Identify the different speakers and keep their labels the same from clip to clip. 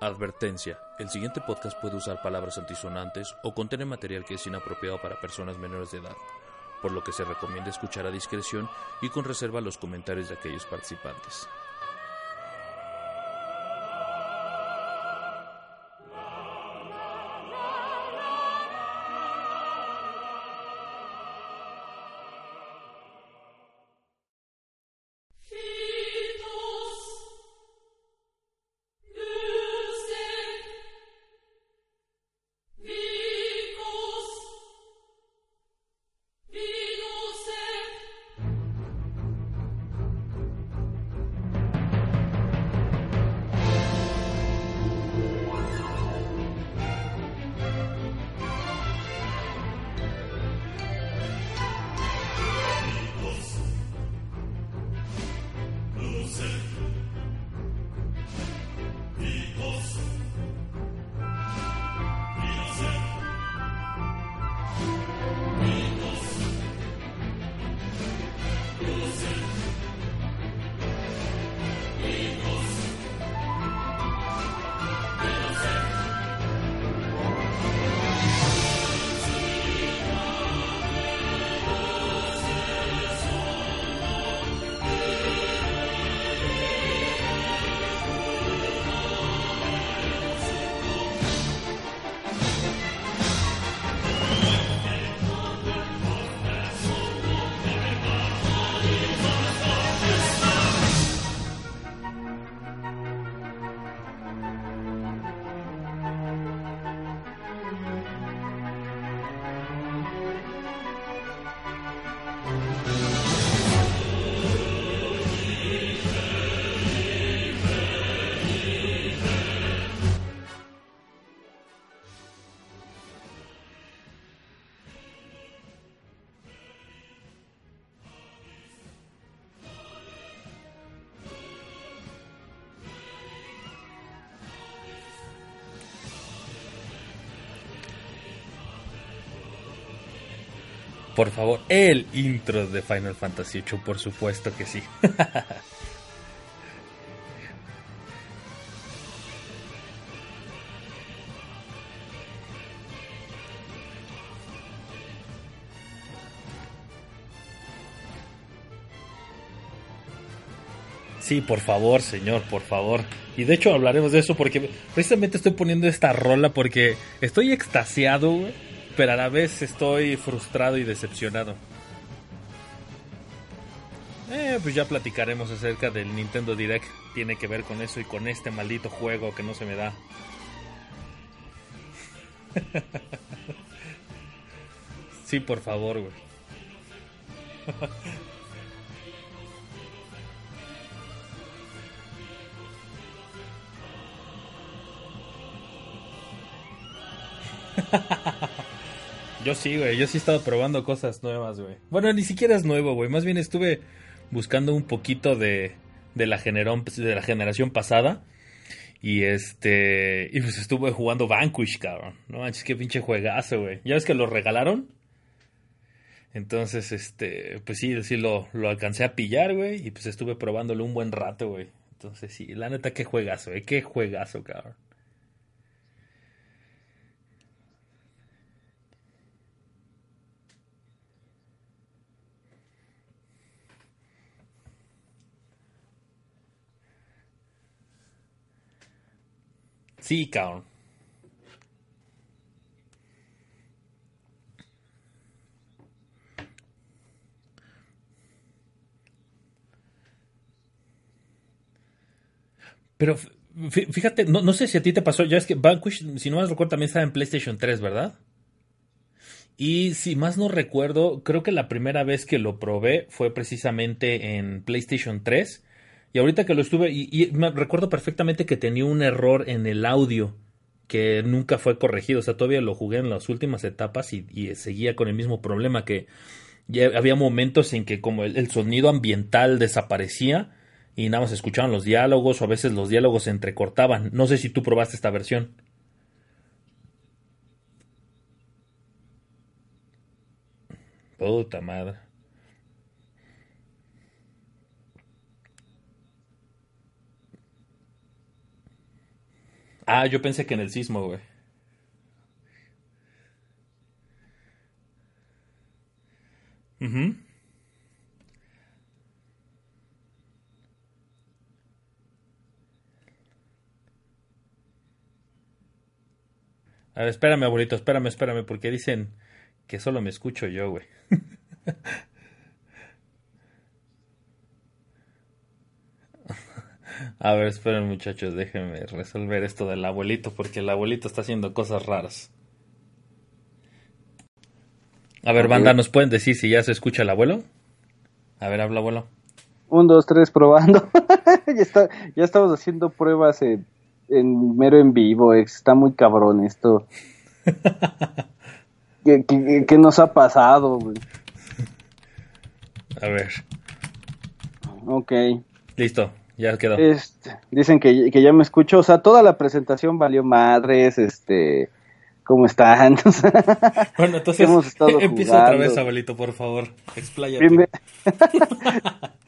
Speaker 1: Advertencia. El siguiente podcast puede usar palabras antisonantes o contener material que es inapropiado para personas menores de edad, por lo que se recomienda escuchar a discreción y con reserva los comentarios de aquellos participantes. Por favor, el intro de Final Fantasy VIII, por supuesto que sí. Sí, por favor, señor, por favor. Y de hecho hablaremos de eso porque precisamente estoy poniendo esta rola porque estoy extasiado, pero a la vez estoy frustrado y decepcionado. Eh, pues ya platicaremos acerca del Nintendo Direct. Tiene que ver con eso y con este maldito juego que no se me da. sí, por favor, güey. Yo sí, güey. Yo sí he estado probando cosas nuevas, güey. Bueno, ni siquiera es nuevo, güey. Más bien estuve buscando un poquito de, de, la, de la generación pasada. Y este. Y pues estuve jugando Vanquish, cabrón. No manches, qué pinche juegazo, güey. ¿Ya ves que lo regalaron? Entonces, este. Pues sí, sí lo, lo alcancé a pillar, güey. Y pues estuve probándolo un buen rato, güey. Entonces sí, la neta, qué juegazo, güey. Qué juegazo, cabrón. Sí, cabrón. Pero fíjate, no, sé si a ti te pasó, ya es que Vanquish, si no más recuerdo, también estaba en PlayStation 3, ¿verdad? Y si más no recuerdo, creo que la primera vez que lo probé fue precisamente en PlayStation 3 y ahorita que lo estuve, y, me recuerdo perfectamente que tenía un error en el audio que nunca fue corregido. O sea, todavía lo jugué en las últimas etapas y, seguía con el mismo problema que ya había momentos en que como el, sonido ambiental desaparecía y nada más escuchaban los diálogos o a veces los diálogos se entrecortaban. No sé si tú probaste esta versión. Puta madre. Ah, yo pensé que en el sismo, güey. A ver, espérame, abuelito, espérame, espérame, porque dicen que solo me escucho yo, güey. A ver, esperen muchachos, déjenme resolver esto del abuelito, porque el abuelito está haciendo cosas raras. A ver, banda, ¿nos pueden decir si ya se escucha el abuelo? A ver, habla abuelo.
Speaker 2: Un, dos, tres, probando. ya, está, ya estamos haciendo pruebas en en mero en vivo, está muy cabrón esto. ¿Qué, nos ha pasado, güey?
Speaker 1: A ver.
Speaker 2: Ok.
Speaker 1: Listo, ya quedó.
Speaker 2: Este, dicen que, ya me escucho, o sea, toda la presentación valió madres, este... ¿Cómo están?
Speaker 1: bueno, entonces empieza otra vez, abuelito, por favor. Expláyate.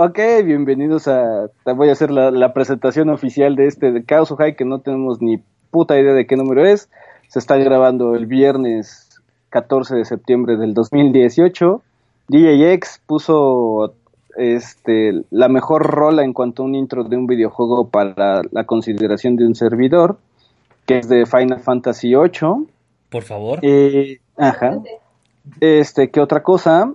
Speaker 2: Ok, bienvenidos a. Voy a hacer la, presentación oficial de este de Chaos High, que no tenemos ni puta idea de qué número es. Se está grabando el viernes 14 de septiembre del 2018. DJX puso este, la mejor rola en cuanto a un intro de un videojuego para la consideración de un servidor, que es de Final Fantasy VIII.
Speaker 1: Por favor.
Speaker 2: Eh, ajá. Este, ¿qué otra cosa?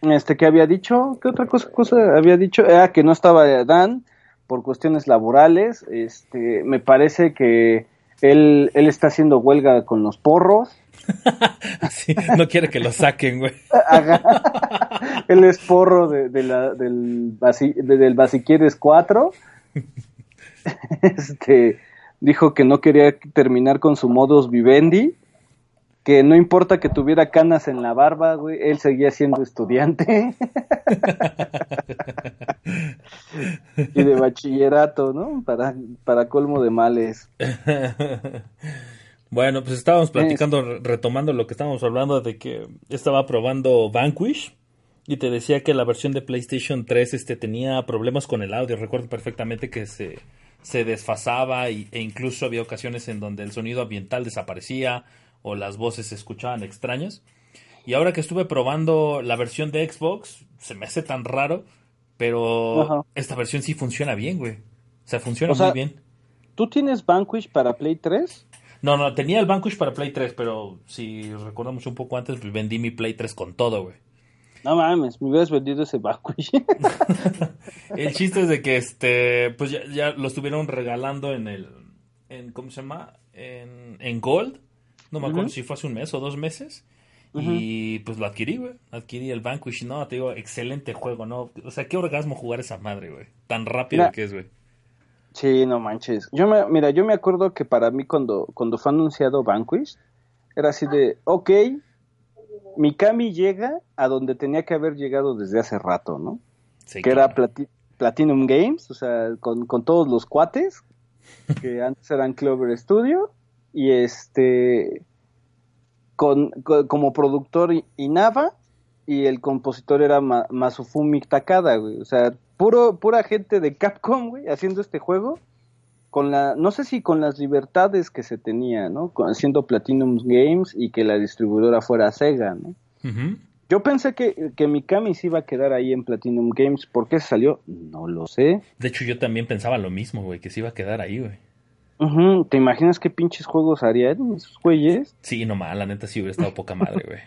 Speaker 2: Este, ¿qué había dicho? ¿Qué otra cosa, cosa había dicho? Ah, que no estaba Dan por cuestiones laborales. Este, me parece que él, él está haciendo huelga con los porros.
Speaker 1: sí, no quiere que lo saquen, güey.
Speaker 2: él es porro de, de la, del, Basi, del Basiquieres 4. este, dijo que no quería terminar con su modus vivendi que no importa que tuviera canas en la barba, güey, él seguía siendo estudiante. y de bachillerato, ¿no? Para, para colmo de males.
Speaker 1: bueno, pues estábamos platicando, retomando lo que estábamos hablando de que estaba probando Vanquish y te decía que la versión de PlayStation 3 este, tenía problemas con el audio. Recuerdo perfectamente que se, se desfasaba y, e incluso había ocasiones en donde el sonido ambiental desaparecía o las voces se escuchaban extrañas. Y ahora que estuve probando la versión de Xbox, se me hace tan raro, pero esta versión sí funciona bien, güey. O sea, funciona muy bien.
Speaker 2: ¿Tú tienes Vanquish para Play 3?
Speaker 1: No, no, tenía el Vanquish para Play 3, pero si recordamos un poco antes, vendí mi Play 3 con todo, güey.
Speaker 2: No mames, me hubieras vendido ese Vanquish.
Speaker 1: el chiste es de que este, pues ya, lo estuvieron regalando en el, en, ¿cómo se llama? En, en Gold. No me acuerdo si fue hace un mes o dos meses. Y pues lo adquirí, güey. Adquirí el Vanquish. No, te digo, excelente juego, ¿no? O sea, qué orgasmo jugar esa madre, güey. Tan rápido que es, güey.
Speaker 2: Sí, no manches. Yo me, mira, yo me acuerdo que para mí cuando, cuando fue anunciado Vanquish, era así de, ok, Mikami llega a donde tenía que haber llegado desde hace rato, ¿no? que era Platinum Games, o sea, con, con todos los cuates, que antes eran Clover Studio, y este con, como productor Inaba y el compositor era Masufumi Takada, güey. O sea, puro, pura gente de Capcom, güey, haciendo este juego. Con la, no sé si con las libertades que se tenía, ¿no? haciendo Platinum Games y que la distribuidora fuera Sega, ¿no? Yo pensé que, que Mikami se iba a quedar ahí en Platinum Games. ¿Por qué salió? No lo sé.
Speaker 1: De hecho, yo también pensaba lo mismo, güey, que se iba a quedar ahí, güey.
Speaker 2: ¿Te imaginas qué pinches juegos harían esos güeyes?
Speaker 1: Sí, nomás, la neta sí hubiera estado poca madre, güey.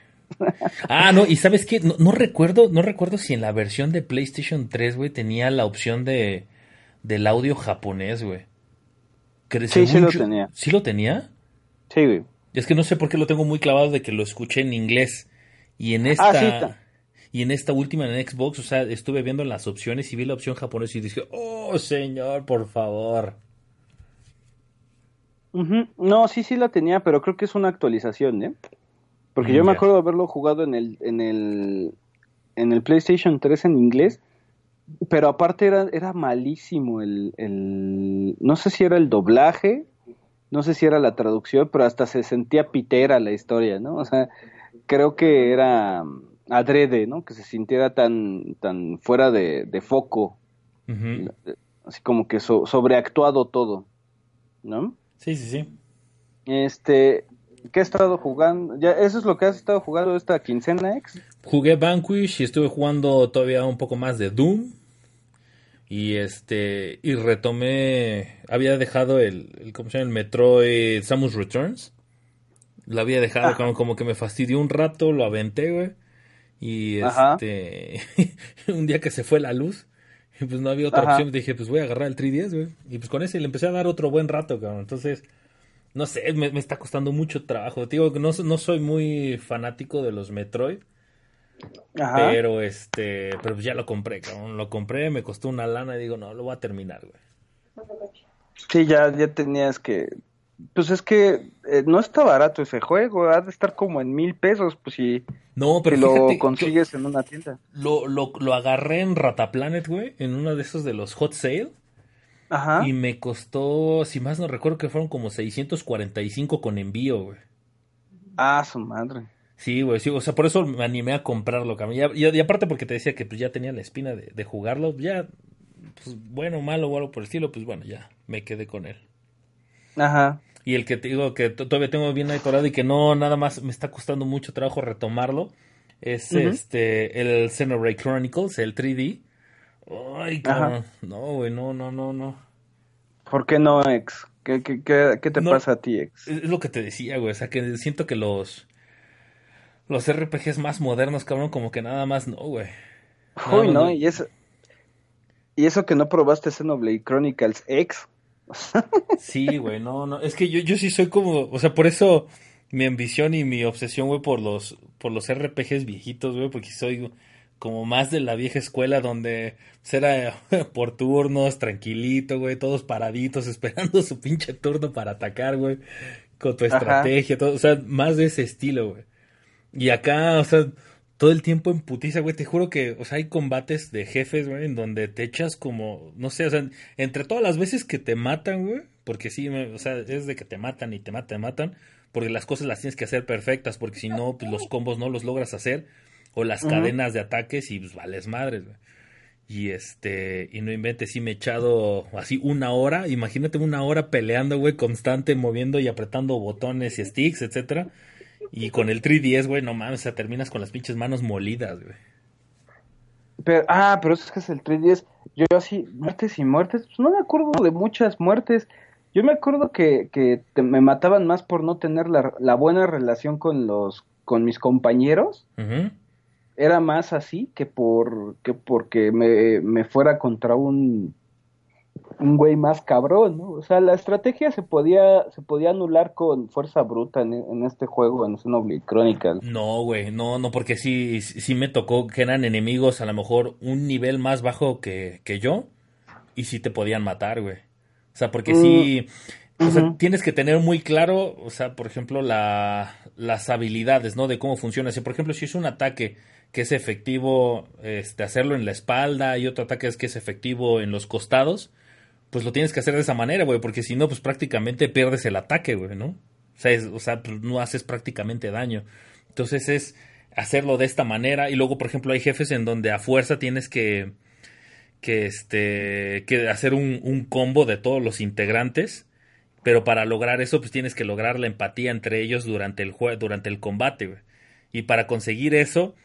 Speaker 1: Ah, no, y ¿sabes qué? No, recuerdo, no recuerdo si en la versión de PlayStation 3, güey, tenía la opción de del audio japonés, güey.
Speaker 2: Sí, sí lo tenía.
Speaker 1: ¿Sí lo tenía?
Speaker 2: Sí, güey.
Speaker 1: Es que no sé por qué lo tengo muy clavado de que lo escuché en inglés. Y en ah, esta... y en esta última en Xbox, o sea, estuve viendo las opciones y vi la opción japonés y dije, oh, señor, por favor.
Speaker 2: No, sí, sí la tenía, pero creo que es una actualización, ¿eh? Porque yo me acuerdo de haberlo jugado en el, en el, en el PlayStation 3 en inglés, pero aparte era, era malísimo el, el, no sé si era el doblaje, no sé si era la traducción, pero hasta se sentía pitera la historia, ¿no? O sea, creo que era adrede, ¿no? Que se sintiera tan, tan fuera de, foco, así como que sobreactuado todo, ¿no?
Speaker 1: Sí, sí, sí.
Speaker 2: Este, ¿qué has estado jugando? Ya, ¿Eso es lo que has estado jugando esta quincena, ex?
Speaker 1: Jugué Vanquish y estuve jugando todavía un poco más de Doom. Y este, y retomé, había dejado el, el ¿cómo se llama? El Metroid Samus Returns. Lo había dejado
Speaker 2: Ah.
Speaker 1: como, como que me fastidió un rato, lo aventé, güey. Y este, un día que se fue la luz, y pues no había otra
Speaker 2: Ajá.
Speaker 1: opción, dije, pues voy a agarrar el 3DS, güey. Y pues con ese le empecé a dar otro buen rato, cabrón. Entonces, no sé, me, me está costando mucho trabajo. Te digo que no, no soy muy fanático de los Metroid.
Speaker 2: Ajá.
Speaker 1: Pero este, pero pues ya lo compré, cabrón. Lo compré, me costó una lana y digo, no, lo voy a terminar, güey.
Speaker 2: Sí, ya, ya tenías que... Pues es que eh, no está barato ese juego, ha de estar como en mil pesos, pues si,
Speaker 1: No, pero
Speaker 2: si lo consigues en una tienda.
Speaker 1: Lo, lo, lo agarré en Rataplanet, güey, en uno de esos de los hot sale.
Speaker 2: Ajá.
Speaker 1: Y me costó, si más no recuerdo, que fueron como 645 con envío, güey.
Speaker 2: Ah, su madre.
Speaker 1: Sí, güey, sí, o sea, por eso me animé a comprarlo, cabrón. Y, aparte porque te decía que pues ya tenía la espina de, de jugarlo, ya, pues bueno, malo o algo por el estilo, pues bueno, ya me quedé con él.
Speaker 2: Ajá.
Speaker 1: Y el que te digo que to- todavía tengo bien atorado y que no, nada más me está costando mucho trabajo retomarlo, es este, el Xenoblade Chronicles, el 3D. Ay, cabrón. No, güey, no, no, no, no.
Speaker 2: ¿Por qué no, ex? ¿Qué, qué, qué, qué te
Speaker 1: No.
Speaker 2: pasa a ti, ex?
Speaker 1: Es lo que te decía, güey. O sea, que siento que los. Los RPGs más modernos, cabrón, como que nada más no, güey. Nada
Speaker 2: Uy, no, y eso... Y eso que no probaste Xenoblade Chronicles X.
Speaker 1: Sí, güey, no, no. Es que yo, yo sí soy como. O sea, por eso mi ambición y mi obsesión, güey, por los, por los RPGs viejitos, güey, porque soy como más de la vieja escuela donde era por turnos, tranquilito, güey, todos paraditos, esperando su pinche turno para atacar, güey, con tu
Speaker 2: Ajá.
Speaker 1: estrategia, todo, o sea, más de ese estilo, güey. Y acá, o sea, todo el tiempo en putiza, güey, te juro que, o sea, hay combates de jefes, güey, en donde te echas como, no sé, o sea, entre todas las veces que te matan, güey, porque sí, me- o sea, es de que te matan y te matan, te matan, porque las cosas las tienes que hacer perfectas, porque si no, pues los combos no los logras hacer, o las cadenas de ataques y pues vales madres, güey. Y este, y no inventes, sí me he echado así una hora, imagínate una hora peleando, güey, constante, moviendo y apretando botones y sticks, etcétera. Y con el 3DS, güey, no mames, o sea, terminas con las pinches manos molidas, güey.
Speaker 2: Pero, ah, pero es que es el 3DS. Yo así, muertes y muertes, pues no me acuerdo de muchas muertes. Yo me acuerdo que, que te- me mataban más por no tener la, la buena relación con los con mis compañeros. Era más así que por que porque me, me fuera contra un un güey más cabrón, ¿no? O sea, la estrategia se podía se podía anular con fuerza bruta en, en este juego, en Xenoblade Chronicles.
Speaker 1: No, güey, no, no, porque sí, sí me tocó que eran enemigos a lo mejor un nivel más bajo que, que yo y sí te podían matar, güey. O sea, porque sí, o sea,
Speaker 2: Ujú.
Speaker 1: tienes que tener muy claro, o sea, por ejemplo, la, las habilidades, ¿no? De cómo funciona. Si, por ejemplo, si es un ataque que es efectivo, este, hacerlo en la espalda y otro ataque es que es efectivo en los costados, pues lo tienes que hacer de esa manera, güey, porque si no, pues prácticamente pierdes el ataque, güey, ¿no? O sea, o sea, pues no haces prácticamente daño. Entonces es hacerlo de esta manera y luego, por ejemplo, hay jefes en donde a fuerza tienes que que este que hacer un, combo de todos los integrantes, pero para lograr eso pues tienes que lograr la empatía entre ellos durante el durante el combate, güey. Y para conseguir eso,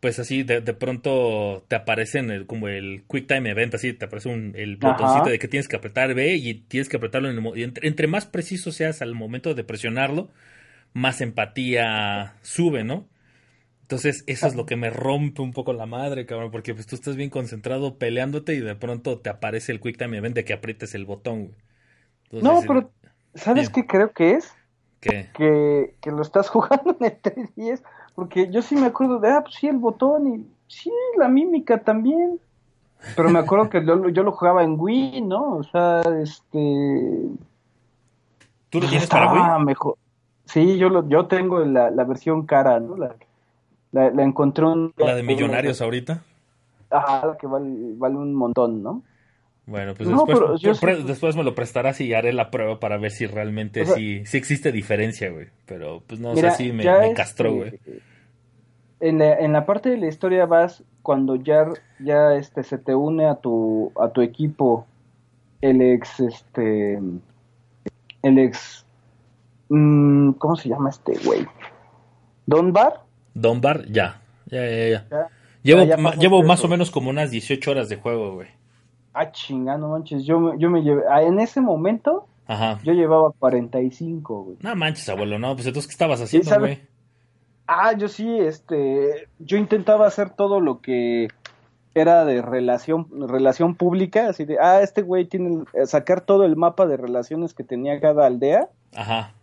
Speaker 1: pues así de, de pronto te aparece en el, como el Quick Time Event, así te aparece un, el
Speaker 2: Ajá.
Speaker 1: botoncito de que tienes que apretar B y tienes que apretarlo en el entre, entre más preciso seas al momento de presionarlo, más empatía sube, ¿no? Entonces, eso es lo que me rompe un poco la madre, cabrón, porque pues tú estás bien concentrado peleándote y de pronto te aparece el Quick Time Event de que aprietes el botón, güey. Entonces,
Speaker 2: No, pero ¿sabes
Speaker 1: Bien.
Speaker 2: qué creo que es?
Speaker 1: ¿qué?
Speaker 2: que, que lo estás jugando en el 3DS, porque yo sí me acuerdo de, ah, pues sí, el botón y sí, la mímica también. Pero me acuerdo que yo, yo lo jugaba en Wii, ¿no? O sea, este...
Speaker 1: ¿Tú lo
Speaker 2: pues
Speaker 1: tienes para Wii?
Speaker 2: mejor. Sí, yo, lo, yo tengo la, la versión cara, ¿no? La, la, la encontré un...
Speaker 1: La de Millonarios ahorita.
Speaker 2: Ajá, la que vale, vale un montón, ¿no?
Speaker 1: Bueno, pues
Speaker 2: No,
Speaker 1: después,
Speaker 2: yo
Speaker 1: después me lo prestarás y haré la prueba para ver si realmente
Speaker 2: O sea-
Speaker 1: sí, sí existe diferencia, güey. Pero pues no,
Speaker 2: Mira,
Speaker 1: sea, sí me,
Speaker 2: ya
Speaker 1: me castró, güey.
Speaker 2: En la, en la parte de la historia vas cuando ya, ya este, se te une a tu, a tu equipo el ex, este, el ex... Mm, ¿Cómo se llama este güey? ¿Donbar?
Speaker 1: Donbar, ya. Ya, ya, ya. Llevo, llevo más o menos como unas 18 horas de juego, güey.
Speaker 2: Ah, chingando, manches. Yo, yo me llevé. Ah, en ese momento, Ajá. yo llevaba 45, güey.
Speaker 1: No manches, abuelo, no. Pues entonces, ¿qué estabas haciendo, güey?
Speaker 2: Ah, yo sí, este. Yo intentaba hacer todo lo que era de relación, relación pública, así de, ah, este güey tiene, sacar todo el mapa de relaciones que tenía cada aldea.
Speaker 1: Ajá.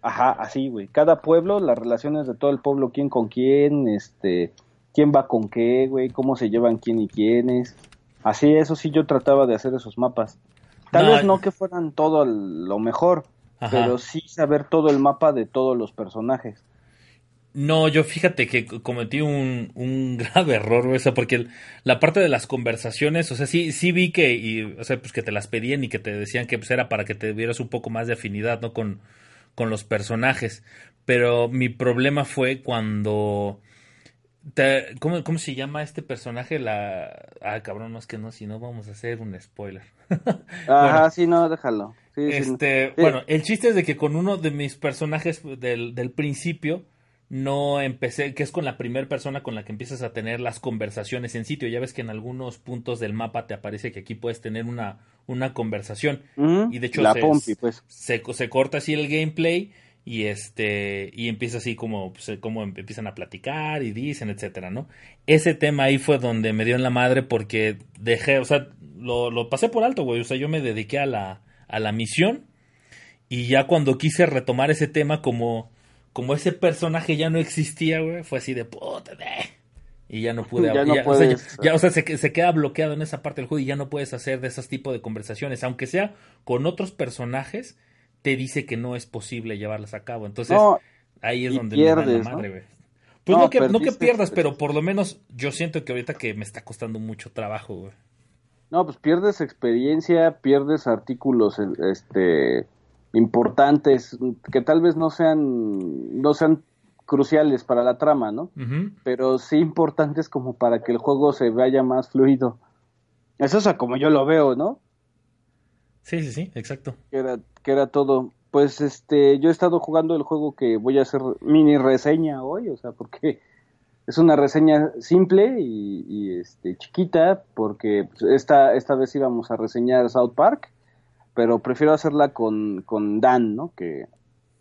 Speaker 2: Ajá, así, güey. Cada pueblo, las relaciones de todo el pueblo, quién con quién, este, quién va con qué, güey, cómo se llevan quién y quiénes. Así, eso sí, yo trataba de hacer esos mapas. Tal vez no que fueran todo lo mejor, pero sí saber todo el mapa de todos los personajes.
Speaker 1: No, yo fíjate que cometí un, un grave error, o sea, porque la parte de las conversaciones, o sea, sí, sí vi que, y, o sea, pues que te las pedían y que te decían que pues era para que te vieras un poco más de afinidad, ¿no? Con, con los personajes. Pero mi problema fue cuando... ¿cómo, ¿Cómo se llama este personaje? La... Ah, cabrón, no es que no, si no vamos a hacer un spoiler.
Speaker 2: Ajá, sí, no, déjalo.
Speaker 1: este, Bueno, el chiste es de que con uno de mis personajes del, del principio no empecé, que es con la primera persona con la que empiezas a tener las conversaciones en sitio. Ya ves que en algunos puntos del mapa te aparece que aquí puedes tener una, una conversación. y de hecho se, pues. se, corta así el gameplay y este y empieza así como, pues, como empiezan a platicar y dicen, etcétera, ¿no? Ese tema ahí fue donde me dio en la madre porque dejé, o sea, lo, lo pasé por alto, güey. O sea, yo me dediqué a la, a la misión y ya cuando quise retomar ese tema como como ese personaje ya no existía, güey, fue así de puta, de... Y ya no pude ya, o sea, ya, o sea se, se, queda bloqueado en esa parte del juego y ya no puedes hacer de esos tipos de conversaciones. Aunque sea con otros personajes, te dice que no es posible llevarlas a cabo. Entonces, ahí es donde
Speaker 2: pierdes, me da la madre, güey.
Speaker 1: Pues no, que, no que pierdas, pero por lo menos yo siento que ahorita que me está costando mucho trabajo, güey.
Speaker 2: No, pues pierdes experiencia, pierdes artículos, este, importantes que tal vez no sean no sean cruciales para la trama, ¿no? Pero sí importantes como para que el juego se vaya más fluido. Eso es como yo lo veo, ¿no?
Speaker 1: Sí, sí, sí, exacto.
Speaker 2: Que era, que era todo. Pues este, yo he estado jugando el juego que voy a hacer mini reseña hoy, o sea, porque es una reseña simple y, este, chiquita, porque pues, esta, esta vez íbamos a reseñar South Park pero prefiero hacerla con, con Dan, ¿no? Que,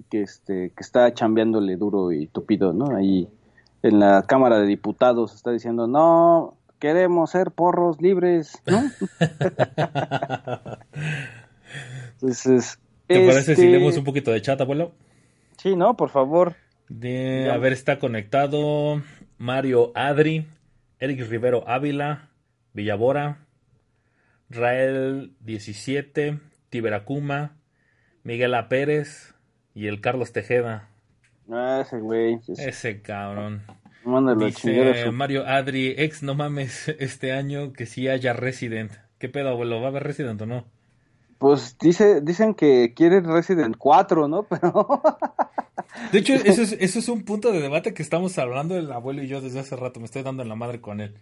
Speaker 2: que, este, que está chambeándole duro y tupido, ¿no? Ahí en la Cámara de Diputados está diciendo, no, queremos ser porros libres, ¿no? Entonces,
Speaker 1: ¿Te parece si este leemos un poquito de chat, abuelo?
Speaker 2: Sí, ¿no? Por favor.
Speaker 1: De, a ver, está conectado Mario Adri, Eric Rivero Ávila, Villabora, Rael 17, Tiberacuma, Miguel A. Pérez y el Carlos Tejeda.
Speaker 2: Ah, ese güey.
Speaker 1: Ese cabrón.
Speaker 2: Mándalo
Speaker 1: Dice Mario Adri, ex, no mames, este año que sí haya Resident. ¿Qué pedo, abuelo? ¿Va a haber Resident o no?
Speaker 2: Pues dice, dicen que quieren Resident 4, ¿no? Pero...
Speaker 1: De hecho, eso es, eso es un punto de debate que estamos hablando el abuelo y yo desde hace rato. Me estoy dando en la madre con él.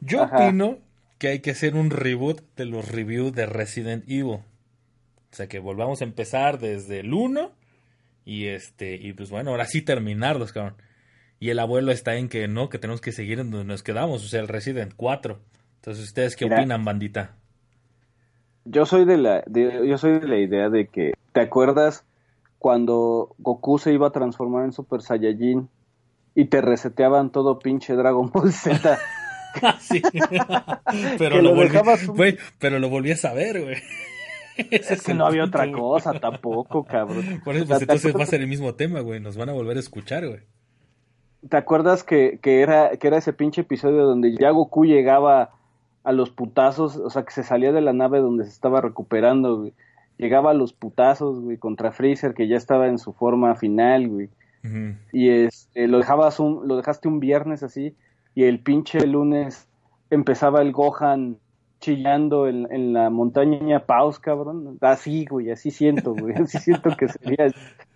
Speaker 1: Yo opino que hay que hacer un reboot de los reviews de Resident Evil. O sea, que volvamos a empezar desde el 1 y este y pues bueno, ahora sí terminarlos, cabrón. Y el abuelo está en que no, que tenemos que seguir en donde nos quedamos, o sea, el Resident 4. Entonces, ¿ustedes qué opinan, bandita?
Speaker 2: Yo soy de la yo soy de la idea de que ¿te acuerdas cuando Goku se iba a transformar en Super Saiyajin y te reseteaban todo pinche Dragon Ball Z?
Speaker 1: sí. pero, lo, volví, pero lo volví a saber, güey.
Speaker 2: es que no había otra cosa tampoco, cabrón.
Speaker 1: Por eso, pues entonces va a ser el mismo tema, güey. Nos van a volver a escuchar, güey.
Speaker 2: ¿Te acuerdas que, que, era, que era ese pinche episodio donde ya Goku llegaba a los putazos? O sea, que se salía de la nave donde se estaba recuperando, güey. Llegaba a los putazos, güey, contra Freezer, que ya estaba en su forma final, güey. Y este, lo, dejabas un, lo dejaste un viernes así, y el pinche lunes empezaba el Gohan chillando en, en la montaña Paus, cabrón. Así, güey, así siento, güey. Así siento que sería.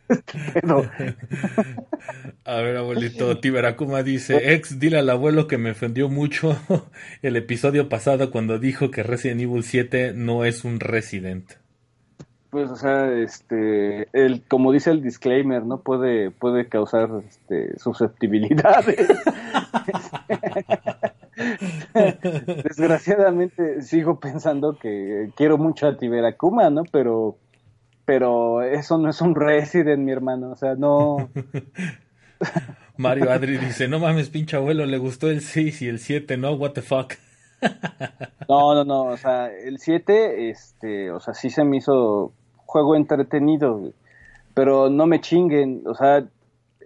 Speaker 1: A ver, abuelito, Tiberacuma dice, ex, dile al abuelo que me ofendió mucho el episodio pasado cuando dijo que Resident Evil 7 no es un Resident.
Speaker 2: pues, o sea, este, el, como dice el disclaimer, ¿no? Puede, puede causar este, susceptibilidades. Desgraciadamente sigo pensando que quiero mucho a Tiberacuma, ¿no? Pero, pero eso no es un Resident, mi hermano, o sea, no.
Speaker 1: Mario Adri dice, no mames, pinche abuelo, le gustó el 6 y el 7, ¿no? What the fuck.
Speaker 2: No, no, no, o sea, el 7, este, o sea, sí se me hizo juego entretenido, pero no me chinguen, o sea,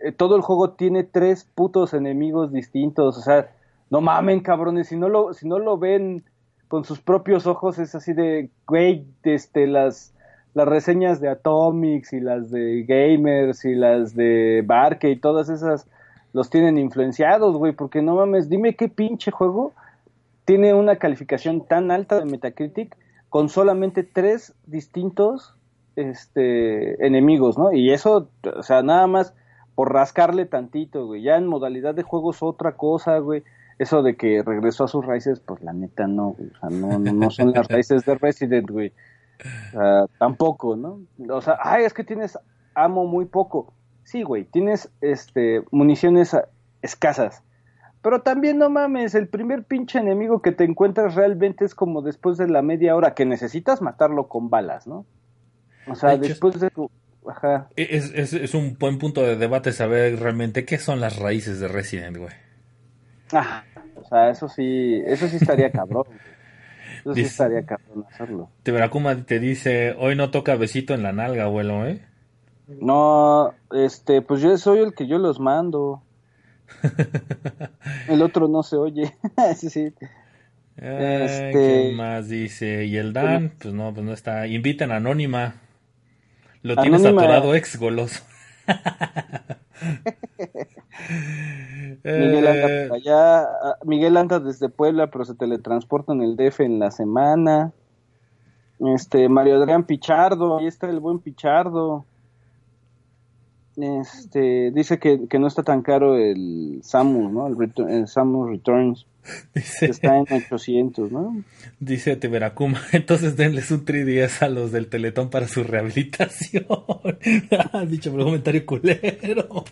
Speaker 2: eh, todo el juego tiene tres putos enemigos distintos, o sea, no mamen cabrones, si no lo, si no lo ven con sus propios ojos es así de, güey, este, las, las reseñas de Atomics y las de Gamers y las de Barque y todas esas los tienen influenciados, güey, porque no mames, dime qué pinche juego tiene una calificación tan alta de Metacritic con solamente tres distintos este, enemigos, ¿no? Y eso, o sea, nada más por rascarle tantito, güey. Ya en modalidad de juego es otra cosa, güey. Eso de que regresó a sus raíces, pues la neta no, O sea, no, no, son las raíces de Resident, güey. O sea, tampoco, ¿no? O sea, ay, es que tienes amo muy poco. Sí, güey, tienes este municiones escasas. Pero también no mames, el primer pinche enemigo que te encuentras realmente es como después de la media hora que necesitas matarlo con balas, ¿no? O sea, después de Ajá.
Speaker 1: Es, es, es, un buen punto de debate saber realmente qué son las raíces de Resident, güey.
Speaker 2: O sea, eso sí, eso sí estaría cabrón. Eso sí estaría cabrón hacerlo.
Speaker 1: Teveracuma te dice, hoy no toca besito en la nalga, abuelo, ¿eh?
Speaker 2: No, este, pues yo soy el que yo los mando. el otro no se oye. sí, sí.
Speaker 1: este... ¿Qué más dice? Y el Dan, pues no, pues no está. Inviten a Anónima. Lo tienes atorado ex goloso.
Speaker 2: Miguel anda eh, allá. Ah, Miguel anda desde Puebla, pero se teletransporta en el DF en la semana. Este, Mario Adrián Pichardo, ahí está el buen Pichardo. Este, dice que, que no está tan caro el Samus, ¿no? El, Samus Returns. Dice, está en 800, ¿no?
Speaker 1: Dice Teveracuma, entonces denles un 3 a los del Teletón para su rehabilitación. ah, dicho comentario culero.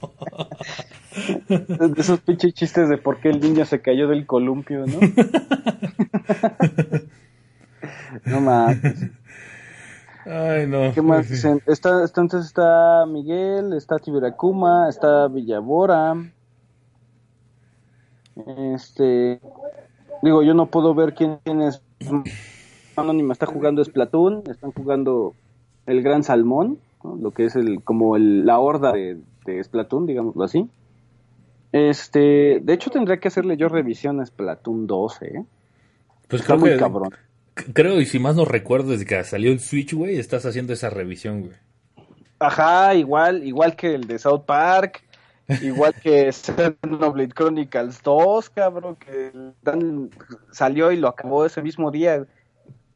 Speaker 2: de esos pinches chistes de por qué el niño se cayó del columpio, ¿no? no mames.
Speaker 1: Ay, no.
Speaker 2: ¿Qué más dicen? Está, entonces está Miguel, está Tiberacuma, está Villabora. Este. Digo, yo no puedo ver quién, es. Anónima está jugando Splatoon, están jugando el Gran Salmón, lo que es el como el, la horda de, de Splatoon, digámoslo así. Este, de hecho tendría que hacerle yo revisión a Splatoon 12, ¿eh?
Speaker 1: Pues está muy cabrón creo, y si más no recuerdo, desde que salió el Switch, güey, estás haciendo esa revisión, güey.
Speaker 2: Ajá, igual, igual que el de South Park, igual que Xenoblade Chronicles 2, cabrón, que salió y lo acabó ese mismo día.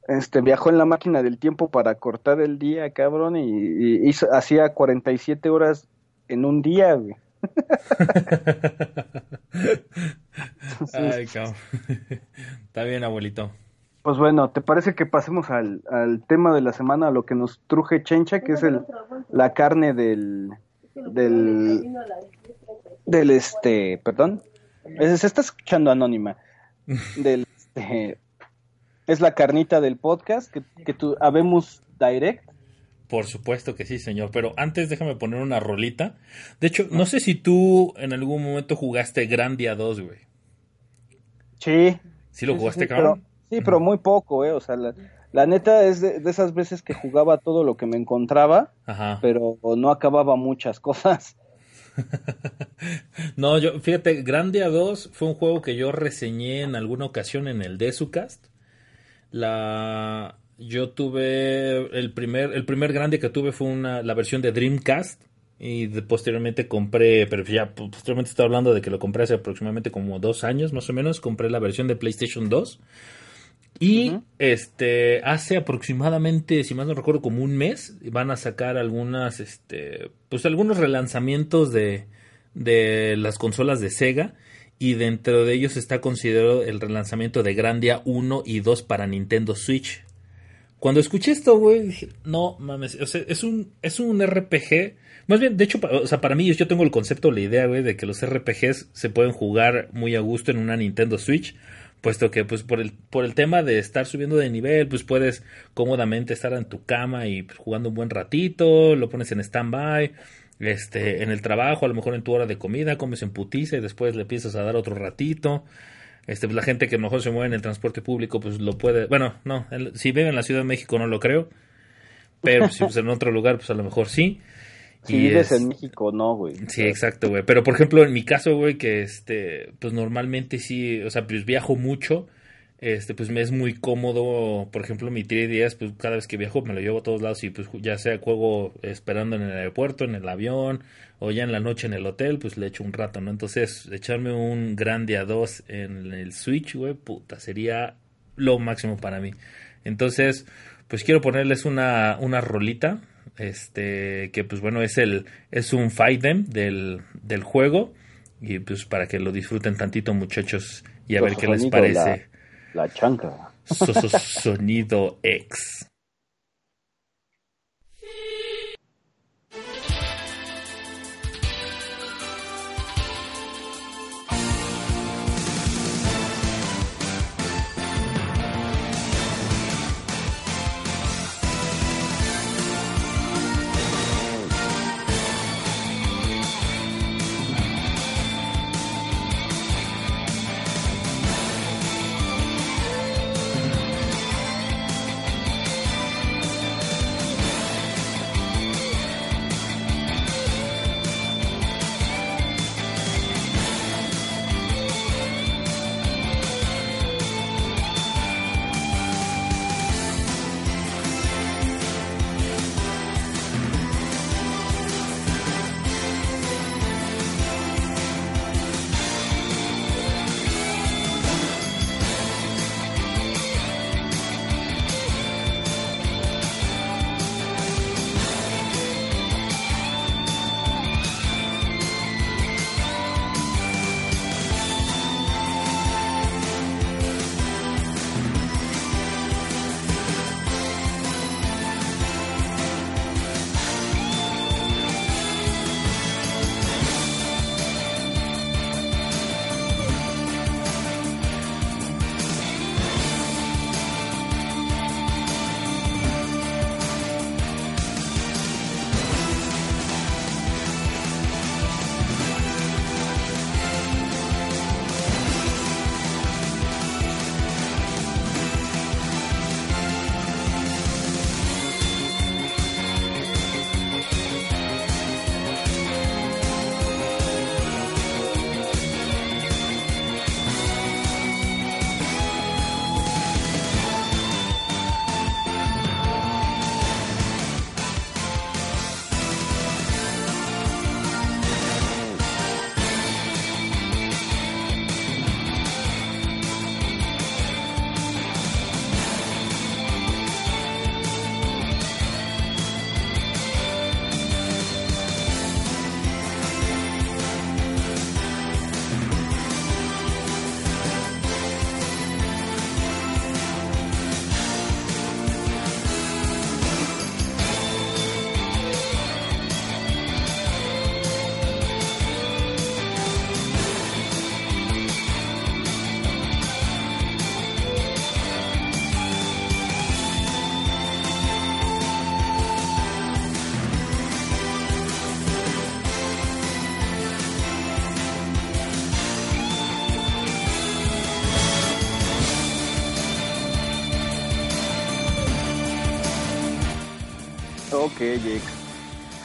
Speaker 2: Este, viajó en la máquina del tiempo para cortar el día, cabrón, y, hizo, hacía 47 horas en un día, güey.
Speaker 1: Ay, cabrón. Está bien, abuelito.
Speaker 2: Pues bueno, ¿te parece que pasemos al, tema de la semana, a lo que nos truje Chencha, que es el, la carne del, del, del este, perdón, se está escuchando anónima, del, este, es la carnita del podcast que, que tú, habemos direct.
Speaker 1: Por supuesto que sí, señor. Pero antes déjame poner una rolita. De hecho, no sé si tú en algún momento jugaste Grandia 2, güey.
Speaker 2: Sí.
Speaker 1: ¿Sí lo jugaste, cabrón?
Speaker 2: Sí, pero muy poco, ¿eh? O sea, la, neta es de, esas veces que jugaba todo lo que me encontraba, pero no acababa muchas cosas.
Speaker 1: no, yo, fíjate, Grandia 2 fue un juego que yo reseñé en alguna ocasión en el Desucast. La, yo tuve el primer, el primer grande que tuve fue una, la versión de Dreamcast y posteriormente compré, pero ya posteriormente estoy hablando de que lo compré hace aproximadamente como dos años más o menos, compré la versión de PlayStation 2 y este hace aproximadamente, si mal no recuerdo, como un mes, van a sacar algunas, este, pues algunos relanzamientos de, de las consolas de Sega. Y dentro de ellos está considerado el relanzamiento de Grandia 1 y 2 para Nintendo Switch. Cuando escuché esto, güey, dije, no mames, o sea, es un, es un RPG. Más bien, de hecho, o sea, para mí yo tengo el concepto, la idea, güey, de que los RPGs se pueden jugar muy a gusto en una Nintendo Switch puesto que pues por el por el tema de estar subiendo de nivel pues puedes cómodamente estar en tu cama y pues, jugando un buen ratito lo pones en standby este en el trabajo a lo mejor en tu hora de comida comes en putiza y después le empiezas a dar otro ratito. Este pues, la gente que mejor se mueve en el transporte público pues lo puede bueno no si vive en la Ciudad de México no lo creo pero si pues, en otro lugar pues a lo mejor sí
Speaker 2: si vives en México, no, güey.
Speaker 1: Sí, exacto, güey. Pero por ejemplo, en mi caso, güey, que este, pues normalmente sí, o sea, pues viajo mucho. Este, pues me es muy cómodo, por ejemplo, mi 3DS, pues cada vez que viajo me lo llevo a todos lados y pues ya sea juego esperando en el aeropuerto, en el avión o ya en la noche en el hotel, pues le echo un rato, ¿no? Entonces, echarme un grande a 2 en el Switch, güey, puta, sería lo máximo para mí. Entonces, pues quiero ponerles una, una rolita este que pues bueno es el es un fight them del, del juego. Y pues para que lo disfruten tantito muchachos y a ver qué les parece.
Speaker 2: la, chanca
Speaker 1: sonido X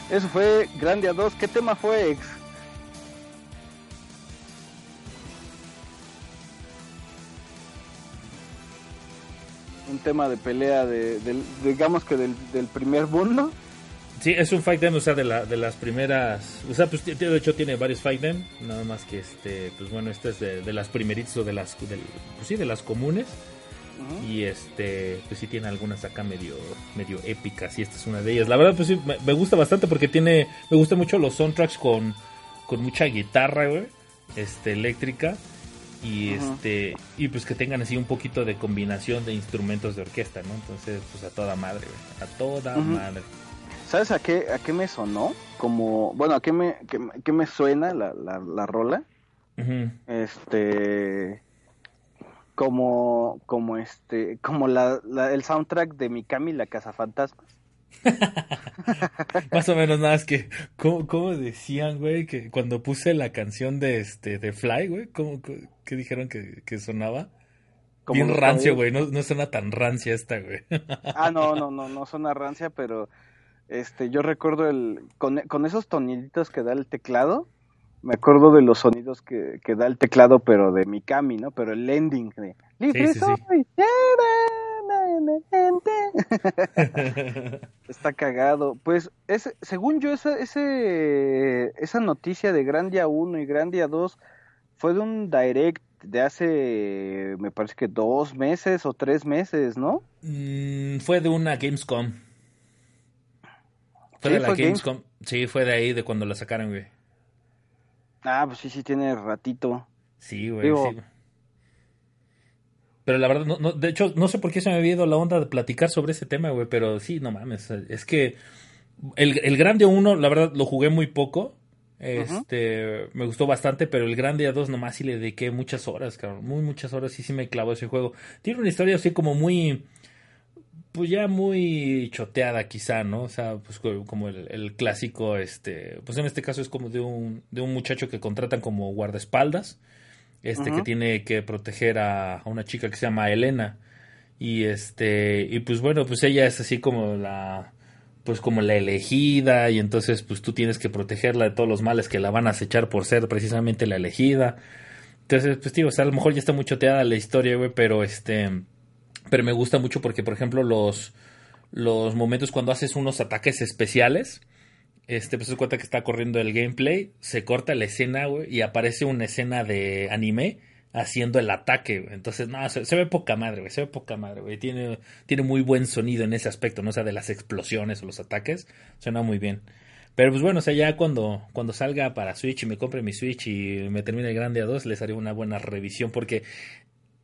Speaker 2: Eso fue Grande a 2. ¿Qué tema fue, X? Un tema de pelea de, digamos que del, primer mundo.
Speaker 1: Sí, es un fight o sea, de, la, de las primeras, o sea, pues de hecho tiene varios fight them, nada más que este, pues bueno, este es de, las primeritas o de las, pues sí, de las comunes. Y este, pues sí tiene algunas acá medio, medio épicas y esta es una de ellas. La verdad, pues sí, me, gusta bastante porque tiene, me gusta mucho los soundtracks con, con mucha guitarra, güey, este, eléctrica. y este y pues que tengan así un poquito de combinación de instrumentos de orquesta, ¿no? Entonces, pues a toda madre, a toda madre.
Speaker 2: ¿Sabes a qué a qué me sonó? Como, bueno, a qué me qué, me suena la, la, rola? Este como como este como la, el soundtrack de Mikami la casa fantasmas
Speaker 1: Más o menos nada, es que, ¿cómo, decían, güey? Que cuando puse la canción de este de Fly, güey, ¿cómo, qué dijeron que, sonaba? Bien rancio, güey, no, no suena tan rancia esta, güey.
Speaker 2: Ah, no, no, no, no suena rancia, pero este, yo recuerdo el, con, con esos toniditos que da el teclado, me acuerdo de los sonidos que, que da el teclado, pero de Mikami, ¿no? Pero el ending de Libre sí, soy, Está cagado. Pues ese, según yo, esa, ese, esa noticia de Grandia 1 y Grandia 2 fue de un direct de hace, me parece que dos meses o tres meses, ¿no?
Speaker 1: Mm, fue de una Gamescom. Fue de la Gamescom. Sí, fue de ahí, de cuando la sacaron, güey.
Speaker 2: Ah, pues sí, sí, tiene ratito.
Speaker 1: Sí, güey, sí. Pero la verdad, no, no, de hecho, no sé por qué se me había ido la onda de platicar sobre ese tema, güey, pero sí, no mames, es que el, el Grande 1, la verdad, lo jugué muy poco, este, me gustó bastante, pero el Grande a 2 nomás sí le dediqué muchas horas, cabrón, muy muchas horas, sí, sí me clavó ese juego. Tiene una historia así como muy, pues ya muy choteada quizá, ¿no? O sea, pues como el, el, clásico, este, pues en este caso es como de un, de un muchacho que contratan como guardaespaldas este que tiene que proteger a, una chica que se llama Elena. Y este y pues bueno pues ella es así como la pues como la elegida y entonces pues tú tienes que protegerla de todos los males que la van a acechar por ser precisamente la elegida. Entonces pues digo o sea, a lo mejor ya está muy choteada la historia güey pero este pero me gusta mucho porque por ejemplo los los momentos cuando haces unos ataques especiales este, pues se cuenta que está corriendo el gameplay, se corta la escena, güey, y aparece una escena de anime haciendo el ataque, Entonces, no, se, ve poca madre, güey, se ve poca madre, güey. Tiene, tiene muy buen sonido en ese aspecto, ¿no? O sea, de las explosiones o los ataques, suena muy bien. Pero pues bueno, o sea, ya cuando, cuando salga para Switch y me compre mi Switch y me termine el Grande A2, les haré una buena revisión porque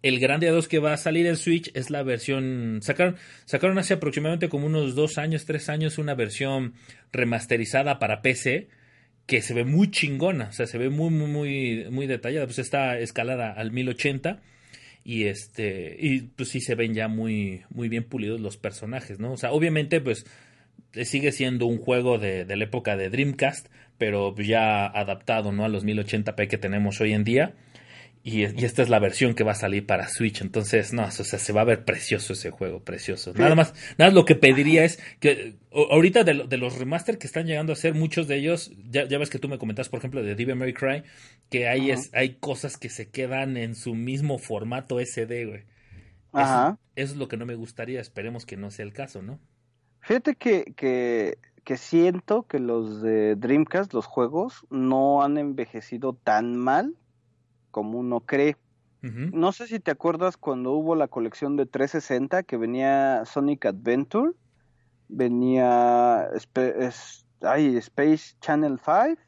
Speaker 1: el Grande A2 que va a salir en Switch es la versión. Sacaron, sacaron hace aproximadamente como unos dos años, tres años, una versión remasterizada para PC que se ve muy chingona. O sea, se ve muy, muy, muy, muy detallada. Pues está escalada al 1080. Y este. Y pues sí se ven ya muy, muy bien pulidos los personajes, ¿no? O sea, obviamente, pues. Sigue siendo un juego de, de la época de Dreamcast, pero ya adaptado, ¿no? A los 1080p que tenemos hoy en día. Y, esta es la versión que va a salir para Switch. Entonces, no, o sea, se va a ver precioso ese juego, precioso. Nada más, nada lo que pediría es que ahorita de, los remaster que están llegando a ser, muchos de ellos, ya, ves que tú me comentas, por ejemplo, de Devil May Cry, que hay, es, hay cosas que se quedan en su mismo formato SD, güey. Ajá. Eso, es lo que no me gustaría, esperemos que no sea el caso, ¿no?
Speaker 2: Fíjate que, que, que siento que los de Dreamcast, los juegos, no han envejecido tan mal como uno cree. No sé si te acuerdas cuando hubo la colección de 360 que venía Sonic Adventure, venía Space Channel 5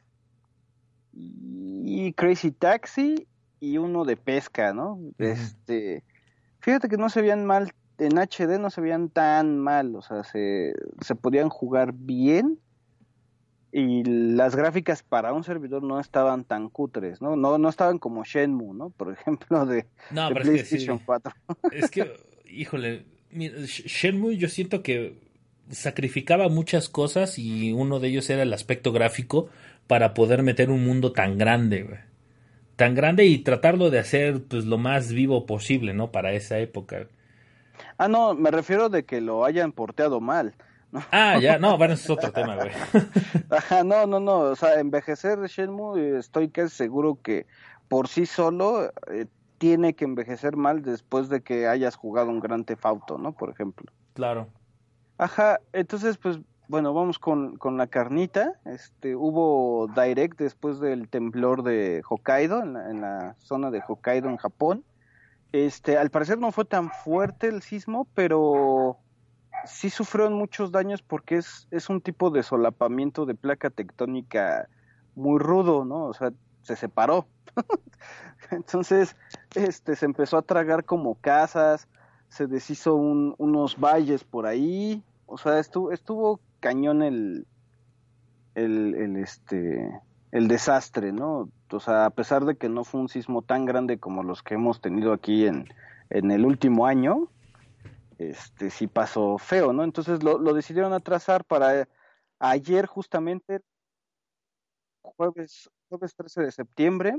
Speaker 2: y Crazy Taxi y uno de pesca, ¿no? Este, fíjate que no se veían mal en HD, no se veían tan mal, o sea, se, se podían jugar bien y las gráficas para un servidor no estaban tan cutres, ¿no? No, no estaban como Shenmue, ¿no? Por ejemplo, de, PlayStation es que 4.
Speaker 1: Es que, híjole, Shenmue yo siento que sacrificaba muchas cosas y uno de ellos era el aspecto gráfico para poder meter un mundo tan grande, güey. Tan grande y tratarlo de hacer pues lo más vivo posible, ¿no? Para esa época.
Speaker 2: Ah, no, me refiero de que lo hayan porteado mal.
Speaker 1: Ah, ya, no, bueno, es otro tema, güey.
Speaker 2: Ajá, no, no, no, o sea, envejecer Shenmue, estoy casi seguro que por sí solo eh, tiene que envejecer mal después de que hayas jugado un gran tefauto, ¿no? Por ejemplo.
Speaker 1: Claro.
Speaker 2: Ajá, entonces, pues, bueno, vamos con, con la carnita. Este, hubo Direct después del temblor de Hokkaido, en la, en la zona de Hokkaido, en Japón. Este, al parecer no fue tan fuerte el sismo, pero sí sufrieron muchos daños porque es, es un tipo de solapamiento de placa tectónica muy rudo, ¿no? O sea, se separó. Entonces, este, se empezó a tragar como casas, se deshizo unos valles por ahí, o sea, estuvo, estuvo cañón el, el, el, este, el desastre, ¿no? O sea, a pesar de que no fue un sismo tan grande como los que hemos tenido aquí en, en el último año, este sí pasó feo, ¿no? Entonces lo, lo decidieron atrasar para ayer justamente, jueves, jueves 13 de septiembre,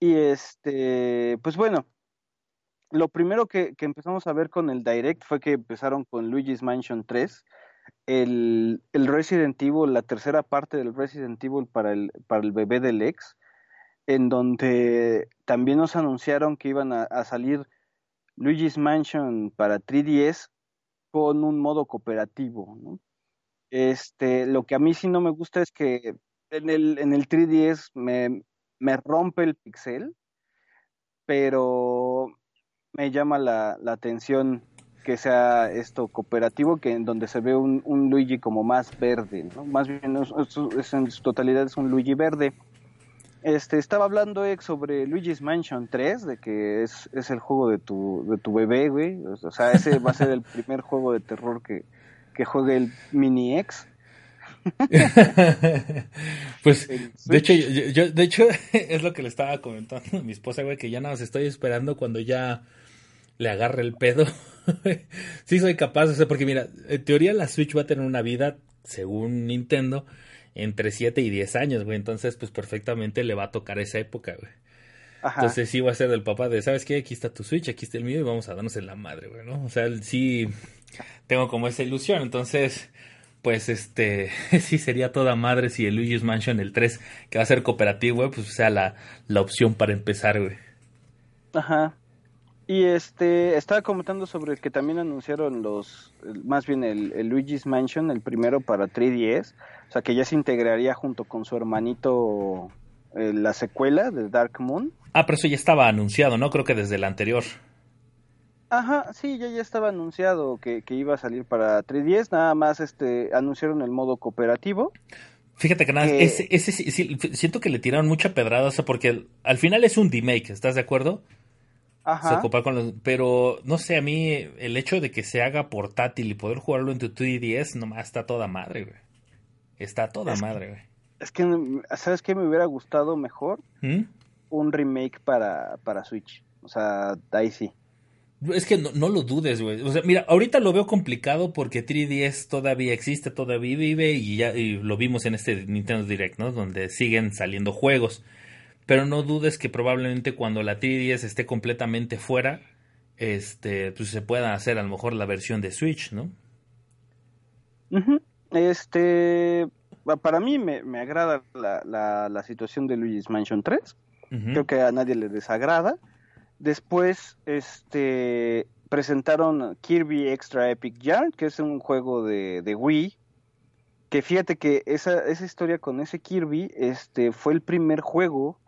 Speaker 2: y este, pues bueno, lo primero que, que, empezamos a ver con el Direct fue que empezaron con Luigi's Mansion 3, el, el, Resident Evil, la tercera parte del Resident Evil para el, para el bebé del ex, en donde también nos anunciaron que iban a salir Luigi's Mansion para 3DS con un modo cooperativo, ¿no? Este, lo que a mí sí no me gusta es que en el, en el 3DS me, me rompe el pixel, pero me llama la, la, atención que sea esto cooperativo, que en donde se ve un, Luigi como más verde, ¿no? Más bien en su totalidad es un Luigi verde. Este, estaba hablando ex sobre Luigi's Mansion 3, de que es, es el juego de tu, de tu bebé, güey. O sea, ese va a ser el primer juego de terror que, que juegue el mini X.
Speaker 1: pues de hecho yo, de hecho es lo que le estaba comentando a mi esposa güey que ya nada más estoy esperando cuando ya le agarre el pedo sí soy capaz o sea porque mira en teoría la Switch va a tener una vida según Nintendo entre 7 y 10 años güey entonces pues perfectamente le va a tocar esa época güey Ajá. Entonces sí va a ser del papá de, ¿sabes qué? Aquí está tu Switch, aquí está el mío y vamos a darnos en la madre, güey, ¿no? O sea, sí tengo como esa ilusión. Entonces, pues este, sí sería toda madre si el Luigi's Mansion, el 3, que va a ser cooperativo, pues sea la, la opción para empezar, güey.
Speaker 2: Ajá. Y este, estaba comentando sobre que también anunciaron los, más bien el, el, Luigi's Mansion, el primero para 3DS, o sea que ya se integraría junto con su hermanito eh, la secuela de Dark Moon.
Speaker 1: Ah, pero eso ya estaba anunciado, ¿no? Creo que desde el anterior.
Speaker 2: Ajá, sí, ya, ya estaba anunciado que, que, iba a salir para 3DS, nada más este anunciaron el modo cooperativo.
Speaker 1: Fíjate que nada, que... ese, ese siento que le tiraron mucha pedrada, o sea, porque al final es un remake, ¿estás de acuerdo?
Speaker 2: Ajá.
Speaker 1: Se con los, pero no sé, a mí el hecho de que se haga portátil y poder jugarlo en tu 3DS nomás está toda madre, güey. Está toda
Speaker 2: es
Speaker 1: madre, güey.
Speaker 2: Es que, ¿sabes qué me hubiera gustado mejor?
Speaker 1: ¿Mm?
Speaker 2: Un remake para, para Switch. O sea, ahí sí.
Speaker 1: Es que no, no, lo dudes, güey. O sea, mira, ahorita lo veo complicado porque 3DS todavía existe, todavía vive y ya y lo vimos en este Nintendo Direct, ¿no? Donde siguen saliendo juegos. Pero no dudes que probablemente cuando la 3DS esté completamente fuera, este, pues se pueda hacer a lo mejor la versión de Switch, ¿no?
Speaker 2: Uh -huh. Este, para mí me, me agrada la, la, la, situación de Luigi's Mansion 3. Uh -huh. Creo que a nadie le desagrada. Después, este, presentaron Kirby Extra Epic Yarn, que es un juego de, de Wii. Que fíjate que esa, esa historia con ese Kirby, este, fue el primer juego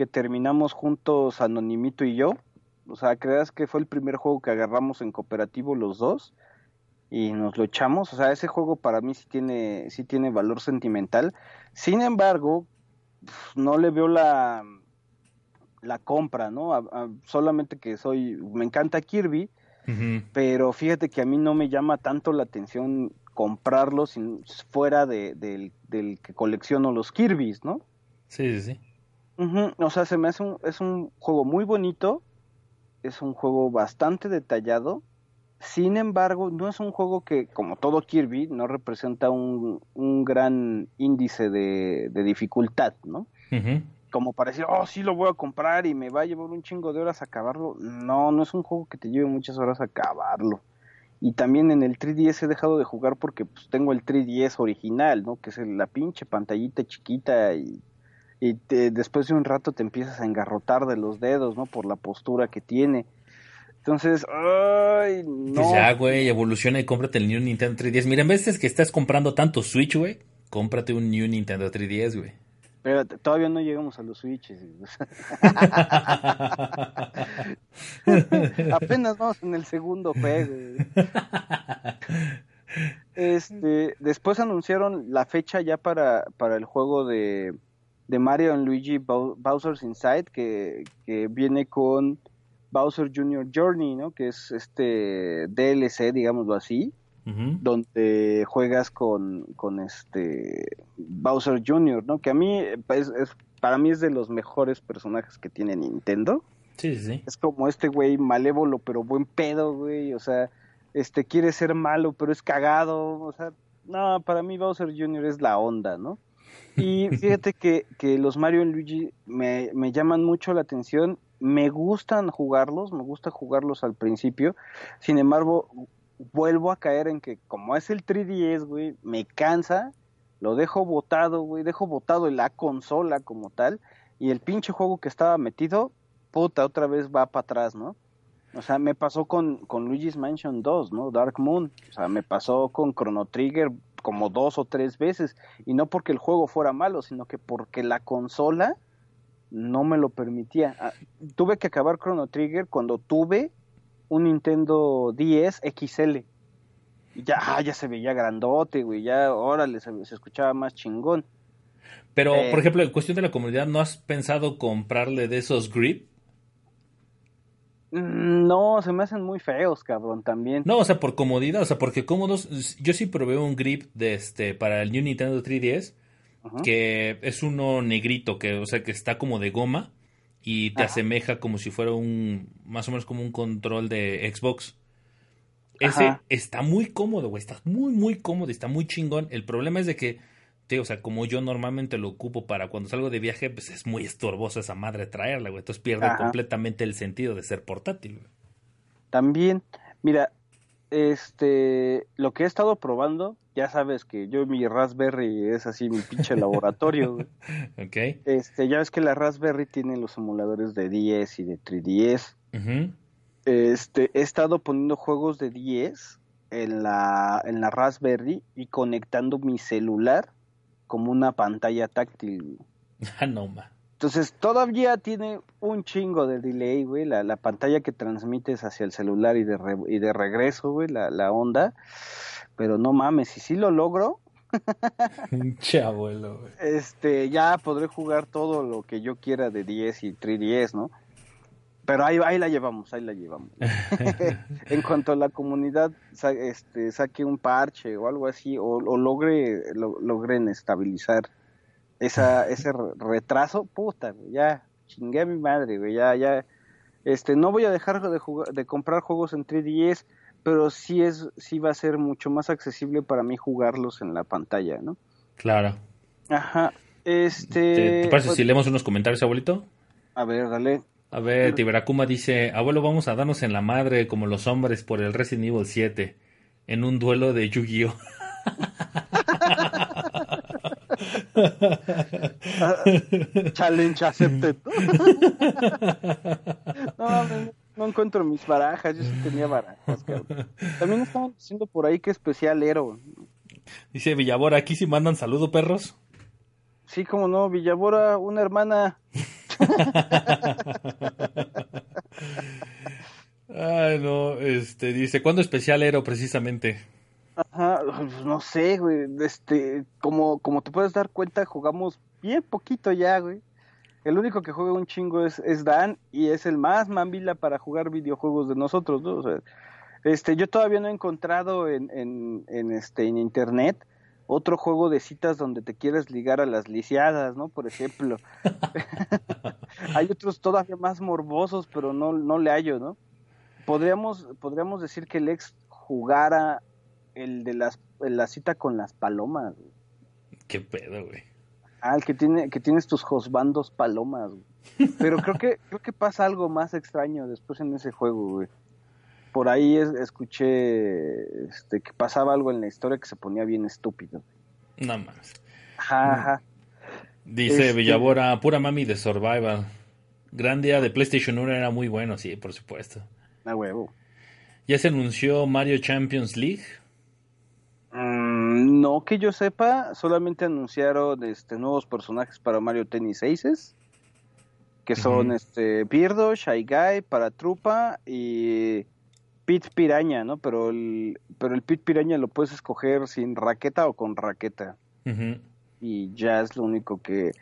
Speaker 2: que terminamos juntos Anonimito y yo. O sea, creas que fue el primer juego que agarramos en cooperativo los dos y nos lo echamos. O sea, ese juego para mí sí tiene, sí tiene valor sentimental. Sin embargo, no le veo la, la compra, ¿no? A, a, solamente que soy, me encanta Kirby,
Speaker 1: uh -huh.
Speaker 2: pero fíjate que a mí no me llama tanto la atención comprarlo sin, fuera de, de, del que colecciono los Kirby's, ¿no?
Speaker 1: Sí, sí, sí.
Speaker 2: Uh -huh. O sea, se me hace un, es un juego muy bonito, es un juego bastante detallado, sin embargo, no es un juego que, como todo Kirby, no representa un, un gran índice de, de dificultad, ¿no?
Speaker 1: Uh -huh
Speaker 2: como para decir, oh, sí lo voy a comprar y me va a llevar un chingo de horas a acabarlo. No, no es un juego que te lleve muchas horas a acabarlo. Y también en el 3DS he dejado de jugar porque pues, tengo el 3DS original, ¿no? Que es la pinche pantallita chiquita y, y te, después de un rato te empiezas a engarrotar de los dedos, ¿no? Por la postura que tiene. Entonces, ay, no.
Speaker 1: Pues ya, güey, evoluciona y cómprate el New Nintendo 3DS. Mira, en vez de que estás comprando tanto Switch, güey, cómprate un New Nintendo 3DS, güey.
Speaker 2: Pero todavía no llegamos a los switches. Apenas vamos en el segundo juego. Este, después anunciaron la fecha ya para, para el juego de, de Mario and Luigi Bowser's Inside, que, que viene con Bowser Jr. Journey, ¿no? Que es este DLC, digámoslo así, donde juegas con, con este Bowser Jr., ¿no? Que a mí pues, es, para mí es de los mejores personajes que tiene Nintendo.
Speaker 1: Sí, sí.
Speaker 2: Es como este güey malévolo, pero buen pedo, güey. O sea, este quiere ser malo, pero es cagado. O sea, no, para mí Bowser Jr. es la onda, ¿no? Y fíjate que, que los Mario y Luigi me, me llaman mucho la atención. Me gustan jugarlos, me gusta jugarlos al principio. Sin embargo, vuelvo a caer en que como es el 3DS, güey, me cansa, lo dejo botado, güey, dejo botado en la consola como tal, y el pinche juego que estaba metido, puta, otra vez va para atrás, ¿no? O sea, me pasó con, con Luigi's Mansion 2, ¿no? Dark Moon. O sea, me pasó con Chrono Trigger como dos o tres veces. Y no porque el juego fuera malo, sino que porque la consola no me lo permitía. Ah, tuve que acabar Chrono Trigger cuando tuve un Nintendo 10 XL. ya, ah, ya se veía grandote, güey, ya, órale, se, se escuchaba más chingón.
Speaker 1: Pero, por eh, ejemplo, en cuestión de la comunidad, ¿no has pensado comprarle de esos grip?
Speaker 2: Mm, no, se me hacen muy feos, cabrón, también.
Speaker 1: No, o sea, por comodidad, o sea, porque cómodos. Yo sí probé un grip de este para el New Nintendo 3DS, que es uno negrito, que, o sea, que está como de goma y te asemeja como si fuera un, más o menos como un control de Xbox. Ese está muy cómodo, güey, está muy, muy cómodo, está muy chingón. El problema es de que, o sea, como yo normalmente lo ocupo para cuando salgo de viaje, pues es muy estorboso esa madre traerla, güey. Entonces pierde completamente el sentido de ser portátil.
Speaker 2: También, mira, este, lo que he estado probando, ya sabes que yo mi Raspberry es así mi pinche laboratorio.
Speaker 1: ok.
Speaker 2: Este, ya ves que la Raspberry tiene los emuladores de 10 y de 3DS. Este, he estado poniendo juegos de 10 en la, en la Raspberry y conectando mi celular como una pantalla táctil.
Speaker 1: Ah, no, ma.
Speaker 2: Entonces todavía tiene un chingo de delay, güey, la, la pantalla que transmites hacia el celular y de, y de regreso, güey, la, la onda. Pero no mames, si sí lo logro,
Speaker 1: che abuelo, güey.
Speaker 2: Este, ya podré jugar todo lo que yo quiera de 10 y 3DS, ¿no? Pero ahí, ahí la llevamos, ahí la llevamos. en cuanto a la comunidad este, saque un parche o algo así, o, logre, lo, logren estabilizar esa, ese retraso, puta, ya chingué a mi madre, güey, ya, ya, este, no voy a dejar de, jugar, de comprar juegos en 3DS, pero sí es, sí va a ser mucho más accesible para mí jugarlos en la pantalla, ¿no?
Speaker 1: Claro.
Speaker 2: Ajá, este...
Speaker 1: ¿Te, parece pues si leemos unos comentarios, abuelito?
Speaker 2: A ver, dale.
Speaker 1: A ver, Tiberacuma dice, abuelo, vamos a darnos en la madre como los hombres por el Resident Evil 7 en un duelo de Yu-Gi-Oh!
Speaker 2: Challenge accepted. no, no, encuentro mis barajas. Yo sí tenía barajas. También estaban diciendo por ahí que especial Ero.
Speaker 1: Dice Villabora, aquí sí mandan saludo, perros.
Speaker 2: Sí, como no, Villabora, una hermana.
Speaker 1: Ay, no, este, dice, ¿cuándo especial Ero precisamente?
Speaker 2: Ajá, pues, no sé, güey, este, como, como te puedes dar cuenta, jugamos bien poquito ya, güey. El único que juega un chingo es, Dan y es el más mambila para jugar videojuegos de nosotros, ¿no? O sea, este, yo todavía no he encontrado en, en, en, este, en internet otro juego de citas donde te quieres ligar a las lisiadas, ¿no? Por ejemplo. Hay otros todavía más morbosos, pero no, no le hallo, ¿no? Podríamos, podríamos decir que el ex jugara el de las, la cita con las palomas.
Speaker 1: Qué pedo, güey.
Speaker 2: Ah, el que tiene, que tienes tus josbandos palomas, güey. Pero creo que, creo que pasa algo más extraño después en ese juego, güey. Por ahí escuché este, que pasaba algo en la historia que se ponía bien estúpido.
Speaker 1: Nada más.
Speaker 2: Ajá,
Speaker 1: Dice este Villavora, pura mami de Survival. Gran día de PlayStation 1 era muy bueno, sí, por supuesto.
Speaker 2: A huevo.
Speaker 1: ¿Ya se anunció Mario Champions League?
Speaker 2: Mm, no que yo sepa, solamente anunciaron este nuevos personajes para Mario Tennis Aces, que son este Birdo, Shy Guy, Paratrupa y Pit Piraña, ¿no? Pero el pero el Pit Piraña lo puedes escoger sin raqueta o con raqueta. Y ya es lo único que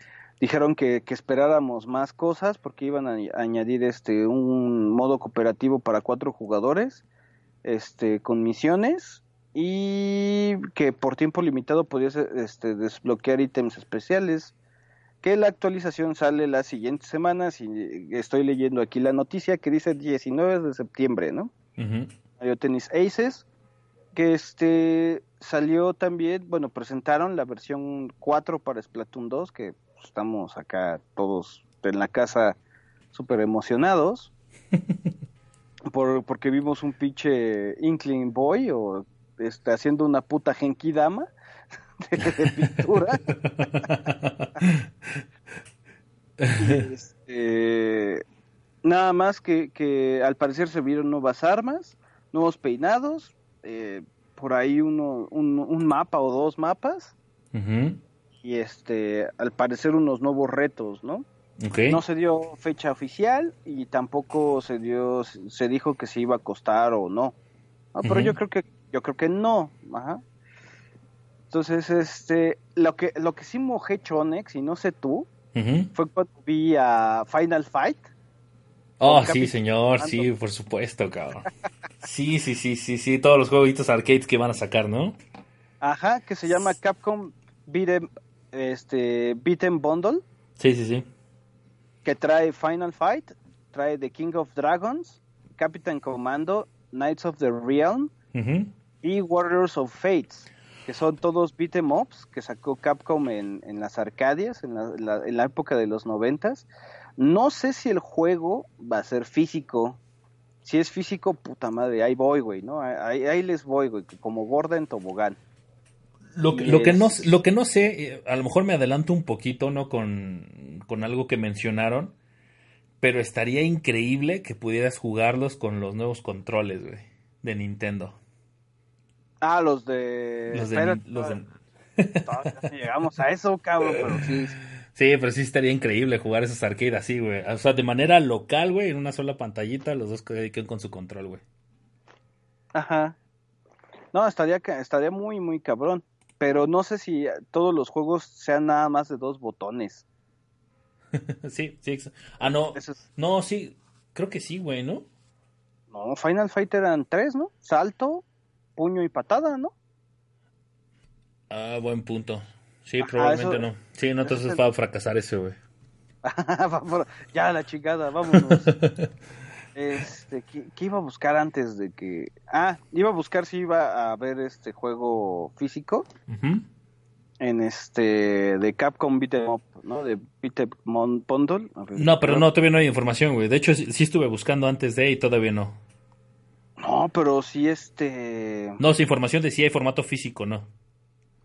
Speaker 2: dijeron que, que, esperáramos más cosas porque iban a añadir este un modo cooperativo para cuatro jugadores este con misiones y que por tiempo limitado podías este, desbloquear ítems especiales que la actualización sale las siguientes semanas y estoy leyendo aquí la noticia que dice 19 de septiembre, ¿no? Mario Tennis Aces, que este salió también, bueno, presentaron la versión 4 para Splatoon 2, que estamos acá todos en la casa súper emocionados. por, porque vimos un pinche Inkling Boy o está haciendo una puta Genki Dama de, pintura. Este, nada más que, que al parecer se vieron nuevas armas, nuevos peinados, eh, por ahí uno, un, mapa o dos mapas. Y este, al parecer unos nuevos retos, ¿no? No se dio fecha oficial y tampoco se dio, se dijo que se iba a costar o no. Ah, pero yo creo que, yo creo que no. Ajá. Entonces, este, lo que, lo que sí mojé Chonex, y no sé tú, fue cuando vi a Final Fight.
Speaker 1: Oh, sí, señor, sí, por supuesto, cabrón. sí, sí, sí, sí, sí, todos los jueguitos arcades que van a sacar, ¿no?
Speaker 2: Ajá, que se llama Capcom Beat'em, este, Bundle.
Speaker 1: Sí, sí, sí.
Speaker 2: Que trae Final Fight, trae The King of Dragons, Captain Commando, Knights of the Realm y Warriors of Fates que son todos beat'em ups que sacó Capcom en, en las Arcadias, en la, en la, época de los noventas. No sé si el juego va a ser físico. Si es físico, puta madre, ahí voy, güey, ¿no? Ahí, les voy, güey, como gorda en tobogán.
Speaker 1: Lo que, lo, que no, lo que no sé, eh, a lo mejor me adelanto un poquito, ¿no? Con, con algo que mencionaron, pero estaría increíble que pudieras jugarlos con los nuevos controles, güey, de Nintendo.
Speaker 2: Ah, los de. Los de. llegamos a eso, cabrón, pero sí.
Speaker 1: Sí, pero sí estaría increíble jugar esos arcades así, güey. O sea, de manera local, güey, en una sola pantallita, los dos queden con su control, güey.
Speaker 2: Ajá. No, estaría, estaría muy, muy cabrón. Pero no sé si todos los juegos sean nada más de dos botones.
Speaker 1: sí, sí. Ah, no. No, sí. Creo que sí, güey, ¿no?
Speaker 2: No, Final Fight eran tres, ¿no? Salto, puño y patada, ¿no?
Speaker 1: Ah, buen punto. Sí, probablemente no. Sí, no, entonces va a fracasar ese, güey.
Speaker 2: ya, la chingada, vámonos. este, ¿qué, iba a buscar antes de que...? Ah, iba a buscar si iba a ver este juego físico. En este, de Capcom Beat'em Up, ¿no? De Beat'em Bundle.
Speaker 1: No, pero no, todavía no hay información, güey. De hecho, sí estuve buscando antes de y todavía no.
Speaker 2: No, pero sí este...
Speaker 1: No, si información de si hay formato físico, ¿no?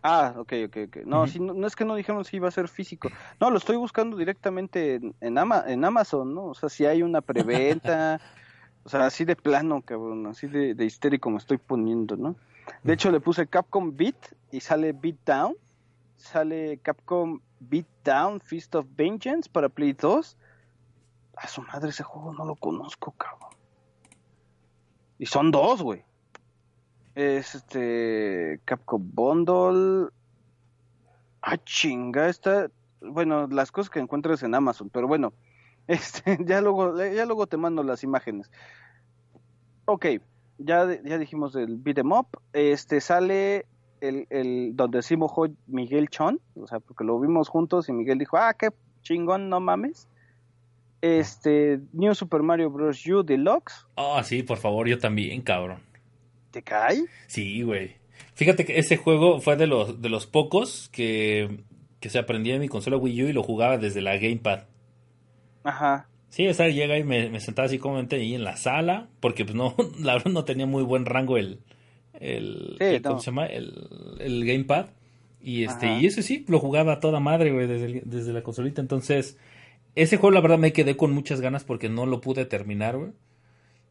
Speaker 2: Ah, ok, ok, ok. No, si, no, es que no dijeron si iba a ser físico. No, lo estoy buscando directamente en, en, en Amazon, ¿no? O sea, si hay una preventa, o sea, así de plano, cabrón, así de, de histérico me estoy poniendo, ¿no? De hecho, le puse Capcom Beat y sale Beat Down. Sale Capcom Beat Down Feast of Vengeance para Play 2. A su madre, ese juego no lo conozco, cabrón. Y son dos, güey. Este. Capcom Bundle. Ah, chinga, esta. Bueno, las cosas que encuentras en Amazon, pero bueno. Este, ya luego, ya luego te mando las imágenes. Ok, ya, ya dijimos del beat'em up. Este sale el, el donde sí mojó Miguel Chon, o sea, porque lo vimos juntos y Miguel dijo, ah, qué chingón, no mames. Este, New Super Mario Bros. U Deluxe.
Speaker 1: Ah, sí, por favor, yo también, cabrón.
Speaker 2: ¿Te cae?
Speaker 1: Sí, güey. Fíjate que ese juego fue de los, de los pocos que, que se aprendía en mi consola Wii U y lo jugaba desde la Gamepad.
Speaker 2: Ajá.
Speaker 1: Sí, o sea, llega y me, sentaba así como ahí en la sala, porque pues no, la verdad no tenía muy buen rango el, el, ¿cómo se llama? El, el Gamepad. Y este, y eso sí, lo jugaba a toda madre, güey, desde, desde la consolita. Entonces, ese juego la verdad me quedé con muchas ganas porque no lo pude terminar, güey.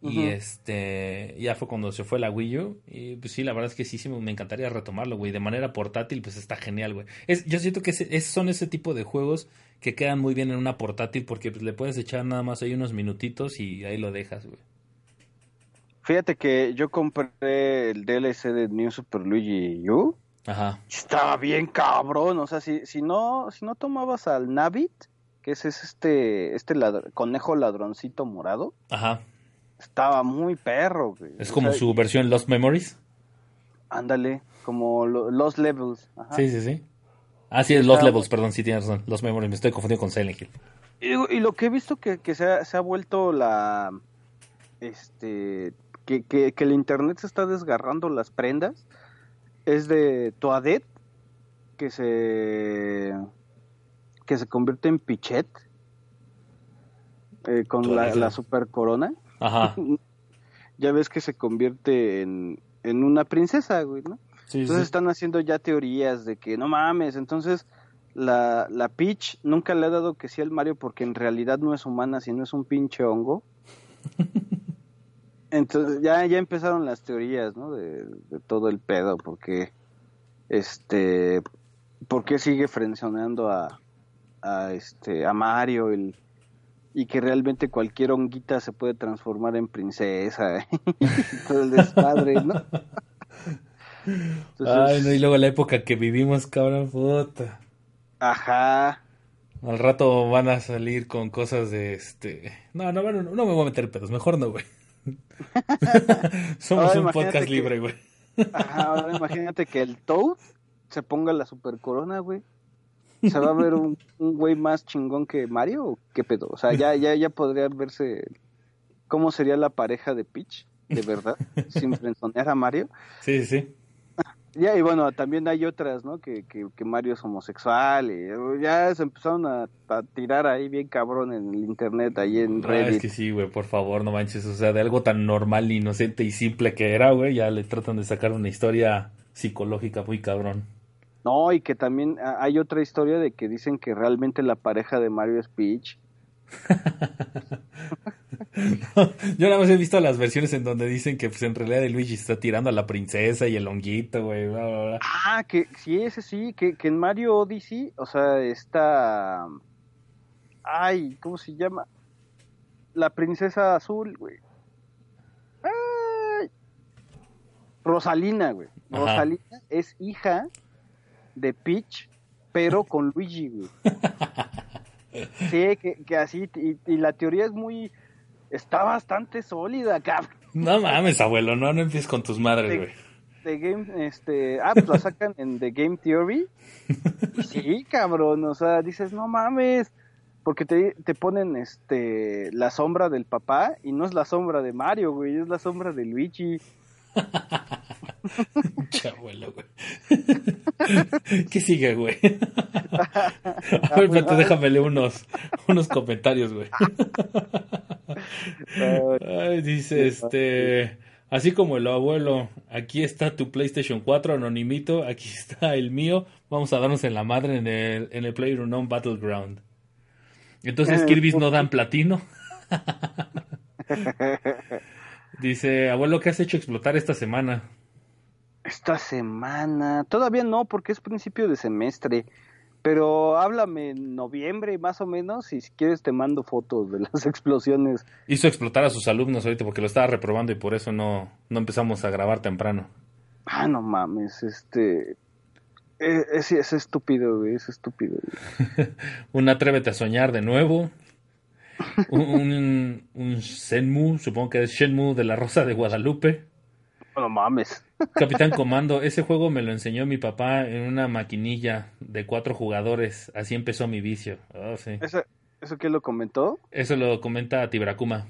Speaker 1: Y este, ya fue cuando se fue la Wii U. Y pues sí, la verdad es que sí, sí me encantaría retomarlo, güey. De manera portátil, pues está genial, güey. Es, yo siento que es, son ese tipo de juegos que quedan muy bien en una portátil porque pues, le puedes echar nada más ahí unos minutitos y ahí lo dejas, güey.
Speaker 2: Fíjate que yo compré el DLC de New Super Luigi U.
Speaker 1: Ajá.
Speaker 2: Estaba bien cabrón, o sea, si, si no, si no tomabas al Navit, que es, es este, este conejo ladroncito morado.
Speaker 1: Ajá.
Speaker 2: Estaba muy perro, güey.
Speaker 1: Es como su versión Lost Memories.
Speaker 2: Ándale, como Lost Levels.
Speaker 1: Sí, sí, sí. Ah, sí, es Lost Levels, perdón, sí tienes razón. Lost Memories, me estoy confundiendo con Silent Hill.
Speaker 2: Y, lo que he visto que, que se, ha, se ha vuelto la... Este... Que, que, que, el internet se está desgarrando las prendas es de Toadet que se que se convierte en Pichet eh, con la, super corona.
Speaker 1: Ajá.
Speaker 2: ya ves que se convierte en, en una princesa, güey, ¿no? entonces están haciendo ya teorías de que no mames, entonces la, la Peach nunca le ha dado que sí al Mario porque en realidad no es humana, sino es un pinche hongo. Entonces ya, ya empezaron las teorías, ¿no? De, todo el pedo, porque este, ¿por qué sigue frencionando a, a este, a Mario el, y que realmente cualquier honguita se puede transformar en princesa y todo el despadre, ¿no?
Speaker 1: Ay, no, y luego la época que vivimos, cabrón, puta.
Speaker 2: Ajá.
Speaker 1: Al rato van a salir con cosas de este. No, no, no, no me voy a meter pedos, mejor no, güey. Somos un podcast libre, güey.
Speaker 2: Ajá, ahora imagínate que el Toad se ponga la super corona, güey. ¿Se va a ver un, un güey más chingón que Mario o qué pedo? O sea, ya, ya, ya podría verse cómo sería la pareja de Peach, de verdad, sin frenzonear a Mario.
Speaker 1: Sí, sí.
Speaker 2: Ya, y bueno, también hay otras, ¿no? Que, que, Mario es homosexual y ya se empezaron a, tirar ahí bien cabrón en el internet, ahí en Reddit.
Speaker 1: Ah, es que sí, güey, por favor, no manches, o sea, de algo tan normal, inocente y simple que era, güey, ya le tratan de sacar una historia psicológica muy cabrón.
Speaker 2: No, y que también ah, hay otra historia de que dicen que realmente la pareja de Mario es Peach
Speaker 1: yo nada más he visto las versiones en donde dicen que pues en realidad Luigi está tirando a la princesa y el honguito, güey.
Speaker 2: Ah, que sí, ese sí, que, que en Mario Odyssey, o sea, está... Ay, ¿cómo se llama? La princesa azul, güey. Ay. Rosalina, güey. Rosalina es hija de Peach, pero con Luigi, güey. Sí, que, así, y, la teoría es muy, está bastante sólida, cabrón.
Speaker 1: No mames, abuelo, no, no empieces con tus madres, güey.
Speaker 2: The Game, este, ah, pues la sacan en The Game Theory. sí, cabrón, o sea, dices, no mames, porque te, te ponen, este, la sombra del papá, y no es la sombra de Mario, güey, es la sombra de Luigi.
Speaker 1: Chabuelo, güey. ¿Qué sigue, güey? A ver, espérate, déjame leer unos, unos comentarios, güey. dice, este... Así como el abuelo, aquí está tu PlayStation 4, anonimito, aquí está el mío, vamos a darnos en la madre en el, en el PlayerUnknown Battleground. Entonces, eh, Kirby's no dan platino. Dice, abuelo, ¿qué has hecho explotar esta semana?
Speaker 2: Esta semana, todavía no, porque es principio de semestre. Pero háblame en noviembre más o menos y si quieres te mando fotos de las explosiones.
Speaker 1: Hizo explotar a sus alumnos ahorita porque lo estaba reprobando y por eso no, no empezamos a grabar temprano.
Speaker 2: Ah, no mames, este... E, es, es, estúpido, güey, es estúpido.
Speaker 1: un atrévete a soñar de nuevo. Un, un, Senmu, supongo que es Shenmu de la Rosa de Guadalupe.
Speaker 2: No mames.
Speaker 1: Capitán Comando, ese juego me lo enseñó mi papá en una maquinilla de cuatro jugadores. Así empezó mi vicio. Oh, sí.
Speaker 2: ¿Eso, ¿Eso qué lo comentó?
Speaker 1: Eso lo comenta Tibracuma.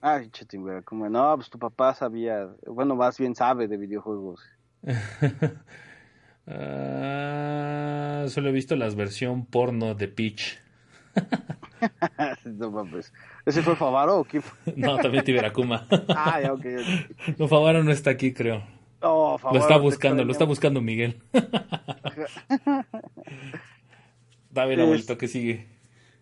Speaker 2: Ay, Tibracuma. No, pues tu papá sabía, bueno, más bien sabe de videojuegos.
Speaker 1: Ah, solo he visto la versión porno de Peach.
Speaker 2: no mames. ¿Ese fue Favaro o quién
Speaker 1: No, también Tiberacuma.
Speaker 2: ah, ya, ok.
Speaker 1: No, Favaro no está aquí, creo.
Speaker 2: No,
Speaker 1: Favaro. Lo está buscando, lo está buscando Miguel. Dame la vuelta, ¿qué sigue?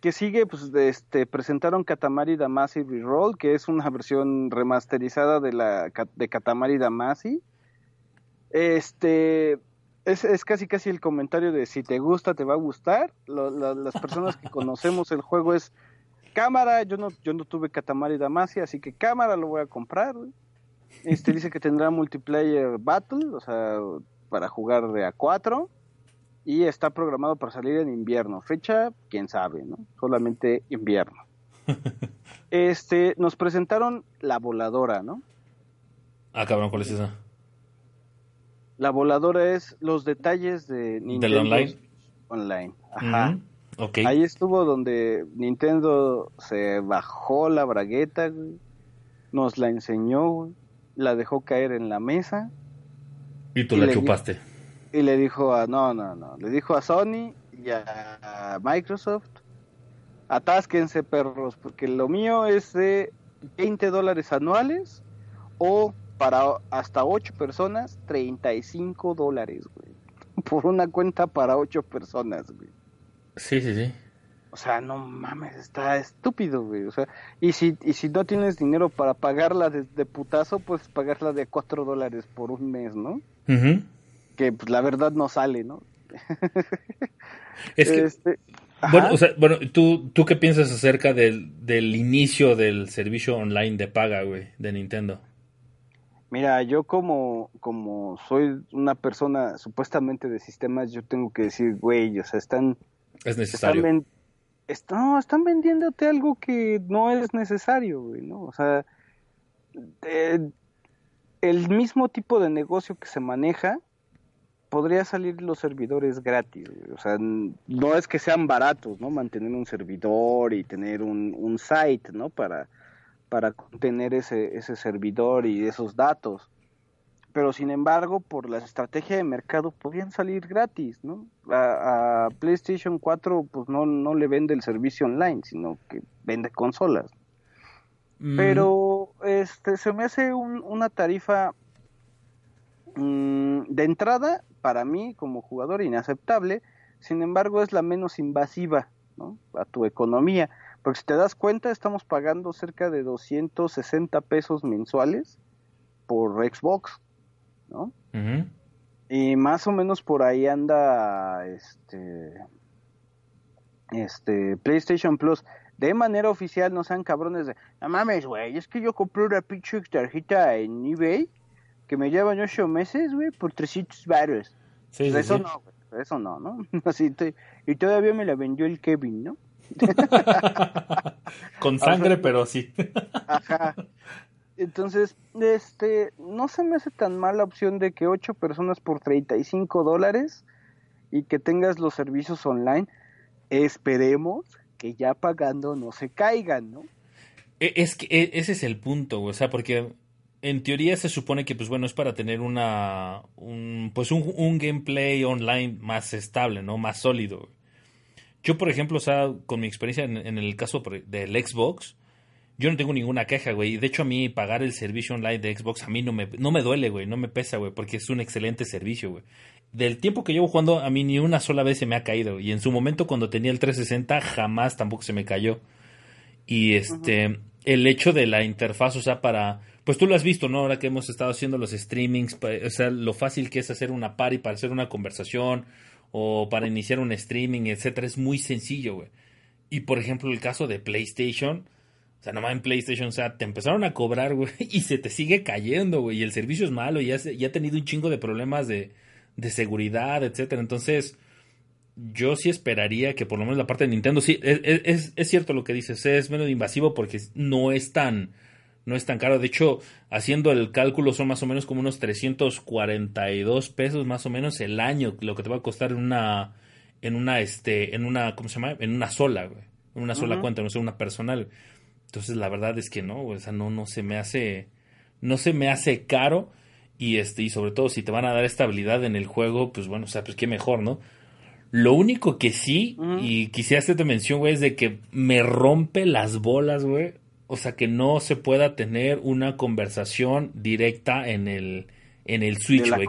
Speaker 2: ¿Qué sigue? Pues este, presentaron Katamari Damacy Reroll, que es una versión remasterizada de la de Katamari Damacy. Este, es, es, casi casi el comentario de si te gusta, te va a gustar. las personas que conocemos el juego es cámara, yo no, yo no tuve Katamari Damacy, así que cámara lo voy a comprar. Este dice que tendrá multiplayer battle, o sea, para jugar de a 4 y está programado para salir en invierno. Fecha, quién sabe, ¿no? Solamente invierno. este, nos presentaron la voladora, ¿no?
Speaker 1: Ah, cabrón, ¿cuál es esa?
Speaker 2: La voladora es los detalles de
Speaker 1: Nintendo online?
Speaker 2: online. Ajá. Ahí estuvo donde Nintendo se bajó la bragueta, nos la enseñó, la dejó caer en la mesa.
Speaker 1: Y tú la chupaste.
Speaker 2: Y le dijo a, no, no, no, le dijo a Sony y a Microsoft, atásquense perros, porque lo mío es de 20 dólares anuales o para hasta 8 personas, 35 dólares, güey. Por una cuenta para 8 personas, güey.
Speaker 1: Sí, sí, sí.
Speaker 2: O sea, no mames, está estúpido, güey. O sea, y si, y si no tienes dinero para pagarla de, putazo, pues pagarla de 4 dólares por un mes, ¿no? Que pues la verdad no sale, ¿no?
Speaker 1: es que... Este, bueno, o sea, bueno, ¿tú, ¿tú qué piensas acerca del, del inicio del servicio online de paga, güey, de Nintendo?
Speaker 2: Mira, yo como, como soy una persona supuestamente de sistemas, yo tengo que decir, güey, o sea, están...
Speaker 1: Es necesario.
Speaker 2: Están, no, están vendiéndote algo que no es necesario, güey, ¿no? O sea, el mismo tipo de negocio que se maneja, podría salir los servidores gratis, güey. O sea, no es que sean baratos, ¿no? Mantener un servidor y tener un, un site, ¿no? Para para tener ese, ese servidor y esos datos. Pero sin embargo, por la estrategia de mercado, podrían salir gratis, ¿no? A, PlayStation 4 pues no, no le vende el servicio online, sino que vende consolas. Mm. Pero este se me hace una tarifa mm, de entrada, para mí como jugador, inaceptable. Sin embargo, es la menos invasiva ¿no? a tu economía. Porque si te das cuenta, estamos pagando cerca de 260 pesos mensuales por Xbox, ¿no? Y más o menos por ahí anda este este PlayStation Plus. De manera oficial no sean cabrones de, no mames, güey, es que yo compré una pinche tarjeta en eBay que me llevan ocho meses, güey, por 300 baros. Sí, pues eso no, eso no, ¿no? Así y todavía me la vendió el Kevin, ¿no?
Speaker 1: Con sangre, pero sí.
Speaker 2: Ajá. Entonces, este, no se me hace tan mal la opción de que ocho personas por 35 dólares y que tengas los servicios online. Esperemos que ya pagando no se caigan, ¿no?
Speaker 1: E, es que e, ese es el punto, o sea, porque en teoría se supone que, pues bueno, es para tener una, un, pues un, un gameplay online más estable, ¿no? Más sólido. Yo, por ejemplo, o sea, con mi experiencia en, el caso del Xbox, yo no tengo ninguna queja, güey. De hecho, a mí pagar el servicio online de Xbox a mí no me, no me duele, güey. No me pesa, güey, porque es un excelente servicio, güey. Del tiempo que llevo jugando, a mí ni una sola vez se me ha caído. Y en su momento, cuando tenía el 360, jamás tampoco se me cayó. Y este, el hecho de la interfaz, o sea, para. Pues tú lo has visto, ¿no? Ahora que hemos estado haciendo los streamings, o sea, lo fácil que es hacer una party para hacer una conversación o para iniciar un streaming, etcétera, es muy sencillo, güey. Y por ejemplo, el caso de PlayStation, o sea, nomás en PlayStation, o sea, te empezaron a cobrar, güey, y se te sigue cayendo, güey, y el servicio es malo, y ha tenido un chingo de problemas de, de seguridad, etcétera. Entonces, yo sí esperaría que por lo menos la parte de Nintendo, sí, es, es, es cierto lo que dices, es menos invasivo porque no es tan no es tan caro. De hecho, haciendo el cálculo son más o menos como unos 342 pesos más o menos el año lo que te va a costar en una en una este en una ¿cómo se llama? En una sola, güey. En una sola cuenta, no sé, una personal. Entonces, la verdad es que no, o sea, no no se me hace no se me hace caro y este y sobre todo si te van a dar estabilidad en el juego, pues bueno, o sea, pues qué mejor, ¿no? Lo único que sí, y quisiera hacerte mención, güey, es de que me rompe las bolas, güey, o sea, que no se pueda tener una conversación directa en el, en el Switch, güey.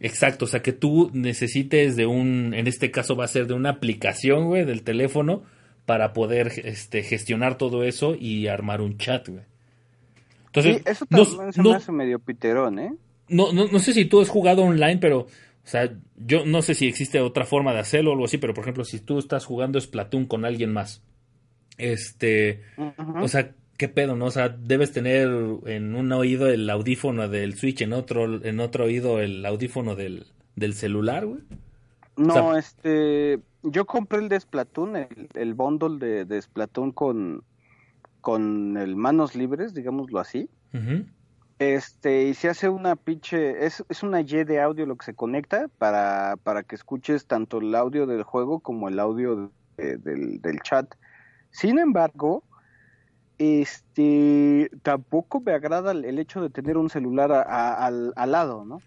Speaker 1: Exacto, o sea, que tú necesites de un, en este caso va a ser de una aplicación, güey, del teléfono para poder este, gestionar todo eso y armar un chat, güey.
Speaker 2: Entonces, eso también se me hace medio piterón, ¿eh?
Speaker 1: No, no, no sé si tú has jugado online, pero, o sea, yo no sé si existe otra forma de hacerlo o algo así, pero por ejemplo, si tú estás jugando Splatoon con alguien más, este, o sea, qué pedo, ¿no? O sea, debes tener en un oído el audífono del Switch, en otro, en otro oído el audífono del, del celular, güey.
Speaker 2: No, este, yo compré el de Splatoon, el, el bundle de, de Splatoon con, con el manos libres, digámoslo así. Este, y se hace una pinche, es, es una Y de audio lo que se conecta para, para que escuches tanto el audio del juego como el audio del, del chat. Sin embargo, este, tampoco me agrada el hecho de tener un celular al, al, lado, ¿no?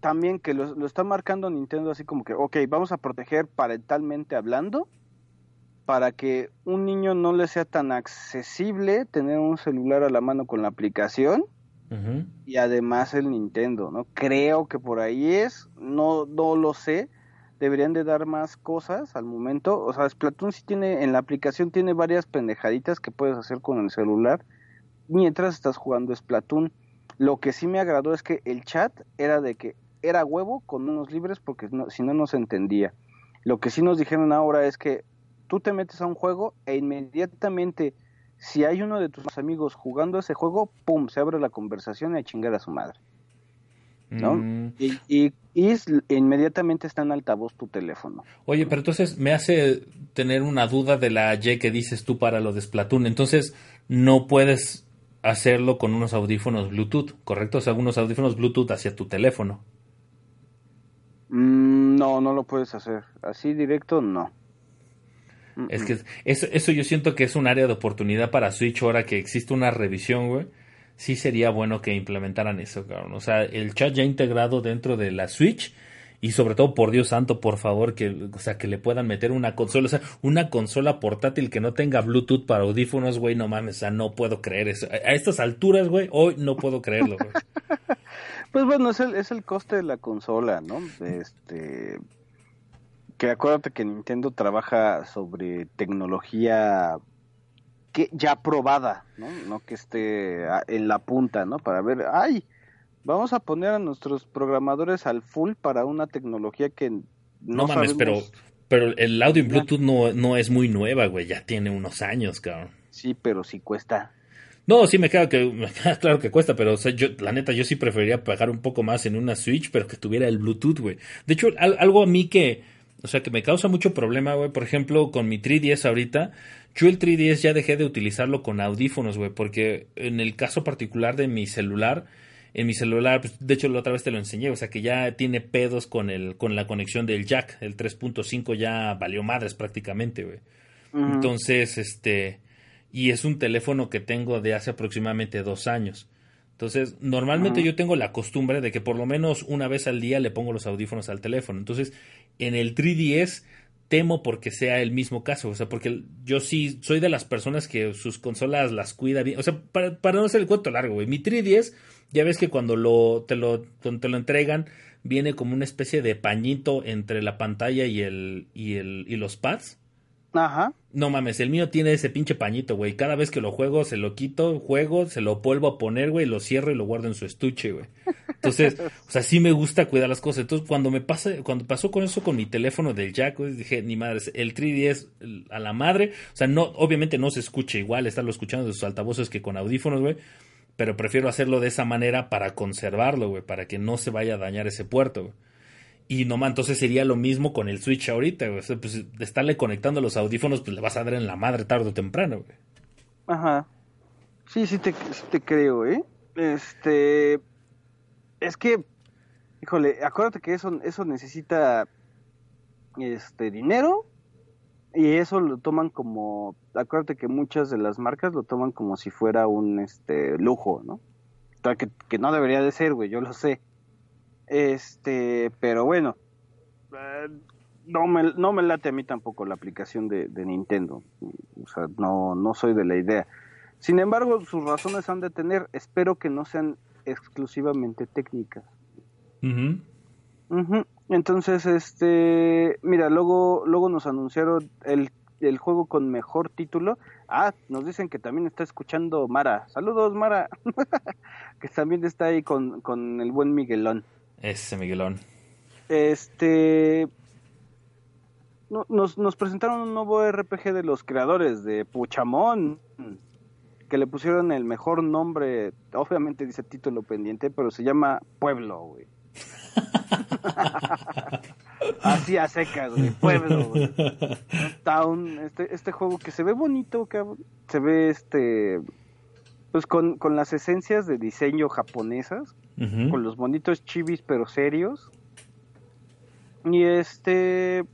Speaker 2: También que lo, lo, está marcando Nintendo así como que, ok, vamos a proteger parentalmente hablando para que un niño no le sea tan accesible tener un celular a la mano con la aplicación y además el Nintendo, ¿no? Creo que por ahí es, no, no lo sé, deberían de dar más cosas al momento. O sea, Splatoon sí tiene, en la aplicación tiene varias pendejaditas que puedes hacer con el celular mientras estás jugando Splatoon. Lo que sí me agradó es que el chat era de que era huevo con unos libres porque si no, no se entendía. Lo que sí nos dijeron ahora es que tú te metes a un juego e inmediatamente, si hay uno de tus amigos jugando ese juego, ¡pum! Se abre la conversación y a chingar a su madre. ¿No? Mm. Y, inmediatamente está en altavoz tu teléfono.
Speaker 1: Oye, pero entonces me hace tener una duda de la Y que dices tú para lo de Splatoon. Entonces, no puedes hacerlo con unos audífonos Bluetooth, ¿correcto? O sea, unos audífonos Bluetooth hacia tu teléfono.
Speaker 2: Mm, no, no lo puedes hacer. Así directo, no.
Speaker 1: Es que eso, eso yo siento que es un área de oportunidad para Switch ahora que existe una revisión, güey sí sería bueno que implementaran eso, cabrón. O sea, el chat ya integrado dentro de la Switch y sobre todo por Dios santo, por favor, que o sea, que le puedan meter una consola, o sea, una consola portátil que no tenga Bluetooth para audífonos, güey, no mames, o sea, no puedo creer eso. A estas alturas, güey, hoy no puedo creerlo, güey.
Speaker 2: pues bueno, es el, es el coste de la consola, ¿no? Este que acuérdate que Nintendo trabaja sobre tecnología que ya probada, ¿no? No que esté en la punta, ¿no? Para ver, ay, vamos a poner a nuestros programadores al full para una tecnología que no, no mames,
Speaker 1: pero pero el audio en Bluetooth no, no es muy nueva, güey, ya tiene unos años, cabrón.
Speaker 2: Sí, pero sí cuesta.
Speaker 1: No, sí me queda que claro que cuesta, pero yo la neta yo sí preferiría pagar un poco más en una Switch, pero que tuviera el Bluetooth, güey. De hecho, algo a mí que o sea, que me causa mucho problema, güey, por ejemplo, con mi 3DS ahorita, yo el 3DS ya dejé de utilizarlo con audífonos, güey, porque en el caso particular de mi celular, en mi celular, pues, de hecho la otra vez te lo enseñé, o sea que ya tiene pedos con el con la conexión del jack, el 3.5 ya valió madres prácticamente, güey. Entonces, este, y es un teléfono que tengo de hace aproximadamente dos años. Entonces, normalmente yo tengo la costumbre de que por lo menos una vez al día le pongo los audífonos al teléfono. Entonces, en el 3DS temo porque sea el mismo caso, o sea, porque yo sí soy de las personas que sus consolas las cuida bien, o sea, para, no hacer el cuento largo, güey, mi 3DS, ya ves que cuando lo te, lo te lo entregan, viene como una especie de pañito entre la pantalla y el, y el, y los pads,
Speaker 2: Ajá.
Speaker 1: No mames, el mío tiene ese pinche pañito, güey. Cada vez que lo juego, se lo quito, juego, se lo vuelvo a poner, güey, lo cierro y lo guardo en su estuche, güey. Entonces, o sea, sí me gusta cuidar las cosas. Entonces, cuando me pasa, cuando pasó con eso con mi teléfono del Jack, güey, dije, ni madre, el 3DS a la madre. O sea, no, obviamente no se escucha igual, estarlo escuchando de sus altavoces que con audífonos, güey. Pero prefiero hacerlo de esa manera para conservarlo, güey, para que no se vaya a dañar ese puerto, güey. Y no entonces sería lo mismo con el Switch ahorita, güey. pues de estarle conectando los audífonos, pues le vas a dar en la madre tarde o temprano, güey.
Speaker 2: Ajá. Sí, sí te, te creo, ¿eh? Este. Es que, híjole, acuérdate que eso, eso necesita este dinero y eso lo toman como, acuérdate que muchas de las marcas lo toman como si fuera un este lujo, ¿no? Que, que no debería de ser, güey, yo lo sé. Este, pero bueno, eh, no, me, no me late a mí tampoco la aplicación de, Nintendo. O sea, no, no soy de la idea. Sin embargo, sus razones han de tener. Espero que no sean exclusivamente técnicas. Entonces, este, mira, luego, luego nos anunciaron el, el, juego con mejor título. Ah, nos dicen que también está escuchando Mara. Saludos, Mara. que también está ahí con, con el buen Miguelón.
Speaker 1: Ese Miguelón.
Speaker 2: Este. nos, nos presentaron un nuevo RPG de los creadores de Puchamón. Que le pusieron el mejor nombre. Obviamente dice título pendiente, pero se llama Pueblo, güey. Así a secas, güey, pueblo, güey. Town, este, este juego que se ve bonito, cabrón. Se ve este. Pues con, con las esencias de diseño japonesas, con los bonitos chibis pero serios. Y este.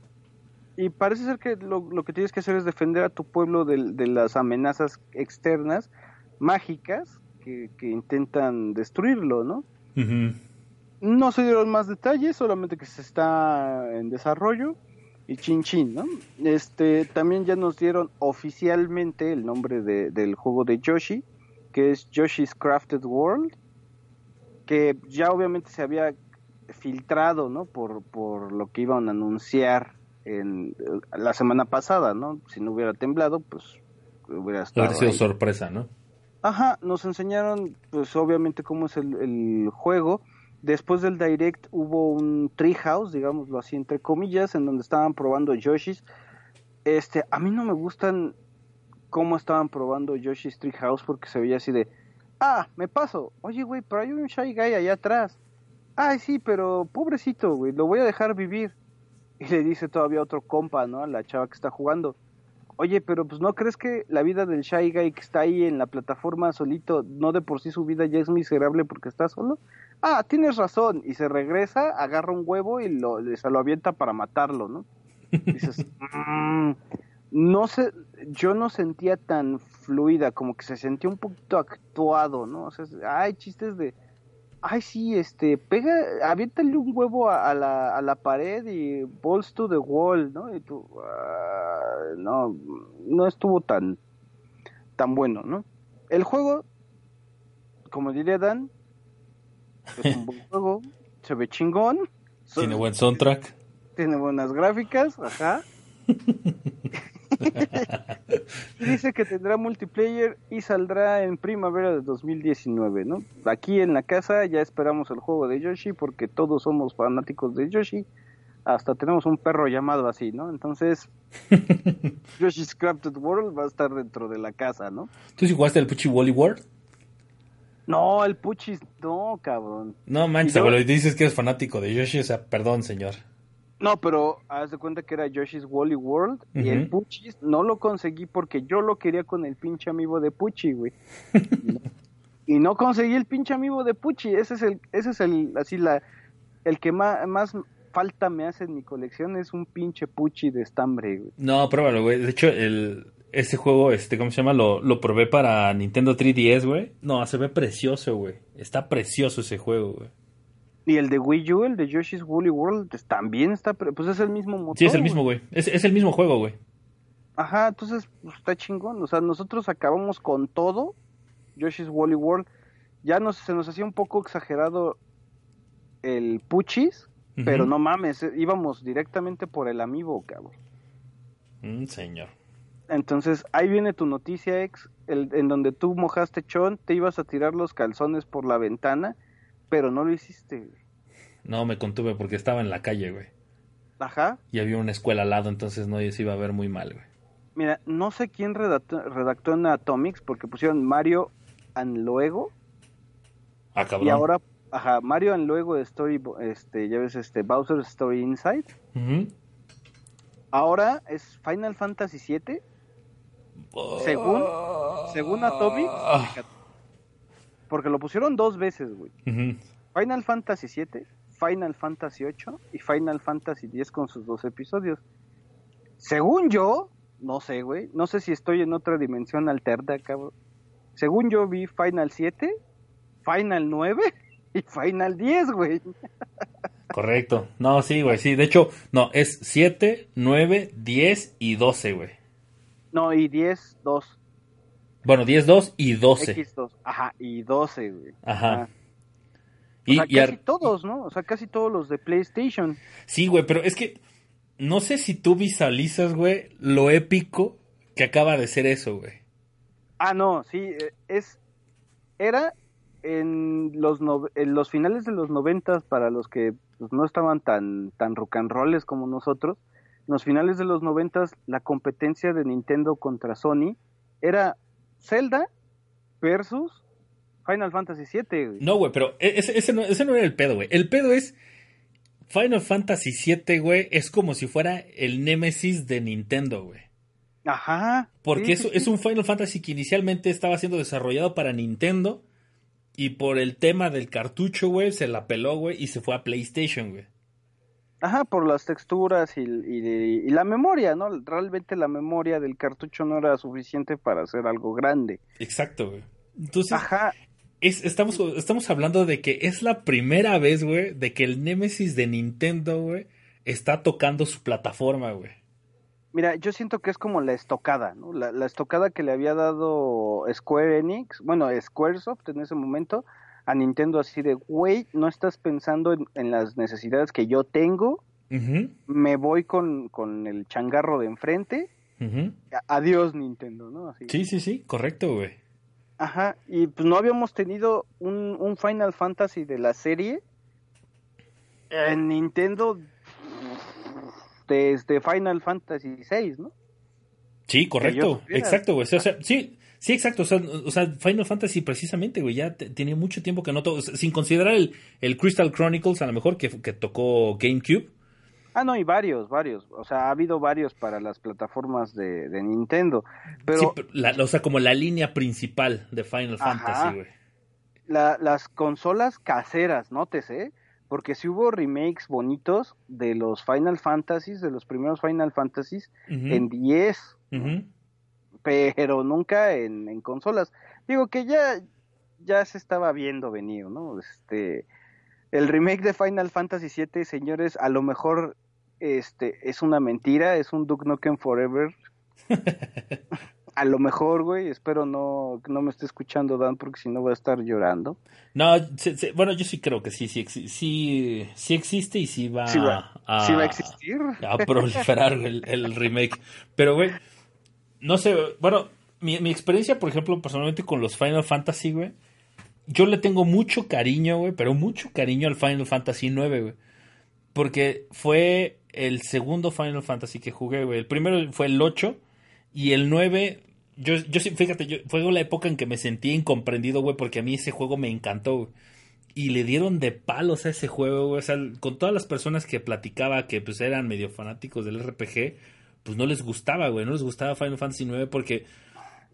Speaker 2: Y parece ser que lo, lo que tienes que hacer es defender a tu pueblo de, de las amenazas externas, mágicas, que, que intentan destruirlo, ¿no? No se dieron más detalles, solamente que se está en desarrollo y chin chin, ¿no? Este, también ya nos dieron oficialmente el nombre de- del juego de Yoshi, que es Yoshi's Crafted World, que ya obviamente se había filtrado, ¿no? Por, por lo que iban a anunciar en eh, la semana pasada, ¿no? Si no hubiera temblado, pues hubiera estado
Speaker 1: sido
Speaker 2: ahí.
Speaker 1: sorpresa, ¿no?
Speaker 2: Ajá, nos enseñaron, pues obviamente cómo es el, el juego. Después del direct hubo un treehouse, digámoslo así entre comillas, en donde estaban probando Yoshis. Este, a mí no me gustan cómo estaban probando Yoshi's Treehouse porque se veía así de, ah, me paso. Oye, güey, pero hay un shy guy allá atrás. Ay, sí, pero pobrecito, güey, lo voy a dejar vivir. Y le dice todavía otro compa, ¿no? A la chava que está jugando. Oye, pero pues no crees que la vida del Shy Guy que está ahí en la plataforma solito, no de por sí su vida ya es miserable porque está solo? Ah, tienes razón. Y se regresa, agarra un huevo y lo, se lo avienta para matarlo, ¿no? Dices, "Mm, no sé, yo no sentía tan fluida, como que se sentía un poquito actuado, ¿no? O sea, hay chistes de, ay sí, este, pega, aviéntale un huevo a, a la, a la pared y balls to the wall, ¿no? Y tú, ah, no, no estuvo tan, tan bueno, ¿no? El juego, como diría Dan, es un buen juego, se ve chingón,
Speaker 1: Tiene buen soundtrack.
Speaker 2: tiene buenas gráficas, ajá. Y Dice que tendrá multiplayer y saldrá en primavera de 2019, ¿no? Aquí en la casa ya esperamos el juego de Yoshi porque todos somos fanáticos de Yoshi. Hasta tenemos un perro llamado así, ¿no? Entonces, Yoshi's Crafted World va a estar dentro de la casa, ¿no?
Speaker 1: ¿Tú sí jugaste el Puchi Wally World?
Speaker 2: No, el Puchis, no, cabrón.
Speaker 1: No manches, abuelo, y dices que eres fanático de Yoshi, o sea, perdón, señor.
Speaker 2: No, pero haz de cuenta que era Yoshi's Wally World y el. Puchis no lo conseguí porque yo lo quería con el pinche amigo de Puchi, güey. y no conseguí el pinche amigo de Puchi. Ese es el, ese es el, así la, el que más, más falta me hace en mi colección es un pinche Puchi de estambre, güey.
Speaker 1: No, pruébalo, güey. De hecho, el, este juego, este, ¿cómo se llama? Lo, lo probé para Nintendo 3DS, güey. No, se ve precioso, güey. Está precioso ese juego, güey.
Speaker 2: Y el de Wii U, el de Yoshi's Woolly World, también está, pues es el mismo motor.
Speaker 1: Sí, es el mismo, güey. Es, es el mismo juego, güey.
Speaker 2: Ajá, entonces pues, está chingón. O sea, nosotros acabamos con todo. Yoshi's Woolly World. Ya nos, se nos hacía un poco exagerado el Puchis, pero no mames, eh, íbamos directamente por el amiibo, cabrón.
Speaker 1: Mm, señor.
Speaker 2: Entonces, ahí viene tu noticia, ex, el, en donde tú mojaste chon, te ibas a tirar los calzones por la ventana, pero no lo hiciste. güey.
Speaker 1: No, me contuve porque estaba en la calle, güey.
Speaker 2: Ajá.
Speaker 1: Y había una escuela al lado, entonces no se iba a ver muy mal, güey.
Speaker 2: Mira, no sé quién redactó, redactó en Atomics porque pusieron Mario and luego
Speaker 1: Ah, cabrón.
Speaker 2: y ahora, ajá, Mario and luego de Story, este, ya ves, este, Bowser's Story Inside.
Speaker 1: Ujú.
Speaker 2: Ahora es Final Fantasy VII, según, según Atomics,
Speaker 1: Ah.
Speaker 2: Porque lo pusieron dos veces, güey.
Speaker 1: Ujú.
Speaker 2: Final Fantasy VII, Final Fantasy VIII y Final Fantasy X con sus dos episodios. Según yo, no sé, güey, no sé si estoy en otra dimensión alterna, cabrón. Según yo vi Final 7, Final 9 y Final 10, güey.
Speaker 1: Correcto. No, sí, güey, sí. De hecho, no, es 7, 9, 10 y 12, güey.
Speaker 2: No, y 10, 2.
Speaker 1: Bueno, 10, 2 y 12.
Speaker 2: X2. Ajá, y 12, güey.
Speaker 1: Ajá.
Speaker 2: O
Speaker 1: Y,
Speaker 2: sea,
Speaker 1: y
Speaker 2: casi
Speaker 1: ar-
Speaker 2: todos, ¿no? O sea, casi todos los de PlayStation.
Speaker 1: Sí, güey, pero es que no sé si tú visualizas, güey, lo épico que acaba de ser eso, güey.
Speaker 2: Ah, no, sí, eh, es era en los no- en los finales de los noventas para los que pues, no estaban tan tan rock and rolls como nosotros. En los finales de los noventas la competencia de Nintendo contra Sony era Zelda versus Final Fantasy VII. güey.
Speaker 1: No, güey, pero e- ese, ese no, ese no era el pedo, güey. El pedo es Final Fantasy VII, güey, es como si fuera el Nemesis de Nintendo, güey.
Speaker 2: Ajá.
Speaker 1: Porque
Speaker 2: sí,
Speaker 1: es,
Speaker 2: sí,
Speaker 1: es un Final Fantasy que inicialmente estaba siendo desarrollado para Nintendo. Y por el tema del cartucho, güey, se la peló, güey, y se fue a PlayStation, güey.
Speaker 2: Ajá, por las texturas y, y- y la memoria, ¿no? Realmente la memoria del cartucho no era suficiente para hacer algo grande.
Speaker 1: Exacto, güey. Entonces,
Speaker 2: Ajá,
Speaker 1: es- estamos, estamos hablando de que es la primera vez, güey, de que el Nemesis de Nintendo, güey, está tocando su plataforma, güey.
Speaker 2: mira, yo siento que es como la estocada, ¿no? La, la estocada que le había dado Square Enix, bueno, Squaresoft en ese momento, a Nintendo así de, güey, no estás pensando en, en las necesidades que yo tengo, me voy con, con el changarro de enfrente, adiós Nintendo, ¿no? Así.
Speaker 1: Sí, sí, sí, correcto, güey.
Speaker 2: Ajá, y pues no habíamos tenido un, un Final Fantasy de la serie en Nintendo desde Final Fantasy VI, ¿no?
Speaker 1: Sí, correcto. Exacto, güey. O sea, sí, sí, exacto. O sea, o sea, Final Fantasy precisamente, güey, ya te- tenía mucho tiempo que no to- o sea, sin considerar el, el Crystal Chronicles, a lo mejor, que, que tocó GameCube.
Speaker 2: Ah, no, y varios, varios. O sea, ha habido varios para las plataformas de, de Nintendo. Pero
Speaker 1: Sí, pero la- o sea, como la línea principal de Final
Speaker 2: Ajá.
Speaker 1: Fantasy, güey.
Speaker 2: la- las consolas caseras, nótese, porque sí hubo remakes bonitos de los Final Fantasies, de los primeros Final Fantasies,
Speaker 1: Ujú,
Speaker 2: en 10,
Speaker 1: ujú.
Speaker 2: pero nunca en, en consolas. Digo que ya, ya se estaba viendo venir, ¿no? Este, el remake de Final Fantasy VII, señores, a lo mejor este es una mentira, es un Duke Nukem Forever. a lo mejor, güey, espero no, que no me esté escuchando Dan, porque si no voy a estar llorando.
Speaker 1: No, se- se- bueno, yo sí creo que sí, sí, sí, sí existe y sí va,
Speaker 2: Sí va-
Speaker 1: a,
Speaker 2: ¿Sí va a existir?
Speaker 1: a proliferar el, el remake. Pero, güey, no sé, bueno, mi, mi experiencia, por ejemplo, personalmente con los Final Fantasy, güey, yo le tengo mucho cariño, güey, pero mucho cariño al Final Fantasy 9, güey. Porque fue el segundo Final Fantasy que jugué, güey. El primero fue el 8 y el 9, yo, yo fíjate, yo, fue la época en que me sentí incomprendido, güey, porque a mí ese juego me encantó, güey. Y le dieron de palos a ese juego, güey. O sea, con todas las personas que platicaba que pues eran medio fanáticos del RPG, pues no les gustaba, güey. No les gustaba Final Fantasy 9 porque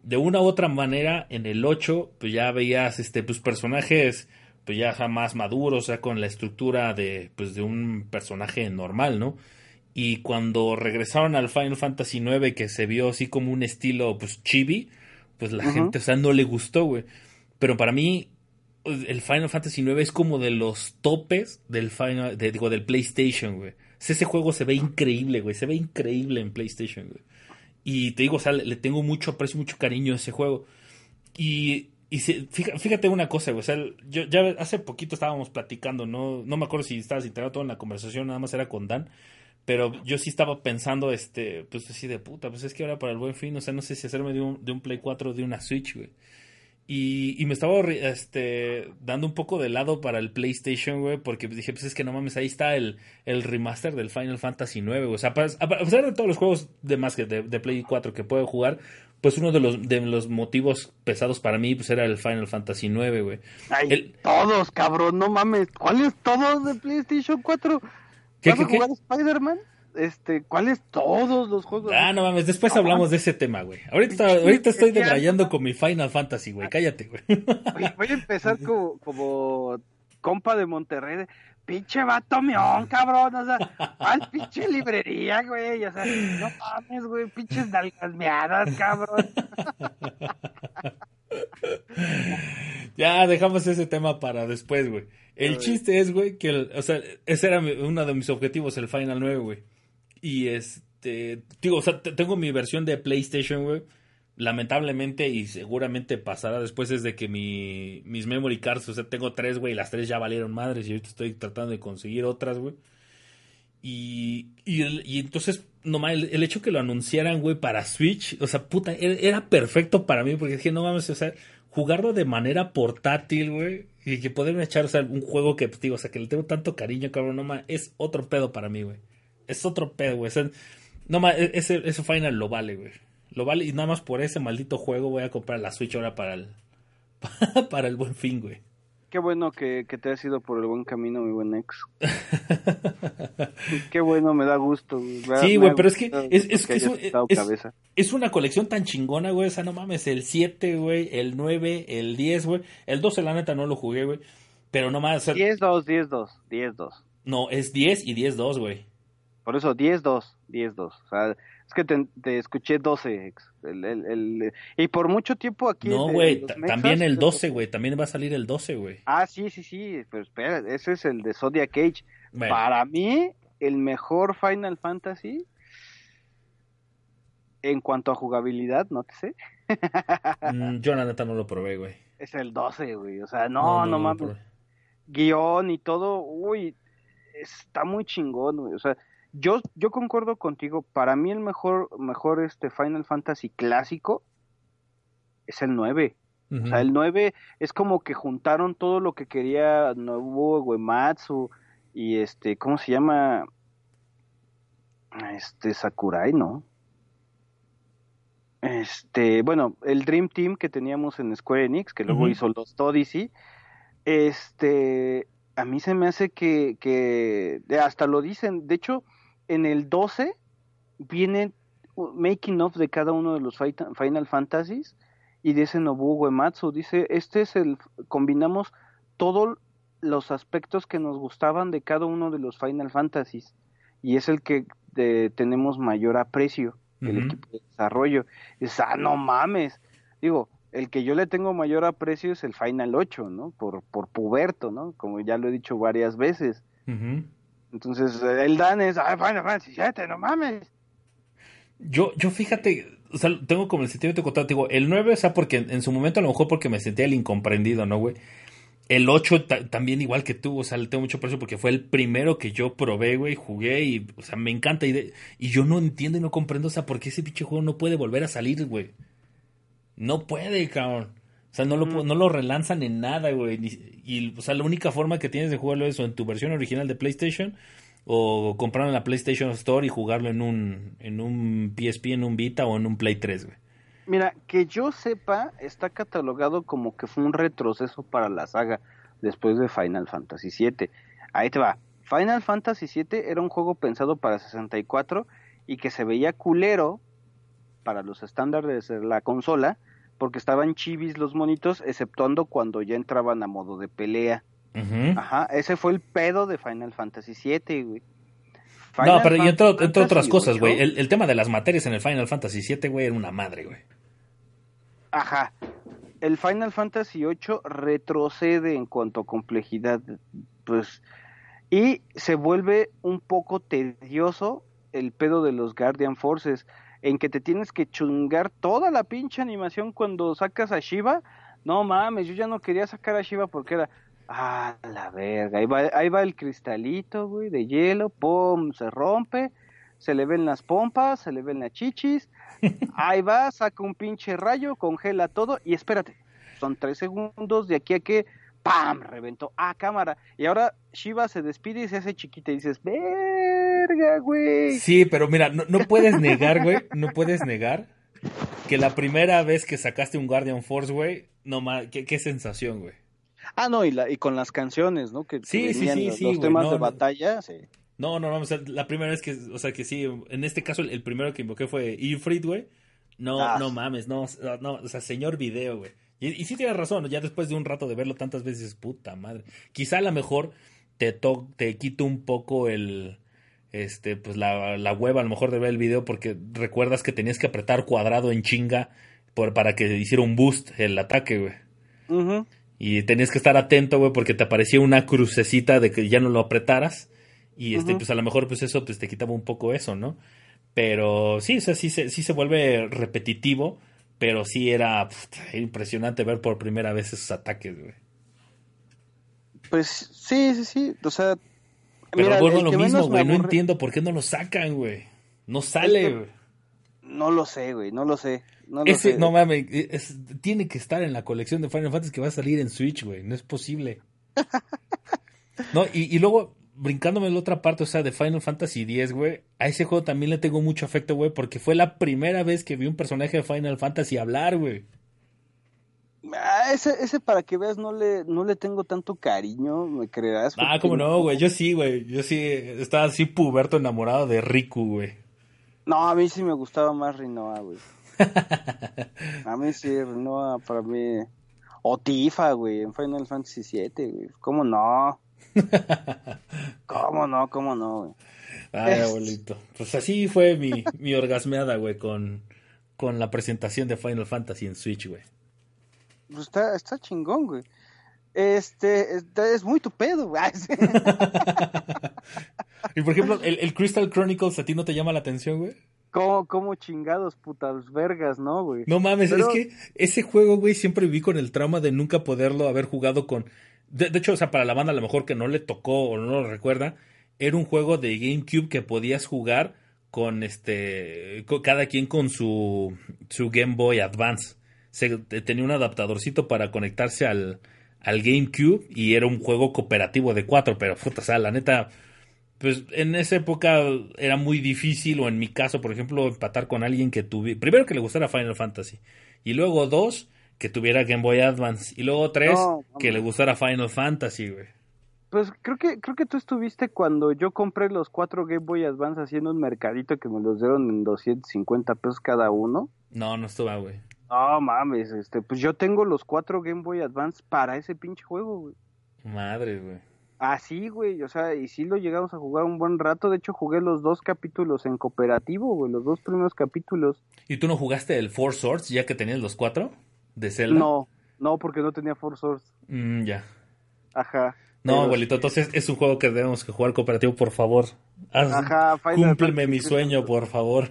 Speaker 1: de una u otra manera en el 8 pues ya veías este pues personajes pues ya jamás maduros, o sea, con la estructura de pues de un personaje normal, ¿no? Y cuando regresaron al Final Fantasy 9 que se vio así como un estilo pues chibi, pues la gente, o sea, no le gustó, güey. Pero para mí el Final Fantasy 9 es como de los topes del Final, de- digo, del PlayStation, güey. Ese juego se ve increíble, güey. Se ve increíble en PlayStation, güey. Y te digo, o sea, le, tengo mucho aprecio, mucho cariño a ese juego. Y, y fíjate una cosa, güey. O sea, yo ya hace poquito estábamos platicando, no, no me acuerdo si estabas integrado todo en la conversación, nada más era con Dan. Pero yo sí estaba pensando, este, pues así de puta, pues es que ahora para el buen fin, o sea, no sé si hacerme de un, de un Play 4 o de una Switch, güey. Y, y me estaba este, dando un poco de lado para el PlayStation, güey, porque dije, pues es que no mames, ahí está el, el remaster del Final Fantasy 9, güey. O sea, a a pesar de todos los juegos de más que de, de Play 4 que puedo jugar, pues uno de los, de los motivos pesados para mí, pues era el Final Fantasy 9, güey.
Speaker 2: Ay,
Speaker 1: El-
Speaker 2: todos, cabrón, no mames. ¿Cuáles todos de PlayStation 4?
Speaker 1: ¿Qué,
Speaker 2: ¿Vas
Speaker 1: qué,
Speaker 2: a
Speaker 1: qué?
Speaker 2: jugar Spider-Man? Este, ¿cuáles todos los juegos?
Speaker 1: Ah, no mames, después hablamos de ese tema, güey. Ahorita, ahorita estoy debrayando con mi Final Fantasy, güey. Cállate, güey.
Speaker 2: Oye, voy a empezar como, como compa de Monterrey. Pinche vato meón, cabrón. O sea, ¿cuál pinche librería, güey? O sea, no mames, güey. Pinches nalgas meadas, cabrón.
Speaker 1: Ya dejamos ese tema para después, güey. El chiste es, güey, que, el- o sea, ese era mi- uno de mis objetivos, el Final 9, güey. Y este, digo, o sea, te- tengo mi versión de PlayStation, güey. Lamentablemente y seguramente pasará después es de que mi, mis memory cards, o sea, tengo tres, güey, y las tres ya valieron madres y ahorita estoy tratando de conseguir otras, güey. Y, y, y entonces, nomás, el, el hecho que lo anunciaran, güey, para Switch, o sea, puta, era, era perfecto para mí, porque dije, no mames, o sea, jugarlo de manera portátil, güey, y que poderme echar, o sea, un juego que, pues, digo, o sea, que le tengo tanto cariño, cabrón, no mames, es otro pedo para mí, güey. Es otro pedo, güey. o sea, no mames, e, ese, ese final lo vale, güey. Lo vale, y nada más por ese maldito juego voy a comprar la Switch ahora para el, para el buen fin, güey.
Speaker 2: Qué bueno que, te has ido por el buen camino, mi buen ex. Qué bueno, me da gusto.
Speaker 1: sí, güey, pero es que es, es, es, es, una colección tan chingona, güey. O sea, no mames, el 7, güey, el 9, el 10, güey. El 12, la neta, no lo jugué, güey. Pero no más.
Speaker 2: 10-2, 10-2, 10-2.
Speaker 1: No, es 10 y 10-2, güey.
Speaker 2: Por eso, 10-2, 10-2. O sea, es que te, escuché 12, y por mucho tiempo aquí.
Speaker 1: No, güey, también el 12, güey. También va a salir el 12, güey.
Speaker 2: Ah, sí, sí, sí. Pero espera, ese es el de Zodiac Cage. Para mí, el mejor Final Fantasy. En cuanto a jugabilidad, no te sé.
Speaker 1: Mm, yo la neta no lo probé, güey.
Speaker 2: Es el 12, güey. O sea, no, no, mames. Guión y todo, uy, está muy chingón, güey. O sea, yo, yo concuerdo contigo, para mí el mejor, mejor este Final Fantasy clásico es el 9. O sea, el 9 es como que juntaron todo lo que quería Nobuo Uematsu y este, ¿cómo se llama? Este Sakurai, ¿no? Este, bueno, el Dream Team que teníamos en Square Enix, que luego hizo los Odyssey, este, a mí se me hace que, que hasta lo dicen, de hecho, en el 12 viene making of de cada uno de los Final Fantasies y dice Nobuo Uematsu, dice, este es el, combinamos todos los aspectos que nos gustaban de cada uno de los Final Fantasies y es el que tenemos mayor aprecio, el equipo de desarrollo. Es, ah, no mames. Digo, el que yo le tengo mayor aprecio es el Final 8, ¿no? Por, por puberto, ¿no? Como ya lo he dicho varias veces. Entonces, el Dan es, ay, Final Fantasy 7, no mames.
Speaker 1: Yo, yo fíjate, o sea, tengo como el sentimiento de contar, digo, el 9, o sea, porque en, su momento a lo mejor porque me sentía el incomprendido, ¿no, güey? El 8 también igual que tú, o sea, le tengo mucho precio porque fue el primero que yo probé, güey, jugué y, o sea, me encanta y, y yo no entiendo y no comprendo, o sea, por qué ese pinche juego no puede volver a salir, güey. No puede, cabrón. O sea, no lo, no lo relanzan en nada, güey. Y, o sea, la única forma que tienes de jugarlo es o en tu versión original de PlayStation o comprarlo en la PlayStation Store y jugarlo en un, en un PSP, en un Vita o en un Play 3, güey.
Speaker 2: Mira, que yo sepa, está catalogado como que fue un retroceso para la saga después de Final Fantasy VII. Ahí te va. Final Fantasy VII era un juego pensado para 64 y que se veía culero para los estándares de la consola, porque estaban chivis los monitos, exceptuando cuando ya entraban a modo de pelea. Ajá, ese fue el pedo de Final Fantasy VII, güey.
Speaker 1: no, pero y entre, otras cosas, güey, el, tema de las materias en el Final Fantasy VII, güey, era una madre, güey.
Speaker 2: Ajá. El Final Fantasy VIII retrocede en cuanto a complejidad, pues, y se vuelve un poco tedioso el pedo de los Guardian Forces en que te tienes que chungar toda la pinche animación cuando sacas a Shiva. No mames, yo ya no quería sacar a Shiva porque era, ah, la verga, ahí va, ahí va el cristalito, güey, de hielo, pum, se rompe, se le ven las pompas, se le ven las chichis, ahí va, saca un pinche rayo, congela todo y espérate, son tres segundos de aquí a que, ¡pam!, reventó, a cámara. Y ahora Shiva se despide y se hace chiquita y dices, ve güey.
Speaker 1: Sí, pero mira, no, puedes negar, güey, no puedes negar que la primera vez que sacaste un Guardian Force, güey, no más, qué, sensación, güey.
Speaker 2: Ah, no, y, la, y con las canciones, ¿no? Que, sí, sí, sí, sí, los temas de batalla, sí.
Speaker 1: No, no, no, o sea, la primera vez que, o sea, que sí, en este caso el, primero que invoqué fue Ifrit, güey. No, ah. no mames, no, no, o sea, señor video, güey. Y, y, sí tienes razón, ya después de un rato de verlo tantas veces, puta madre. Quizá a lo mejor te, to te quito un poco el, este, pues la, la hueva a lo mejor de ver el video porque recuerdas que tenías que apretar cuadrado en chinga por, para que hiciera un boost el ataque, güey. Y tenías que estar atento, güey, porque te aparecía una crucecita de que ya no lo apretaras. Y este, pues a lo mejor pues eso pues te quitaba un poco eso, ¿no? Pero sí, o sea, sí, sí, se vuelve repetitivo, pero sí era impresionante ver por primera vez esos ataques, güey.
Speaker 2: Pues sí, sí, sí. O sea,
Speaker 1: pero vuelvo lo mismo, güey. No entiendo por qué no lo sacan, güey. No sale, güey.
Speaker 2: No lo sé, güey. No lo sé. No,
Speaker 1: Ese, no mames. tiene que estar en la colección de Final Fantasy que va a salir en Switch, güey. No es posible. no, y, y luego, brincándome en la otra parte, o sea, de Final Fantasy X, güey. A ese juego también le tengo mucho afecto, güey. Porque fue la primera vez que vi un personaje de Final Fantasy hablar, güey.
Speaker 2: Ah, ese, ese para que veas no le, no le tengo tanto cariño, me creerás.
Speaker 1: Ah, como no, güey, yo sí, güey, yo sí estaba así puberto enamorado de Riku, güey.
Speaker 2: No, a mí sí me gustaba más Rinoa, güey. a mí sí, Rinoa para mí... O Tifa, güey, en Final Fantasy VII, güey. ¿Cómo no? ¿Cómo no? ¿Cómo no, güey?
Speaker 1: Ay, abuelito. Pues así fue mi, mi orgasmeada, güey, con, con la presentación de Final Fantasy en Switch, güey.
Speaker 2: Pues está, está chingón, güey. Este, es muy tu pedo, güey.
Speaker 1: y por ejemplo, el, el, Crystal Chronicles a ti no te llama la atención, güey.
Speaker 2: ¿Cómo, cómo chingados putas vergas, no, güey?
Speaker 1: No mames, es que ese juego, güey, siempre viví con el trauma de nunca poderlo haber jugado con. De, de, hecho, o sea, para la banda a lo mejor que no le tocó o no lo recuerda, era un juego de GameCube que podías jugar con este. Con, cada quien con su, su Game Boy Advance. Se, tenía un adaptadorcito para conectarse al, al GameCube y era un juego cooperativo de cuatro, pero puta, o sea, la neta pues en esa época era muy difícil, o en mi caso, por ejemplo, empatar con alguien que tuviera, primero que le gustara Final Fantasy, y luego dos, que tuviera Game Boy Advance, y luego tres, no, que le gustara Final Fantasy, güey.
Speaker 2: Pues creo que, creo que tú estuviste cuando yo compré los cuatro Game Boy Advance haciendo un mercadito que me los dieron en 250 pesos cada uno.
Speaker 1: No, no estuve, güey.
Speaker 2: No mames, este, pues yo tengo los cuatro Game Boy Advance para ese pinche juego, güey.
Speaker 1: Madre, güey.
Speaker 2: Ah, sí, güey, o sea, y sí lo llegamos a jugar un buen rato. De hecho, jugué los dos capítulos en cooperativo, güey, los dos primeros capítulos.
Speaker 1: ¿Y tú no jugaste el Four Swords ya que tenías los cuatro de Zelda?
Speaker 2: No, no, porque no tenía Four Swords.
Speaker 1: Mm, ya.
Speaker 2: Ajá.
Speaker 1: No, abuelito, entonces es un juego que debemos que jugar cooperativo, por favor. Haz,
Speaker 2: Ajá,
Speaker 1: cúmpleme mi sueño, por favor.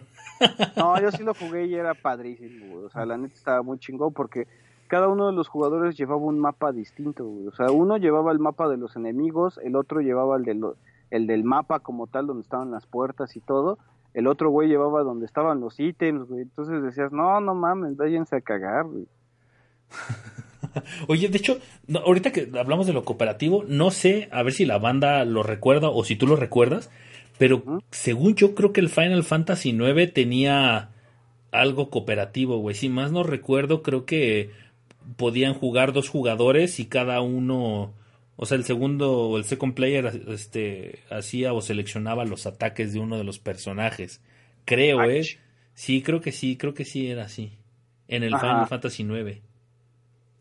Speaker 2: No, yo sí lo jugué y era padrísimo, güey. O sea, la neta estaba muy chingón porque cada uno de los jugadores llevaba un mapa distinto, güey. O sea, uno llevaba el mapa de los enemigos, el otro llevaba el, de lo, el del mapa como tal, donde estaban las puertas y todo. El otro güey llevaba donde estaban los ítems, güey. Entonces decías, no, no mames, váyanse a cagar, güey.
Speaker 1: Oye, de hecho, ahorita que hablamos de lo cooperativo, no sé, a ver si la banda lo recuerda o si tú lo recuerdas, pero uh -huh. según yo creo que el Final Fantasy IX tenía algo cooperativo, güey. Si más no recuerdo, creo que podían jugar dos jugadores y cada uno, o sea, el segundo o el second player este hacía o seleccionaba los ataques de uno de los personajes. Creo, Ach. eh. Sí, creo que sí, creo que sí era así. En el Ajá. Final Fantasy IX.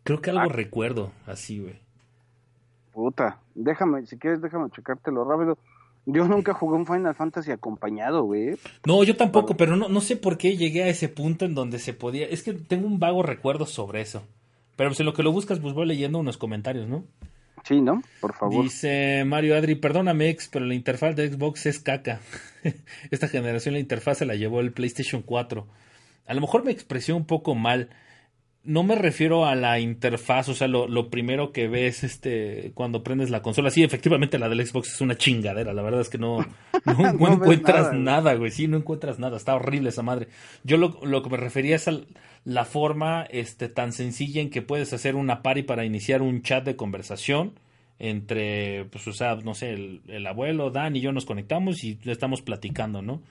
Speaker 1: Creo que algo Ach. recuerdo así, güey.
Speaker 2: Puta, déjame, si quieres, déjame checártelo rápido. Yo nunca jugué un Final Fantasy acompañado, güey.
Speaker 1: No, yo tampoco, pero no, no sé por qué llegué a ese punto en donde se podía. Es que tengo un vago recuerdo sobre eso. Pero pues en lo que lo buscas, pues voy leyendo unos comentarios, ¿no?
Speaker 2: Sí, ¿no? Por favor.
Speaker 1: Dice Mario Adri, perdóname, ex, pero la interfaz de Xbox es caca. Esta generación la interfaz se la llevó el PlayStation 4. A lo mejor me expresé un poco mal. No me refiero a la interfaz, o sea, lo, lo, primero que ves este cuando prendes la consola. Sí, efectivamente la del Xbox es una chingadera. La verdad es que no, no, no encuentras nada, nada, güey. Sí, no encuentras nada. Está horrible esa madre. Yo lo, lo que me refería es a la forma este, tan sencilla en que puedes hacer una party para iniciar un chat de conversación entre, pues, o sea, no sé, el, el abuelo, Dan y yo nos conectamos y estamos platicando, ¿no?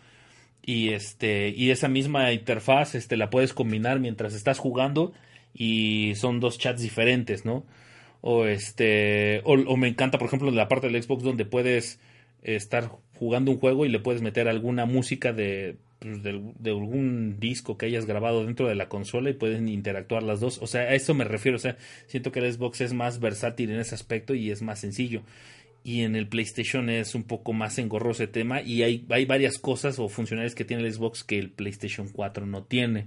Speaker 1: Y este y esa misma interfaz este la puedes combinar mientras estás jugando y son dos chats diferentes no o este o, o, me encanta por ejemplo la parte del Xbox donde puedes estar jugando un juego y le puedes meter alguna música de pues, de, de, algún disco que hayas grabado dentro de la consola y pueden interactuar las dos. O sea a eso me refiero. O sea siento que el Xbox es más versátil en ese aspecto y es más sencillo y en el PlayStation es un poco más engorroso ese tema y hay, hay varias cosas o funcionalidades que tiene el Xbox que el PlayStation 4 no tiene.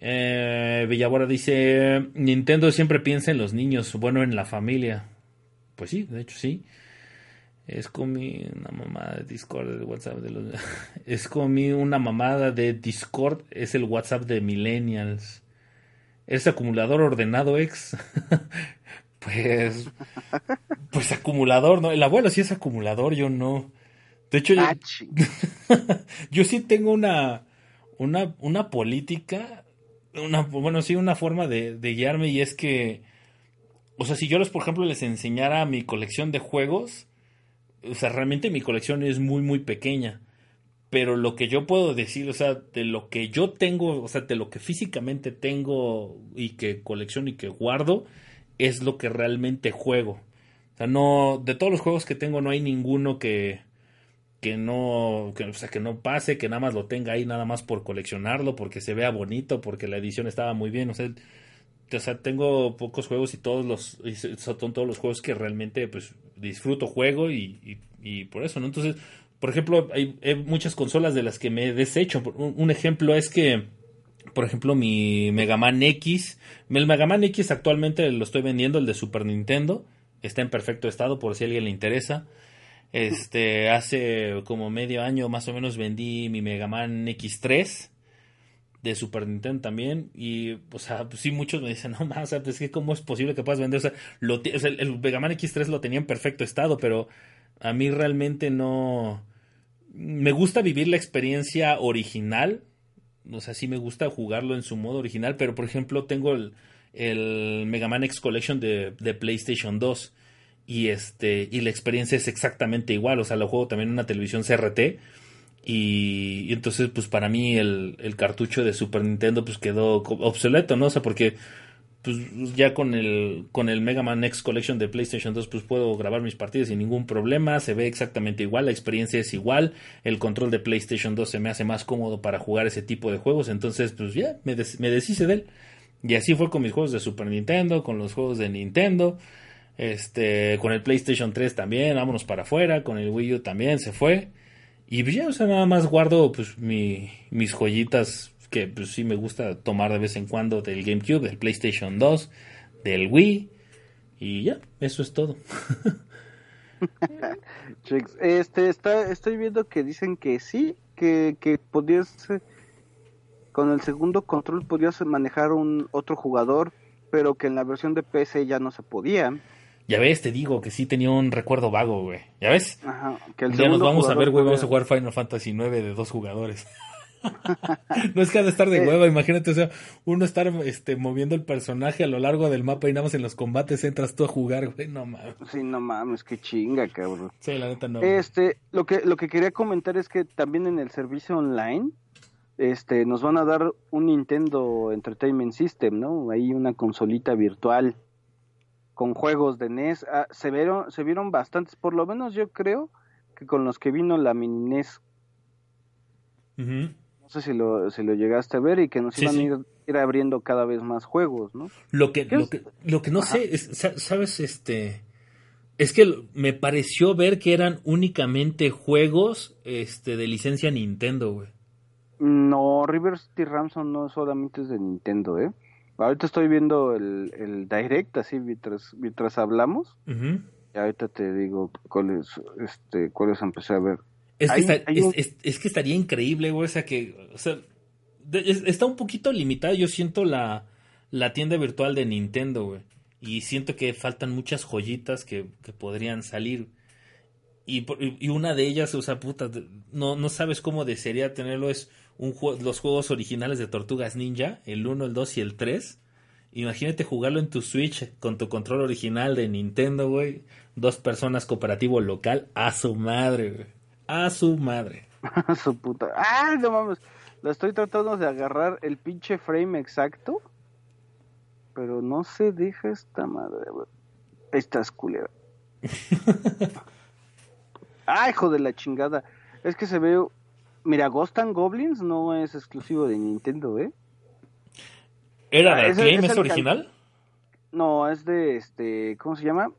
Speaker 1: Eh, Villabora dice, Nintendo siempre piensa en los niños, bueno, en la familia. Pues sí, de hecho sí. Es como una mamada de Discord de WhatsApp de los... Es como una mamada de Discord, es el WhatsApp de millennials. Es acumulador ordenado ex. Pues, pues acumulador, ¿no? El abuelo sí es acumulador, yo no. De hecho, yo, yo sí tengo una, una, una política, una, bueno, sí, una forma de, de guiarme y es que, o sea, si yo les, por ejemplo, les enseñara mi colección de juegos, o sea, realmente mi colección es muy, muy pequeña. pero lo que yo puedo decir, o sea, de lo que yo tengo, o sea, de lo que físicamente tengo y que colecciono y que guardo, es lo que realmente juego. O sea, no, de todos los juegos que tengo no hay ninguno que, que no, que, o sea, que no pase, que nada más lo tenga ahí nada más por coleccionarlo, porque se vea bonito, porque la edición estaba muy bien, o sea, o sea, tengo pocos juegos y todos los son todos los juegos que realmente pues disfruto juego y, y, por eso, ¿no? Entonces, por ejemplo, hay, muchas consolas de las que me he deshecho. Un, ejemplo es que, por ejemplo, mi Mega Man X, el Mega Man X actualmente lo estoy vendiendo, el de Super Nintendo, está en perfecto estado por si a alguien le interesa. Este, hace como medio año más o menos vendí mi Mega Man X3 de Super Nintendo también. Y o sea pues sí muchos me dicen no más o sea pues que cómo es posible que puedas vender o sea, lo, o sea el, Mega Man X3 lo tenía en perfecto estado pero a mí realmente no me gusta vivir la experiencia original o sea sí me gusta jugarlo en su modo original pero por ejemplo tengo el, el Mega Man X Collection de, de PlayStation 2 y este y la experiencia es exactamente igual o sea lo juego también en una televisión CRT y, entonces, pues para mí el, el, cartucho de Super Nintendo pues quedó obsoleto, ¿no? O sea, porque pues ya con el, con el Mega Man X Collection de PlayStation 2 pues puedo grabar mis partidas sin ningún problema, se ve exactamente igual, la experiencia es igual, el control de PlayStation 2 se me hace más cómodo para jugar ese tipo de juegos, entonces pues ya, me, me deshice de él. Y así fue con mis juegos de Super Nintendo, con los juegos de Nintendo, este, con el PlayStation 3 también, vámonos para afuera, con el Wii U también se fue. Y pues ya, o sea, nada más guardo pues mi, mis joyitas que pues sí me gusta tomar de vez en cuando del GameCube, del PlayStation 2, del Wii. Y ya, eso es todo.
Speaker 2: este, está, estoy viendo que dicen que sí, que, que podías, con el segundo control podías manejar un otro jugador, pero que en la versión de PC ya no se podía.
Speaker 1: Ya ves, te digo que sí tenía un recuerdo vago, güey. ¿Ya ves? Ajá, que ya nos vamos a ver, güey, vamos a jugar Final Fantasy IX de dos jugadores. No es que ha de estar de hueva, imagínate, o sea, uno estar este, moviendo el personaje a lo largo del mapa y nada más en los combates entras tú a jugar, güey, no mames.
Speaker 2: Sí, no mames, qué chinga, cabrón.
Speaker 1: Sí, la neta no.
Speaker 2: Este, lo que, lo que quería comentar es que también en el servicio online, este, nos van a dar un Nintendo Entertainment System, ¿no? Ahí una consolita virtual con juegos de NES. Ah, se, vieron, se vieron bastantes, por lo menos yo creo que con los que vino la mini NES. No sé si lo, si lo llegaste a ver y que nos iban a ir, abriendo cada vez más juegos, ¿no?
Speaker 1: Lo que, lo que, lo que no sé, es, ¿sabes? Este... Es que me pareció ver que eran únicamente juegos este, de licencia Nintendo, güey.
Speaker 2: No, River City Ransom no solamente es de Nintendo, ¿eh? Ahorita estoy viendo el, el direct, así mientras, mientras hablamos. Y ahorita te digo cuáles, este, cuáles empecé a ver.
Speaker 1: Es que, es, que estaría increíble, güey. O sea, que. O sea, está un poquito limitada, yo siento, la, la tienda virtual de Nintendo, güey. Y siento que faltan muchas joyitas que, que podrían salir. Y, y, una de ellas, o sea, puta, no, no sabes cómo desearía tenerlo. Es un los juegos originales de Tortugas Ninja, el 1, el 2 y el 3. Imagínate jugarlo en tu Switch con tu control original de Nintendo, güey. Dos personas cooperativo local. A su madre, güey. A su madre.
Speaker 2: A su puta. ¡Ay, no mames! Lo estoy tratando de agarrar el pinche frame exacto. Pero no se deja esta madre, güey. Esta es culera. ¡Ay, hijo de la chingada! Es que se ve Mira, Ghost and Goblins no es exclusivo de Nintendo, ¿eh?
Speaker 1: ¿Era de ah? ¿Es, original?
Speaker 2: No, es de este. ¿Cómo se llama?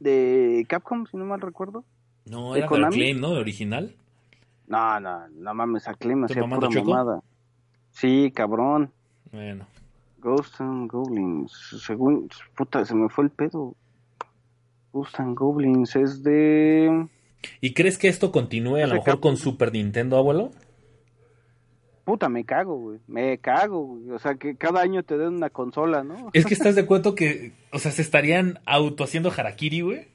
Speaker 2: De Capcom, si no mal recuerdo.
Speaker 1: No, era de, Acclaim, ¿no? ¿De original?
Speaker 2: No, no, no mames, Acclaim hacía pura mamada. Sí, cabrón.
Speaker 1: Bueno.
Speaker 2: Ghost and Goblins. Según. Puta, se me fue el pedo. Ghost and Goblins es de.
Speaker 1: ¿Y crees que esto continúe a lo mejor con Super Nintendo, abuelo?
Speaker 2: Puta, me cago, güey. Me cago, güey. O sea, que cada año te den una consola, ¿no?
Speaker 1: Es que estás de acuerdo que, o sea, se estarían auto haciendo harakiri, güey.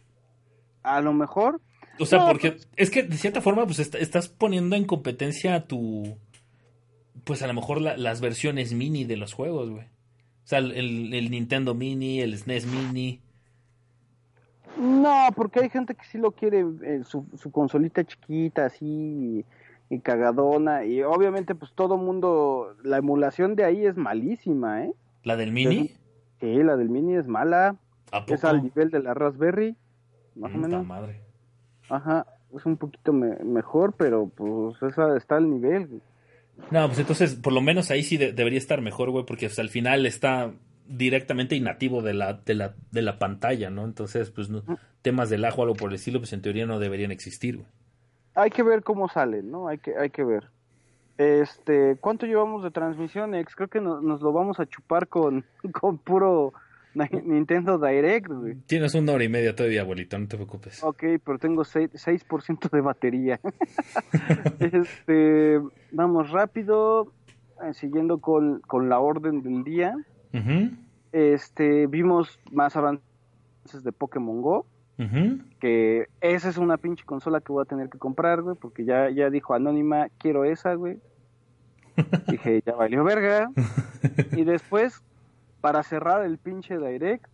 Speaker 2: A lo mejor.
Speaker 1: O sea, porque pues es que de cierta forma, pues estás poniendo en competencia a tu. Pues a lo mejor las versiones mini de los juegos, güey. O sea, el, el Nintendo Mini, el SNES Mini.
Speaker 2: No, porque hay gente que sí lo quiere, eh, su, su, consolita chiquita, así, y cagadona y obviamente pues todo mundo la emulación de ahí es malísima, ¿eh?
Speaker 1: ¿La del Mini?
Speaker 2: Sí, la del Mini es mala. Es al nivel de la Raspberry, más o menos.
Speaker 1: madre.
Speaker 2: Ajá, es un poquito mejor, pero pues esa está al nivel.
Speaker 1: No, pues entonces por lo menos ahí sí debería estar mejor, güey, porque al final está directamente inativo de la, de la, de la pantalla, ¿no? Entonces, pues no, temas del ajo o algo por el estilo, pues en teoría no deberían existir, güey.
Speaker 2: Hay que ver cómo salen, ¿no? Hay que, hay que ver. Este, ¿cuánto llevamos de transmisión, Ex? Creo que nos lo vamos a chupar con, con puro Nintendo Direct, güey.
Speaker 1: Tienes una hora y media todavía, abuelito, no te preocupes.
Speaker 2: Ok, pero tengo 6%, de batería. este, vamos rápido, eh, siguiendo con, con, la orden del día. Este, vimos más avances de Pokémon Go. Que esa es una pinche consola que voy a tener que comprar, güey, porque ya, ya dijo Anónima, quiero esa, güey. Dije, ya valió verga. y después para cerrar el pinche Direct,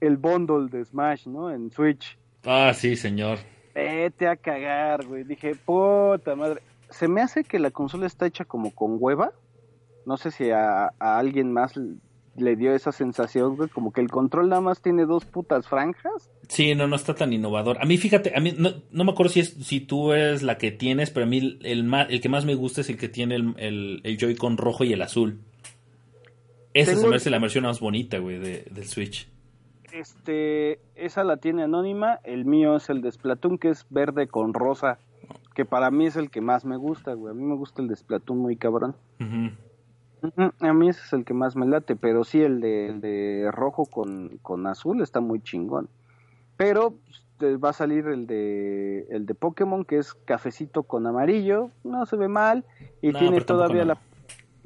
Speaker 2: el bundle de Smash, ¿no? En Switch.
Speaker 1: Ah, sí, señor.
Speaker 2: Vete a cagar, güey. Dije, puta madre. Se me hace que la consola está hecha como con hueva. No sé si a, alguien más le dio esa sensación, güey, como que el control nada más tiene dos putas franjas.
Speaker 1: Sí, no, no está tan innovador. A mí, fíjate, a mí no, no me acuerdo si es si tú eres la que tienes, pero a mí el, más, el que más me gusta es el que tiene el, el, el Joy-Con rojo y el azul. Esa se me hace la versión más bonita, güey, de, del Switch.
Speaker 2: Este, esa la tiene anónima, el mío es el de Splatoon, que es verde con rosa, que para mí es el que más me gusta, güey. A mí me gusta el de Splatoon muy cabrón. A mí ese es el que más me late, pero sí el de, el de rojo con, con azul está muy chingón. Pero pues, va a salir el de el de Pokémon que es cafecito con amarillo, no se ve mal y tiene todavía la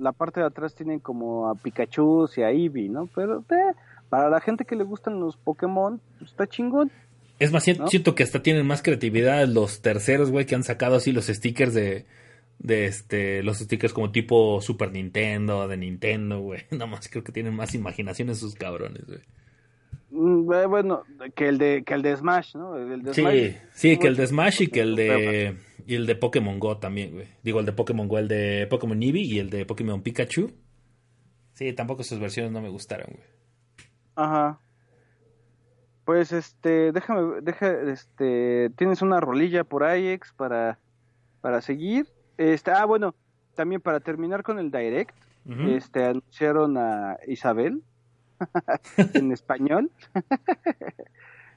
Speaker 2: la parte de atrás tienen como a Pikachu y a Eevee, ¿no? Pero eh, para la gente que le gustan los Pokémon, pues, está chingón.
Speaker 1: Es más, siento, que hasta tienen más creatividad los terceros, güey, que han sacado así los stickers de, de este, los stickers como tipo Super Nintendo, de Nintendo, güey. Nada más creo que tienen más imaginación esos cabrones, güey.
Speaker 2: Mm, eh, bueno, que el de que el de Smash, ¿no?
Speaker 1: sí, sí, que el de Smash y que el de y el de Pokémon Go también, güey. Digo, el de Pokémon Go, el de Pokémon Eevee y el de Pokémon Pikachu. Sí, tampoco sus versiones no me gustaron, güey.
Speaker 2: Ajá. Pues este, déjame, deja, este, tienes una rolilla por ex, para, para seguir. Este, ah, bueno, también para terminar con el direct, este, anunciaron a Isabel, en español.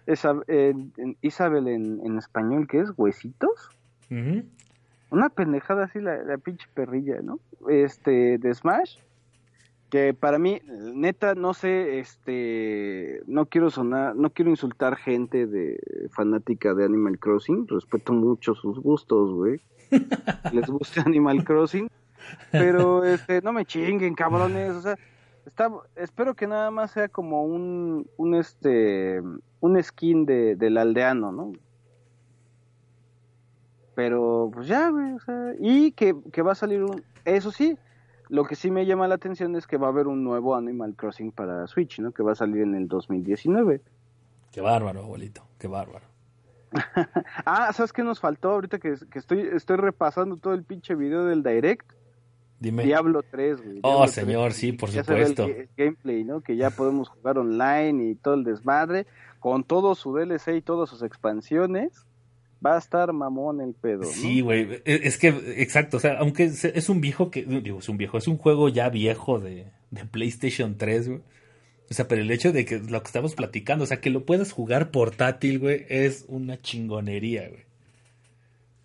Speaker 2: Isabel en, español, ¿qué es? ¿Huesitos? Una pendejada así, la, pinche perrilla, ¿no? Este, de Smash. Que para mí, neta, no sé, este, no quiero sonar, no quiero insultar gente de fanática de Animal Crossing, respeto mucho sus gustos, güey. Les gusta Animal Crossing, pero este, no me chinguen, cabrones, o sea, Está, espero que nada más sea como un, un este, un skin de, del aldeano, ¿no? Pero, pues ya, güey, o sea, y que, que va a salir un, eso sí, lo que sí me llama la atención es que va a haber un nuevo Animal Crossing para Switch, ¿no? Que va a salir en el 2019.
Speaker 1: Qué bárbaro, abuelito, qué bárbaro.
Speaker 2: ah, ¿sabes qué nos faltó ahorita que, que, estoy, estoy repasando todo el pinche video del Direct? Diablo 3, güey.
Speaker 1: oh, señor, sí, por supuesto.
Speaker 2: El, gameplay, ¿no? Que ya podemos jugar online y todo el desmadre, con todo su DLC y todas sus expansiones. Va a estar mamón el pedo, ¿no?
Speaker 1: Sí, güey. E, es que, exacto, o sea, aunque es un viejo que, digo, es un viejo, es un juego ya viejo de, de PlayStation 3, güey. O sea, pero el hecho de que lo que estamos platicando, o sea, que lo puedas jugar portátil, güey, es una chingonería, güey.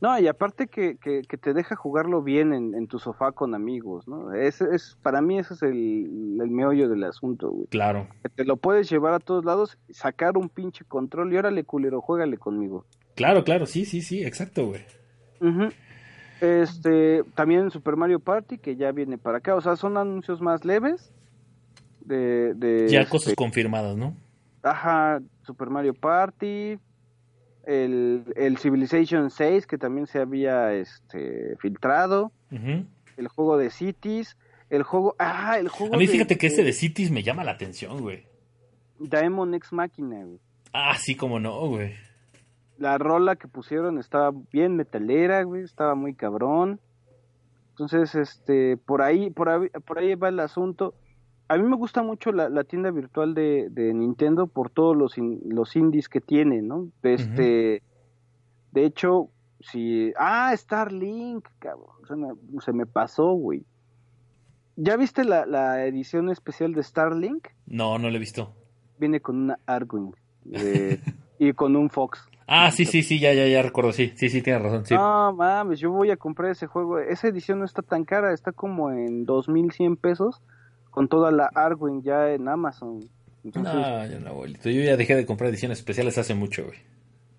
Speaker 2: No, y aparte que, que, te deja jugarlo bien en, tu sofá con amigos, ¿no? Es, es, para mí ese es el, el meollo del asunto, güey.
Speaker 1: Claro.
Speaker 2: Que te lo puedes llevar a todos lados, sacar un pinche control y órale, culero, juégale conmigo.
Speaker 1: Claro, claro, sí, sí, sí, exacto, güey.
Speaker 2: Este, también Super Mario Party, que ya viene para acá, o sea, son anuncios más leves. De, de
Speaker 1: ya cosas este confirmadas, ¿no?
Speaker 2: Ajá, Super Mario Party, el, el Civilization 6 que también se había este, filtrado, el juego de Cities, el juego, ah, el juego
Speaker 1: A mí fíjate que ese de Cities me llama la atención, güey.
Speaker 2: Daemon X Machina, güey.
Speaker 1: Ah, sí, como no, güey.
Speaker 2: La rola que pusieron estaba bien metalera, güey, estaba muy cabrón. Entonces, este, por ahí, por ahí, por ahí va el asunto. A mí me gusta mucho la, tienda virtual de, Nintendo por todos los, los indies que tiene, ¿no? Este, de hecho, si, ah, Starlink, cabrón, se me, se me pasó, güey. ¿Ya viste la, la, edición especial de Starlink?
Speaker 1: No, no la he visto.
Speaker 2: Viene con una Arwing y con un Fox.
Speaker 1: Ah, sí, sí, sí, ya, ya, ya recuerdo, sí, sí, sí, tienes razón, sí.
Speaker 2: No, mames, yo voy a comprar ese juego. Esa edición no está tan cara, está como en 2100 pesos con toda la Arwing ya en Amazon.
Speaker 1: No, ya no, abuelito. Yo ya dejé de comprar ediciones especiales hace mucho, güey.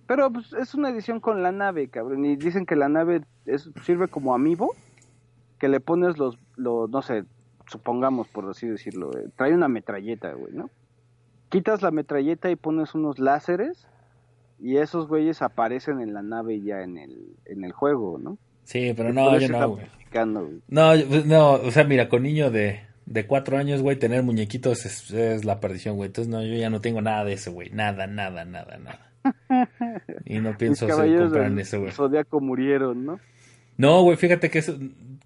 Speaker 2: Pero pues, es una edición con la nave, cabrón. Y dicen que la nave es, sirve como amiibo, que le pones los, los, no sé, supongamos por así decirlo, eh, trae una metralleta, güey, ¿no? Quitas la metralleta y pones unos láseres y esos güeyes aparecen en la nave ya en el, en el juego, ¿no?
Speaker 1: Sí, pero no, yo no, güey. No, no, o sea, mira, con niño de, de cuatro años, güey, tener muñequitos es, la perdición, güey. Entonces, no, yo ya no tengo nada de eso, güey. Nada, nada, nada, nada. y no pienso comprar eso, güey.
Speaker 2: Zodíaco murieron, ¿no?
Speaker 1: No, güey, fíjate que es,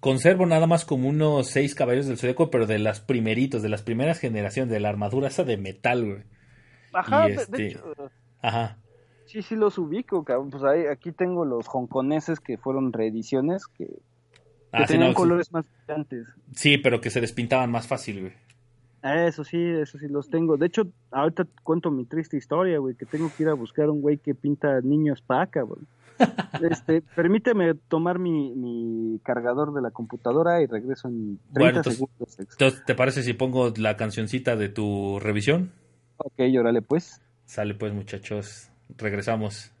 Speaker 1: conservo nada más como unos seis caballeros del Zodíaco, pero de las primeritos, de las primeras generaciones, de la armadura esa de metal, güey.
Speaker 2: Ajá, de este, hecho, Ajá. Sí, sí los ubico, cabrón. Pues ahí, aquí tengo los hongkoneses que fueron reediciones que, ah, tenían colores más brillantes.
Speaker 1: Sí, pero que se despintaban más fácil, güey.
Speaker 2: Eso sí, eso sí los tengo. De hecho, ahorita cuento mi triste historia, güey, que tengo que ir a buscar un güey que pinta niños acá, güey. Este, permíteme tomar mi, mi, cargador de la computadora y regreso en 30 segundos.
Speaker 1: Entonces, ¿te parece si pongo la cancioncita de tu revisión?
Speaker 2: Ok, órale pues.
Speaker 1: Sale pues, muchachos. Regresamos.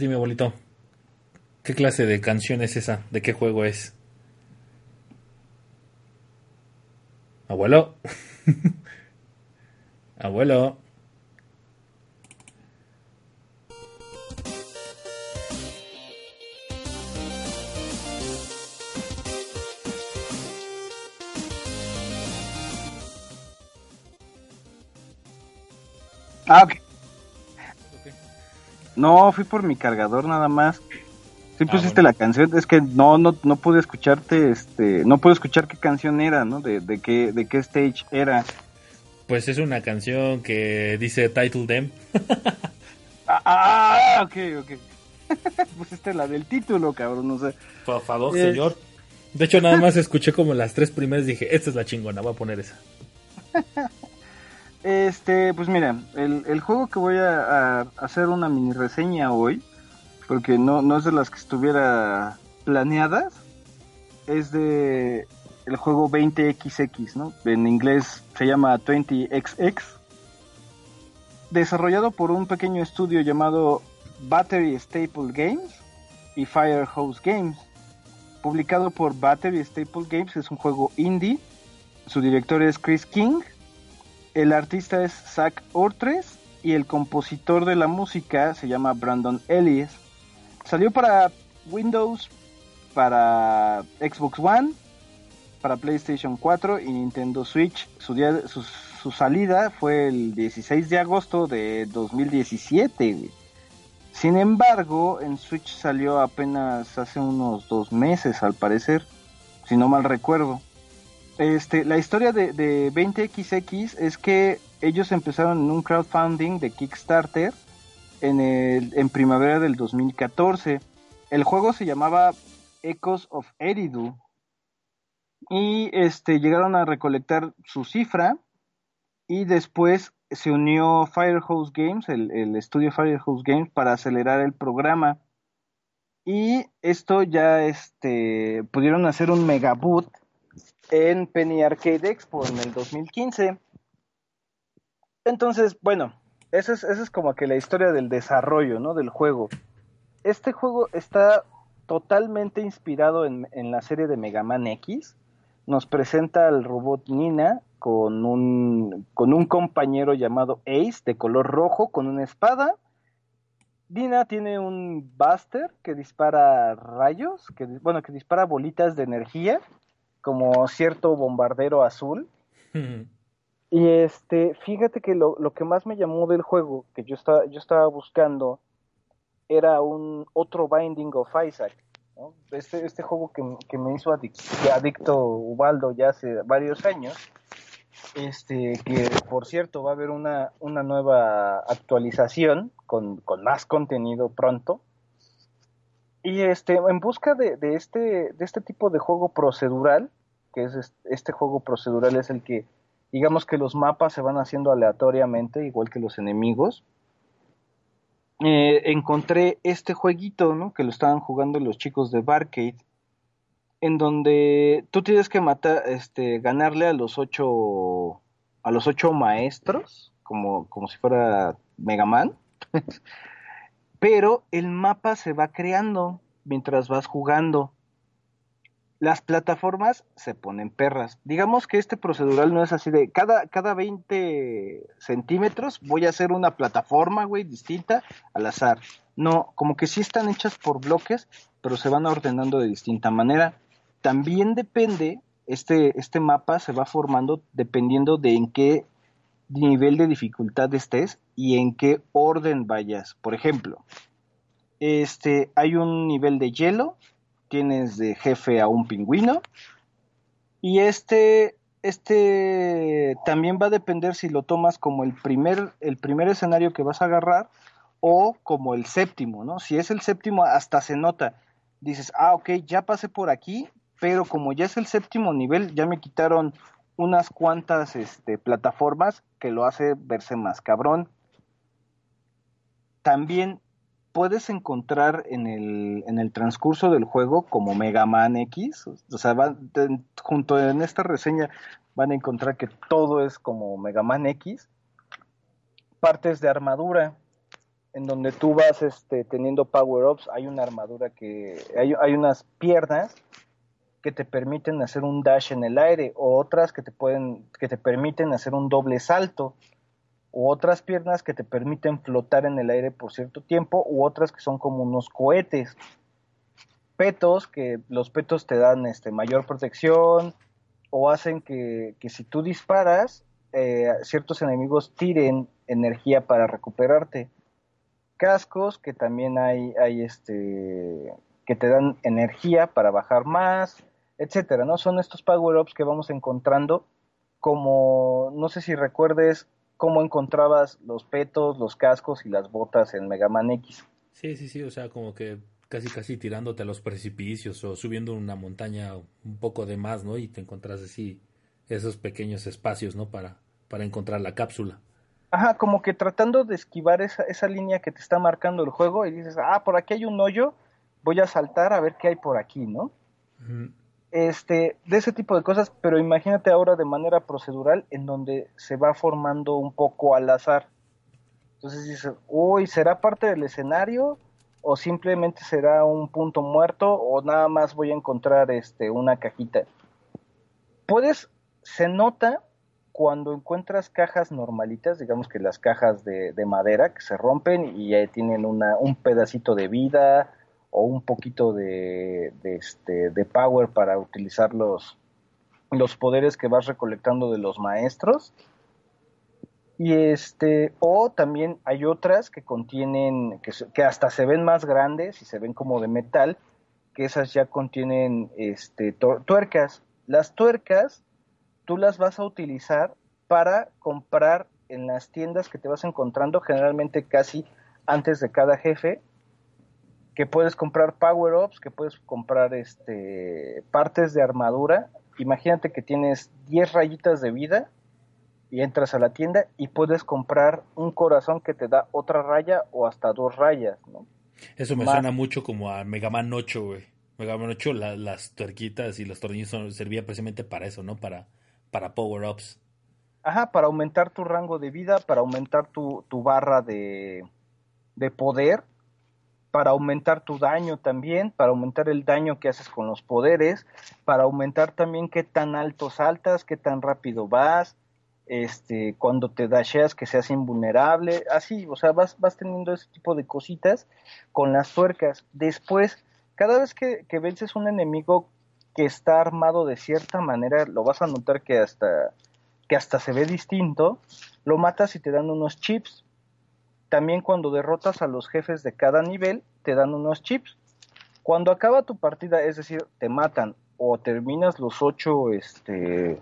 Speaker 1: Entonces dime, abuelito, ¿qué clase de canción es esa? ¿De qué juego es? Abuelo. Abuelo.
Speaker 2: Ah, ok. No, fui por mi cargador nada más. Sí ah, pusiste la canción, es que no, no, no pude escucharte, este, no pude escuchar qué canción era, ¿no? De, de qué, de qué stage era.
Speaker 1: Pues es una canción que dice Title Them.
Speaker 2: ah, ah, ok, ok. pusiste la del título, cabrón, no sé.
Speaker 1: Por favor, señor. De hecho, nada más escuché como las tres primeras y dije, esta es la chingona, voy a poner esa.
Speaker 2: Este, pues mira, el, juego que voy a, hacer una mini reseña hoy, porque no, no es de las que estuviera planeadas, es de el juego 20XX, ¿no? En inglés se llama 20XX. Desarrollado por un pequeño estudio llamado Battery Staple Games y Firehouse Games. Publicado por Battery Staple Games, es un juego indie. Su director es Chris King. El artista es Zach Ortres y el compositor de la música se llama Brandon Ellis. Salió para Windows, para Xbox One, para PlayStation 4 y Nintendo Switch. Su, día, su, su salida fue el 16 de agosto de 2017. Sin embargo, en Switch salió apenas hace unos dos meses, al parecer, si no mal recuerdo. Este, la historia de, de 20XX es que ellos empezaron en un crowdfunding de Kickstarter en, primavera del 2014. El juego se llamaba Echoes of Eridu y este, llegaron a recolectar su cifra y después se unió Firehouse Games, el, el estudio Firehouse Games, para acelerar el programa. Y esto ya este, pudieron hacer un megaboot en Penny Arcade Expo en el 2015. Entonces, bueno, esa es, es como que la historia del desarrollo, ¿no? Del juego. Este juego está totalmente inspirado en, en la serie de Mega Man X. Nos presenta al robot Nina, con un, con un compañero llamado Ace de color rojo con una espada. Dina tiene un Buster que dispara rayos, que bueno, que dispara bolitas de energía, como cierto bombardero azul. y este, fíjate que lo, lo, que más me llamó del juego, que yo estaba, yo estaba buscando, era un otro Binding of Isaac. Este, este juego que, que me hizo adicto Ubaldo ya hace varios años este, que por cierto va a haber una, una nueva actualización con, con, más contenido pronto. Y este, en busca de, de, este, de este tipo de juego procedural, que es este, juego procedural es el que, digamos que los mapas se van haciendo aleatoriamente, igual que los enemigos. Eh, encontré este jueguito, ¿no? Que lo estaban jugando los chicos de Barcade en donde tú tienes que matar, este, ganarle a los ocho, a los ocho maestros, como, como si fuera Mega Man, pero el mapa se va creando mientras vas jugando. Las plataformas se ponen perras. Digamos que este procedural no es así de cada, cada 20 centímetros voy a hacer una plataforma, güey, distinta al azar. No, como que sí están hechas por bloques, pero se van ordenando de distinta manera también depende, este, este mapa se va formando dependiendo de en qué nivel de dificultad estés y en qué orden vayas. Por ejemplo, este, hay un nivel de hielo, tienes de jefe a un pingüino, y este, este también va a depender si lo tomas como el primer, el primer escenario que vas a agarrar o como el séptimo, ¿no? Si es el séptimo, hasta se nota. Dices, ah, ok, ya pasé por aquí, pero como ya es el séptimo nivel, ya me quitaron unas cuantas este, plataformas que lo hace verse más cabrón. También puedes encontrar en el, en el transcurso del juego como Mega Man X, o sea, junto en esta reseña van a encontrar que todo es como Mega Man X, partes de armadura, en donde tú vas este, teniendo power-ups, hay una armadura que, hay, hay unas piernas que te permiten hacer un dash en el aire o otras que te pueden que te permiten hacer un doble salto u otras piernas que te permiten flotar en el aire por cierto tiempo u otras que son como unos cohetes. Petos que los petos te dan este mayor protección o hacen que, que si tú disparas eh, ciertos enemigos tiren energía para recuperarte. Cascos que también hay este que te dan energía para bajar más etcétera, ¿no? Son estos power-ups que vamos encontrando como, no sé si recuerdes cómo encontrabas los petos, los cascos y las botas en Mega Man X.
Speaker 1: Sí, sí, sí, o sea, como que casi casi tirándote a los precipicios o subiendo una montaña un poco de más, ¿no? Y te encontrás así esos pequeños espacios, ¿no? Para, para encontrar la cápsula.
Speaker 2: Ajá, como que tratando de esquivar esa, esa línea que te está marcando el juego y dices, ah, por aquí hay un hoyo, voy a saltar a ver qué hay por aquí, ¿no? Este, de ese tipo de cosas, pero imagínate ahora de manera procedural en donde se va formando un poco al azar. Entonces dices, uy, ¿será parte del escenario? ¿O simplemente será un punto muerto? ¿O nada más voy a encontrar este, una cajita? Puedes, se nota cuando encuentras cajas normalitas, digamos que las cajas de, madera que se rompen y ya tienen una, un pedacito de vida o un poquito de, de, este, de power para utilizar los, los poderes que vas recolectando de los maestros. Y este, o también hay otras que contienen, que, que, hasta se ven más grandes y se ven como de metal, que esas ya contienen este, tuercas. Las tuercas tú las vas a utilizar para comprar en las tiendas que te vas encontrando, generalmente casi antes de cada jefe, que puedes comprar power-ups, que puedes comprar este, partes de armadura. Imagínate que tienes 10 rayitas de vida y entras a la tienda y puedes comprar un corazón que te da otra raya o hasta dos rayas, ¿no?
Speaker 1: Eso me suena mucho como a Mega Man 8, güey. Mega Man 8, las tuerquitas y los tornillos servían precisamente para eso, ¿no? Para para power-ups.
Speaker 2: Ajá, para aumentar tu rango de vida, para aumentar tu, tu barra de, de poder, para aumentar tu daño también, para aumentar el daño que haces con los poderes, para aumentar también qué tan alto saltas, qué tan rápido vas, este, cuando te dasheas que seas invulnerable, así, o sea, vas, vas teniendo ese tipo de cositas con las tuercas. Después, cada vez que, que vences un enemigo que está armado de cierta manera, lo vas a notar que hasta, que hasta se ve distinto, lo matas y te dan unos chips. También cuando derrotas a los jefes de cada nivel, te dan unos chips. Cuando acaba tu partida, es decir, te matan o terminas los ocho, este,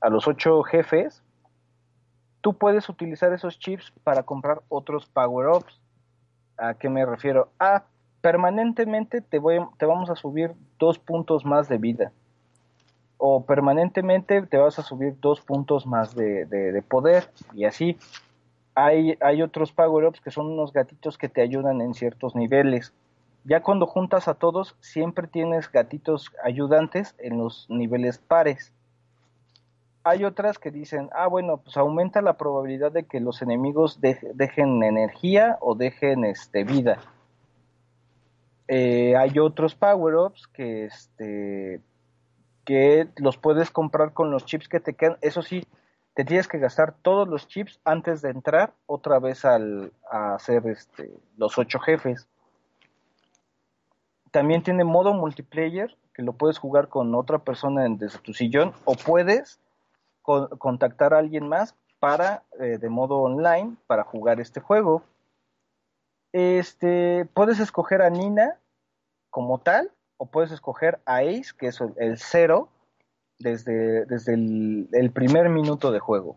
Speaker 2: a los ocho jefes, tú puedes utilizar esos chips para comprar otros power-ups. ¿A qué me refiero? Ah, permanentemente te, voy, te vamos a subir dos puntos más de vida. O permanentemente te vas a subir dos puntos más de, poder. Y así. Hay, hay otros power-ups que son unos gatitos que te ayudan en ciertos niveles. Ya cuando juntas a todos, siempre tienes gatitos ayudantes en los niveles pares. Hay otras que dicen, ah, bueno, pues aumenta la probabilidad de que los enemigos dejen energía o dejen este, vida eh, hay otros power-ups que, este, que los puedes comprar con los chips que te quedan. Eso sí, te tienes que gastar todos los chips antes de entrar otra vez al, a hacer este, los ocho jefes. También tiene modo multiplayer, que lo puedes jugar con otra persona desde tu sillón, o puedes contactar a alguien más para, eh, de modo online, para jugar este juego. Este, puedes escoger a Nina como tal, o puedes escoger a Ace, que es el cero, desde, desde el, primer minuto de juego.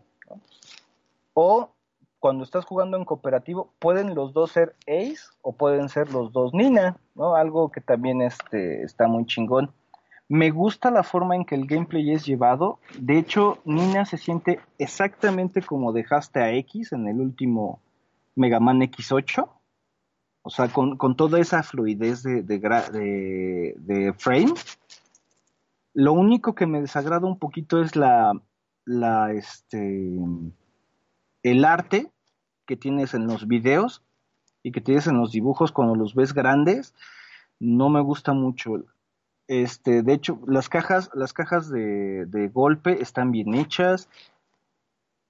Speaker 2: O cuando estás jugando en cooperativo, pueden los dos ser Ace o pueden ser los dos Nina, ¿no? Algo que también este, está muy chingón. Me gusta la forma en que el gameplay es llevado. De hecho, Nina se siente exactamente como dejaste a X en el último Mega Man X8. O sea, con, toda esa fluidez de, de, frame. Lo único que me desagrada un poquito es la, la, este, el arte que tienes en los videos y que tienes en los dibujos cuando los ves grandes. No me gusta mucho. Este, de hecho, las cajas, las cajas de, de golpe están bien hechas.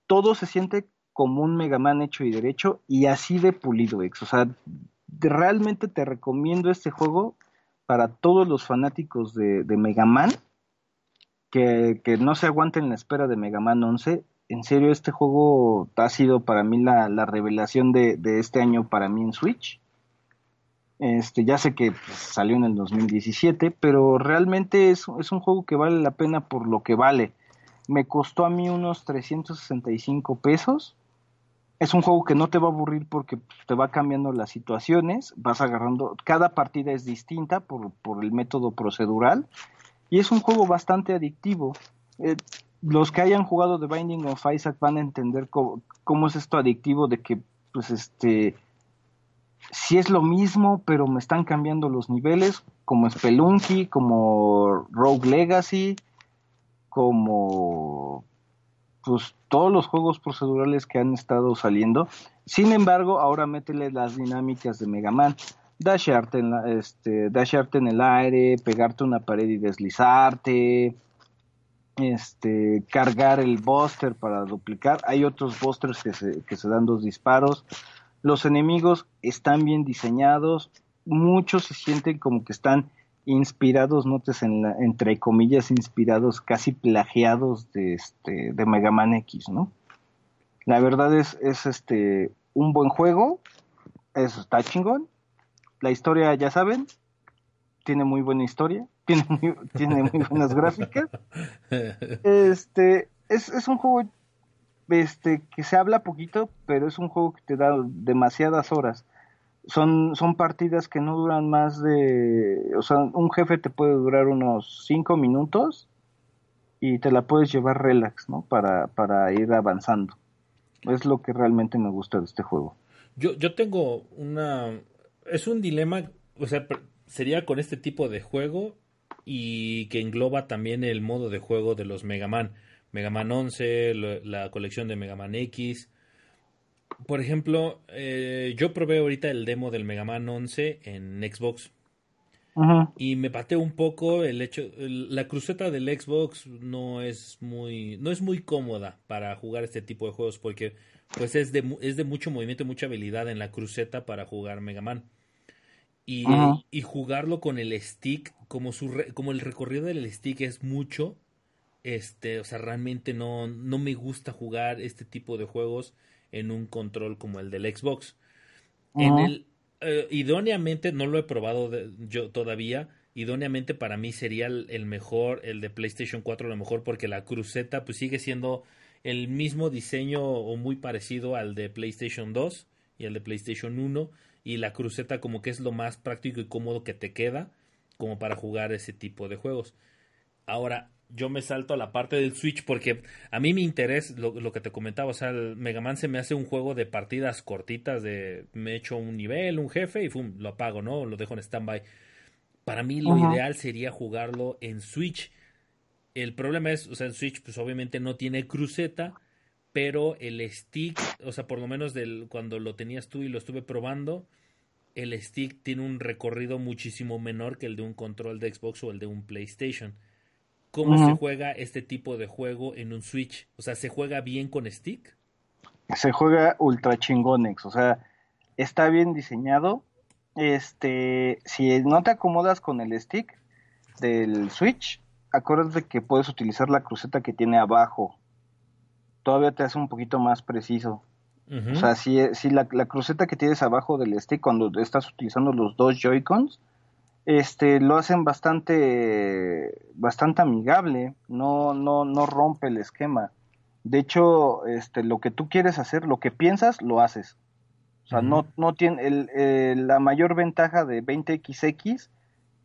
Speaker 2: Todo se siente como un Mega Man hecho y derecho y así de pulido, ex. O sea, realmente te recomiendo este juego para todos los fanáticos de, de Mega Man que, no se aguanten la espera de Mega Man 11. En serio, este juego ha sido para mí la, revelación de, este año para mí en Switch. Este, ya sé que salió en el 2017, pero realmente es, es, un juego que vale la pena por lo que vale. Me costó a mí unos 365 pesos es un juego que no te va a aburrir porque te va cambiando las situaciones, vas agarrando, cada partida es distinta por, el método procedural y es un juego bastante adictivo. Eh, los que hayan jugado The Binding of Isaac van a entender cómo, es esto adictivo de que, pues, este, si es lo mismo, pero me están cambiando los niveles, como Spelunky, como Rogue Legacy, como pues todos los juegos procedurales que han estado saliendo. Sin embargo, ahora métele las dinámicas de Mega Man. Dasharte en, este, en el aire, pegarte una pared y deslizarte, este, cargar el buster para duplicar. Hay otros busters que se, que se dan dos disparos. Los enemigos están bien diseñados. Muchos se sienten como que están inspirados, notes en la, entre comillas, inspirados, casi plagiados de este, de Mega Man X, ¿no? La verdad es, es este un buen juego, eso está chingón. La historia, ya saben, tiene muy buena historia, tiene muy, tiene muy buenas gráficas. Este, es, es un juego este, que se habla poquito, pero es un juego que te da demasiadas horas son, son partidas que no duran más de, o sea, un jefe te puede durar unos 5 minutos y te la puedes llevar relax, ¿no? Para, para ir avanzando. Es lo que realmente me gusta de este juego.
Speaker 1: Yo, yo tengo una, es un dilema, o sea, sería con este tipo de juego y que engloba también el modo de juego de los Mega Man. Mega Man 11, la colección de Mega Man X, por ejemplo, eh, yo probé ahorita el demo del Mega Man 11 en Xbox. Y me pateó un poco el hecho, la cruceta del Xbox no es muy, no es muy cómoda para jugar este tipo de juegos porque pues es de, es de mucho movimiento y mucha habilidad en la cruceta para jugar Mega Man. Y, y jugarlo con el stick, como, su como el recorrido del stick es mucho, este, o sea, realmente no, no me gusta jugar este tipo de juegos en un control como el del Xbox. En el, eh, idóneamente, no lo he probado yo todavía, idóneamente para mí sería el, mejor, el de PlayStation 4 lo mejor, porque la cruceta pues sigue siendo el mismo diseño o muy parecido al de PlayStation 2 y al de PlayStation 1 y la cruceta como que es lo más práctico y cómodo que te queda como para jugar ese tipo de juegos. Ahora, yo me salto a la parte del Switch porque a mí mi interés, lo, lo, que te comentaba, o sea, el Mega Man se me hace un juego de partidas cortitas, de me echo un nivel, un jefe y ¡fum! lo apago, ¿no? Lo dejo en stand-by. Para mí lo ideal sería jugarlo en Switch. El problema es, o sea, en Switch pues obviamente no tiene cruceta, pero el stick, o sea, por lo menos del, cuando lo tenías tú y lo estuve probando, el stick tiene un recorrido muchísimo menor que el de un control de Xbox o el de un PlayStation cómo se juega este tipo de juego en un Switch. O sea, ¿se juega bien con stick?
Speaker 2: Se juega ultra chingonex, o sea, está bien diseñado. Este, si no te acomodas con el stick del Switch, acuérdate que puedes utilizar la cruceta que tiene abajo. Todavía te hace un poquito más preciso. O sea, si, si la, la, cruceta que tienes abajo del stick cuando estás utilizando los dos Joy-Cons, este lo hacen bastante bastante amigable, no no no rompe el esquema. De hecho, este lo que tú quieres hacer, lo que piensas, lo haces. O sea, no no tiene el, la mayor ventaja de 20XX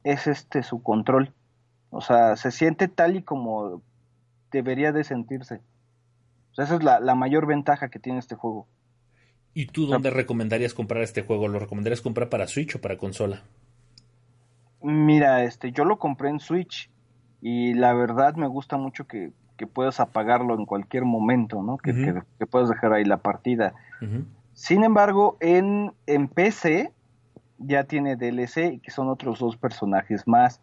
Speaker 2: es este su control. O sea, se siente tal y como debería de sentirse. Sea, esa es la, la mayor ventaja que tiene este juego.
Speaker 1: ¿Y tú dónde recomendarías comprar este juego? ¿Lo recomendarías comprar para Switch o para consola?
Speaker 2: Mira, este, yo lo compré en Switch y la verdad me gusta mucho que, puedas apagarlo en cualquier momento, ¿no? Que, que, puedas dejar ahí la partida. Sin embargo, en, en PC ya tiene DLC y que son otros dos personajes más.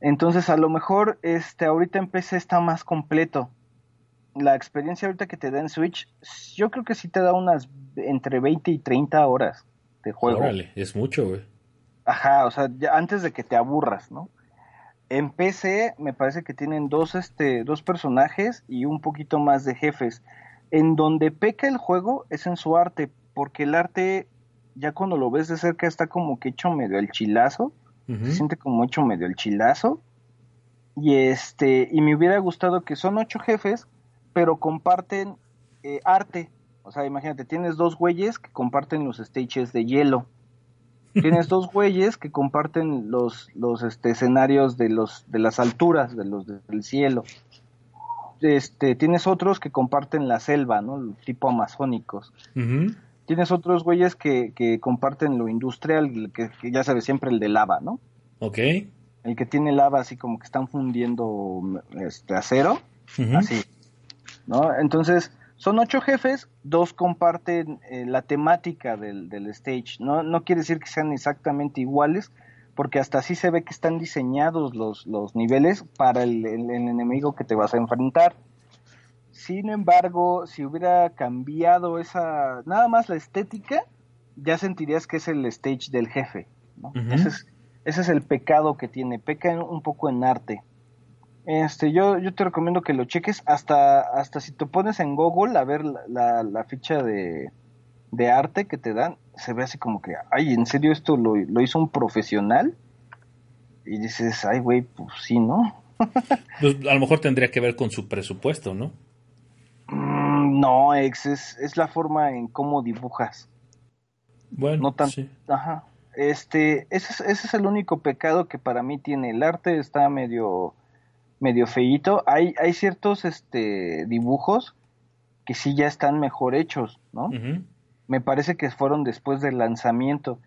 Speaker 2: Entonces, a lo mejor este ahorita en PC está más completo. La experiencia ahorita que te da en Switch, yo creo que sí te da unas entre 20 y 30 horas de juego.
Speaker 1: Órale, es mucho, güey.
Speaker 2: Ajá, o sea, antes de que te aburras, ¿no? En PC me parece que tienen dos, este, dos personajes y un poquito más de jefes. En donde peca el juego es en su arte, porque el arte, ya cuando lo ves de cerca, está como que hecho medio el chilazo. Se siente como hecho medio el chilazo. Y este, y me hubiera gustado que son ocho jefes, pero comparten eh, arte. O sea, imagínate, tienes dos güeyes que comparten los stages de hielo tienes dos güeyes que comparten los, los este, escenarios de, los, de las alturas, de los del cielo. este, tienes otros que comparten la selva, ¿no? Tipo amazónicos. Tienes otros güeyes que, que comparten lo industrial, que, ya sabes, siempre el de lava, ¿no?
Speaker 1: Ok.
Speaker 2: El que tiene lava así como que están fundiendo este, acero, así, ¿no? Entonces, son ocho jefes, dos comparten eh, la temática del, del stage, ¿no? No quiere decir que sean exactamente iguales, porque hasta así se ve que están diseñados los, los niveles para el, enemigo que te vas a enfrentar. Sin embargo, si hubiera cambiado esa, nada más la estética, ya sentirías que es el stage del jefe. ese, es, ese, es, el pecado que tiene, peca un poco en arte. Este, yo, yo te recomiendo que lo cheques hasta, hasta si te pones en Google a ver la, la ficha de, de arte que te dan, se ve así como que, ay, ¿en serio esto lo, hizo un profesional? Y dices, ay, güey, pues sí, ¿no?
Speaker 1: pues a lo mejor tendría que ver con su presupuesto, ¿no?
Speaker 2: Mm, no, ex, es, es, la forma en cómo dibujas.
Speaker 1: Bueno, no tan,
Speaker 2: Ajá. Este, ese es, ese es el único pecado que para mí tiene. El arte está medio, medio feíto. Hay, hay ciertos este, dibujos que sí ya están mejor hechos, ¿no? me parece que fueron después del lanzamiento,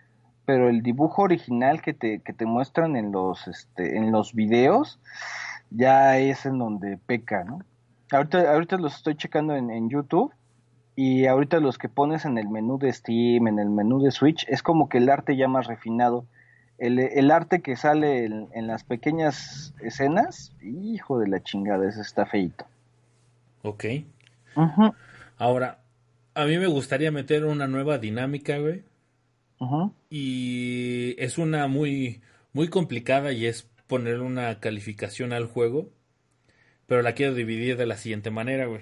Speaker 2: pero el dibujo original que te, que te muestran en los, este, en los videos ya es en donde peca, ¿no? Ahorita, ahorita los estoy checando en, YouTube y ahorita los que pones en el menú de Steam, en el menú de Switch, es como que el arte ya más refinado. El, el arte que sale en, las pequeñas escenas, hijo de la chingada, ese está feito.
Speaker 1: Ok. Ahora, a mí me gustaría meter una nueva dinámica, güey. Y es una muy, muy complicada y es poner una calificación al juego. Pero la quiero dividir de la siguiente manera, güey.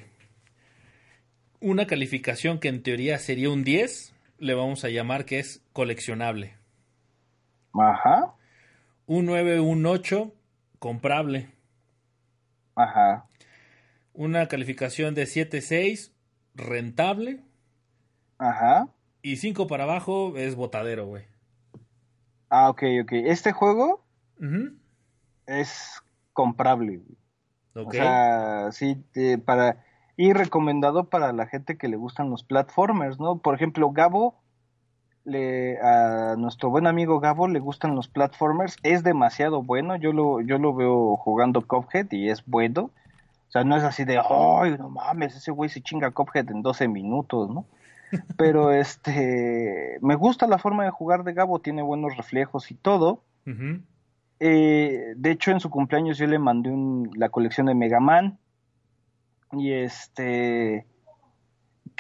Speaker 1: Una calificación que en teoría sería un 10, le vamos a llamar que es coleccionable.
Speaker 2: Ajá.
Speaker 1: Un 9, un 8, comprable.
Speaker 2: Ajá.
Speaker 1: Una calificación de 7, 6, rentable.
Speaker 2: Ajá.
Speaker 1: Y 5 para abajo es botadero, güey.
Speaker 2: Ah, ok, ok. Este juego es comprable. Güey. O sea, sí, para... Y recomendado para la gente que le gustan los platformers, ¿no? Por ejemplo, Gabo, le, a nuestro buen amigo Gabo le gustan los platformers, es demasiado bueno, yo lo, yo lo veo jugando Cuphead y es bueno. O sea, no es así de, ay, no mames, ese güey se chinga Cuphead en 12 minutos, ¿no? Pero este, me gusta la forma de jugar de Gabo, tiene buenos reflejos y todo. Eh, de hecho, en su cumpleaños yo le mandé la colección de Mega Man. Y este,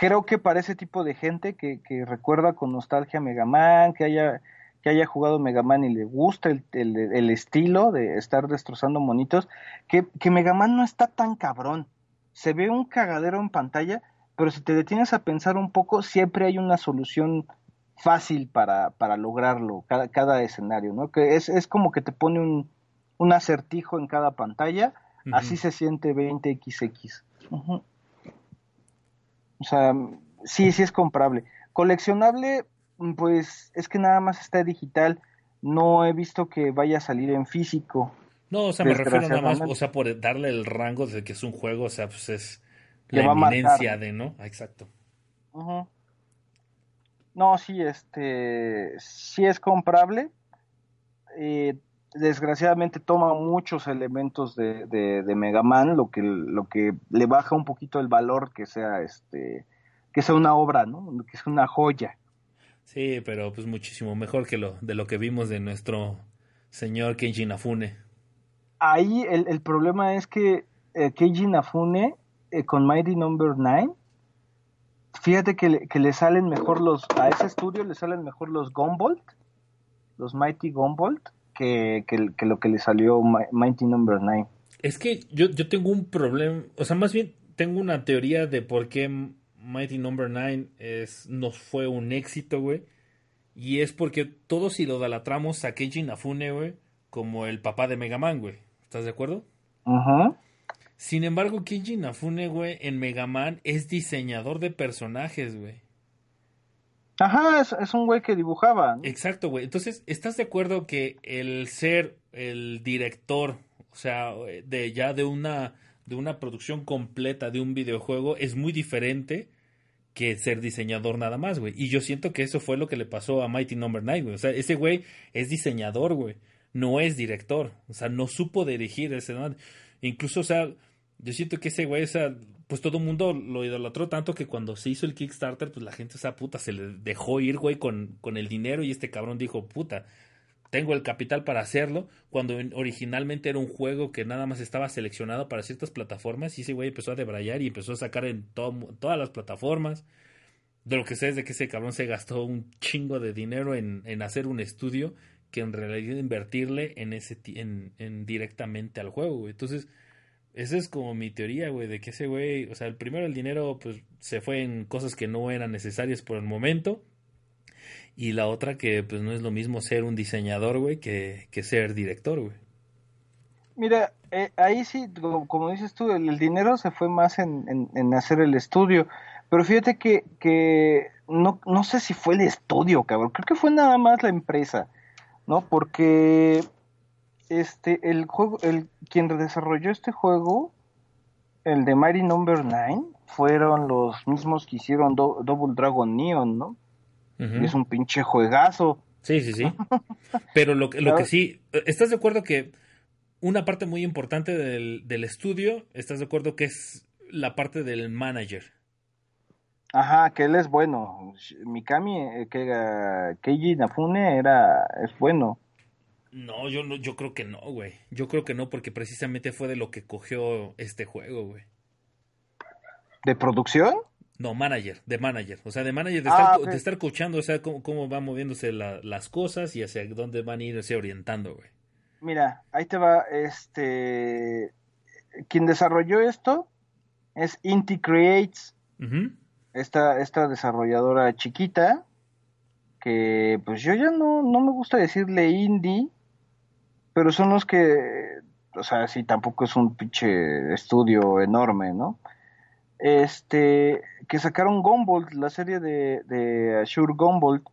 Speaker 2: creo que para ese tipo de gente que, recuerda con nostalgia Mega Man, que haya, que haya jugado Mega Man y le gusta el, estilo de estar destrozando monitos, que, que Mega Man no está tan cabrón. Se ve un cagadero en pantalla, pero si te detienes a pensar un poco, siempre hay una solución fácil para, para lograrlo, cada, cada escenario, ¿no? Que es, es como que te pone un, un acertijo en cada pantalla, así se siente 20XX. O sea, sí, sí es comprable. Coleccionable, pues es que nada más está digital, no he visto que vaya a salir en físico.
Speaker 1: No, o sea, me refiero nada más, o sea, por darle el rango de que es un juego, o sea, pues es la eminencia de, ¿no? Ah, exacto.
Speaker 2: No, sí, este, sí es comprable. Eh, desgraciadamente toma muchos elementos de, de, Mega Man, lo que, lo que le baja un poquito el valor que sea, este, que sea una obra, ¿no? Que sea una joya.
Speaker 1: Sí, pero pues muchísimo mejor que lo de lo que vimos de nuestro señor Keiji Nafune.
Speaker 2: Ahí el, el problema es que eh, Keiji Nafune eh, con Mighty Number no. 9, fíjate que le, que le, salen mejor los, a ese estudio le salen mejor los Gumbolt, los Mighty Gumbolt, que, que, lo que le salió Mighty Number no. 9.
Speaker 1: Es que yo, yo tengo un problema, o sea, más bien tengo una teoría de por qué Mighty Number no. 9 es, no fue un éxito, güey. Y es porque todos lo dalatramos a Keiji Nafune, güey, como el papá de Mega Man, güey. ¿Estás de acuerdo?
Speaker 2: Ajá.
Speaker 1: Sin embargo, Kenji Nafune, güey, en Mega Man es diseñador de personajes, güey.
Speaker 2: Ajá, es, un güey que dibujaba.
Speaker 1: Exacto, güey. Entonces, ¿estás de acuerdo que el ser el director, o sea, de ya de una de una producción completa de un videojuego es muy diferente que ser diseñador nada más, güey. Y yo siento que eso fue lo que le pasó a Mighty Number no. 9, güey. O sea, ese güey es diseñador, güey. No es director. O sea, no supo dirigir ese. Incluso, o sea, yo siento que ese güey, o pues todo el mundo lo idolatró tanto que cuando se hizo el Kickstarter, pues la gente, esa puta, se le dejó ir, güey, con, con el dinero y este cabrón dijo, puta, tengo el capital para hacerlo, cuando originalmente era un juego que nada más estaba seleccionado para ciertas plataformas y ese güey empezó a debrayar y empezó a sacar en todas las plataformas. De lo que sé es de que ese cabrón se gastó un chingo de dinero en, en hacer un estudio que en realidad invertirle en ese en, en directamente al juego, Entonces, esa es como mi teoría, güey, de que ese güey, o sea, el primero el dinero pues se fue en cosas que no eran necesarias por el momento y la otra que pues no es lo mismo ser un diseñador, güey, que, ser director, güey.
Speaker 2: Mira, eh, ahí sí, como, dices tú, el, dinero se fue más en, en, hacer el estudio. Pero fíjate que, que no, no sé si fue el estudio, cabrón. Creo que fue nada más la empresa, ¿no? Porque este, el juego, el, quien desarrolló este juego, el de Mighty Number 9, fueron los mismos que hicieron Double Dragon Neon, ¿no? Es un pinche juegazo.
Speaker 1: Sí, sí, sí. Pero lo, lo que sí, ¿estás de acuerdo que una parte muy importante del, del estudio, ¿estás de acuerdo que es la parte del manager?
Speaker 2: Ajá, que él es bueno. Mikami, eh, que Keiji Nafune era, es bueno.
Speaker 1: No, yo no, yo creo que no, güey. Yo creo que no, porque precisamente fue de lo que cogió este juego, güey.
Speaker 2: ¿De producción?
Speaker 1: No, manager, de manager. O sea, de manager, de, estar, ah, de estar coachando, o sea, cómo, cómo van moviéndose las cosas y hacia dónde van a irse orientando, güey.
Speaker 2: Mira, ahí te va, este... Quien desarrolló esto es Inti Creates. esta, esta desarrolladora chiquita, que pues yo ya no, no me gusta decirle indie, pero son los que, o sea, sí, tampoco es un pinche estudio enorme, ¿no? este, que sacaron Gumball, la serie de, de Azure Gumball.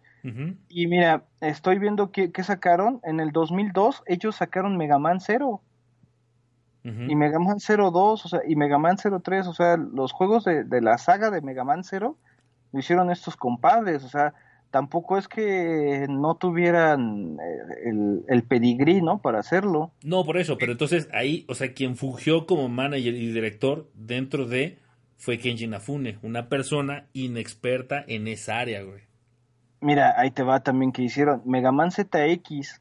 Speaker 2: Y mira, estoy viendo que, sacaron. En el 2002 ellos sacaron Mega Man 0. Y Mega Man 02, o sea, y Mega Man 03, o sea, los juegos de, de la saga de Mega Man 0 lo hicieron estos compadres, o sea, tampoco es que no tuvieran eh, el, el, pedigrí, ¿no? Para hacerlo.
Speaker 1: No, por eso, pero entonces ahí, o sea, quien fungió como manager y director dentro de fue Kenji Nafune, una persona inexperta en esa área, güey.
Speaker 2: Mira, ahí te va también que hicieron Mega Man ZX,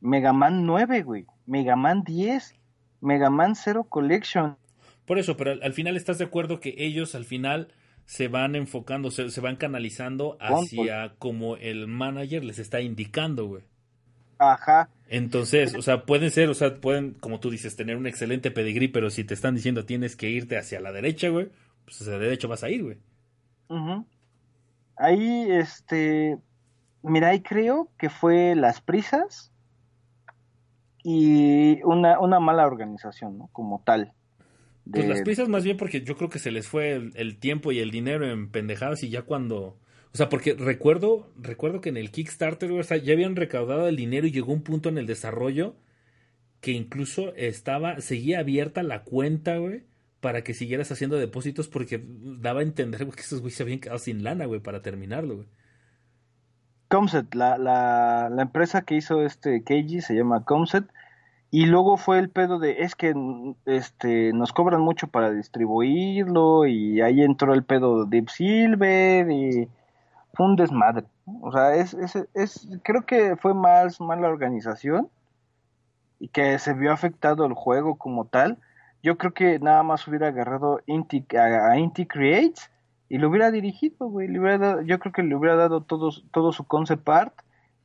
Speaker 2: Mega Man 9, güey, Mega Man 10, Mega Man Zero Collection.
Speaker 1: Por eso, pero al, final estás de acuerdo que ellos al final se van enfocando, se, se van canalizando hacia como el manager les está indicando, güey.
Speaker 2: Ajá.
Speaker 1: Entonces, o sea, pueden ser, o sea, pueden, como tú dices, tener un excelente pedigrí, pero si te están diciendo tienes que irte hacia la derecha, güey, pues hacia la derecha vas a ir, güey.
Speaker 2: Ahí, este, mira, ahí creo que fue las prisas y una, una mala organización, ¿no? Como tal.
Speaker 1: Pues las prisas más bien porque yo creo que se les fue el tiempo y el dinero en pendejadas y ya cuando o sea, porque recuerdo, recuerdo que en el Kickstarter, o sea, ya habían recaudado el dinero y llegó un punto en el desarrollo que incluso estaba, seguía abierta la cuenta, güey, para que siguieras haciendo depósitos porque daba a entender, que esos güeyes se habían quedado sin lana, güey, para terminarlo, güey.
Speaker 2: Comset, la, la, la empresa que hizo este Keiji se llama Comset, y luego fue el pedo de, es que este, nos cobran mucho para distribuirlo, y ahí entró el pedo de Deep Silver, y fue un desmadre. O sea, es, es, es, creo que fue más mala organización y que se vio afectado el juego como tal. Yo creo que nada más hubiera agarrado Inti, a, Inti Creates y lo hubiera dirigido, güey. Le hubiera yo creo que le hubiera dado todo, todo su concept art.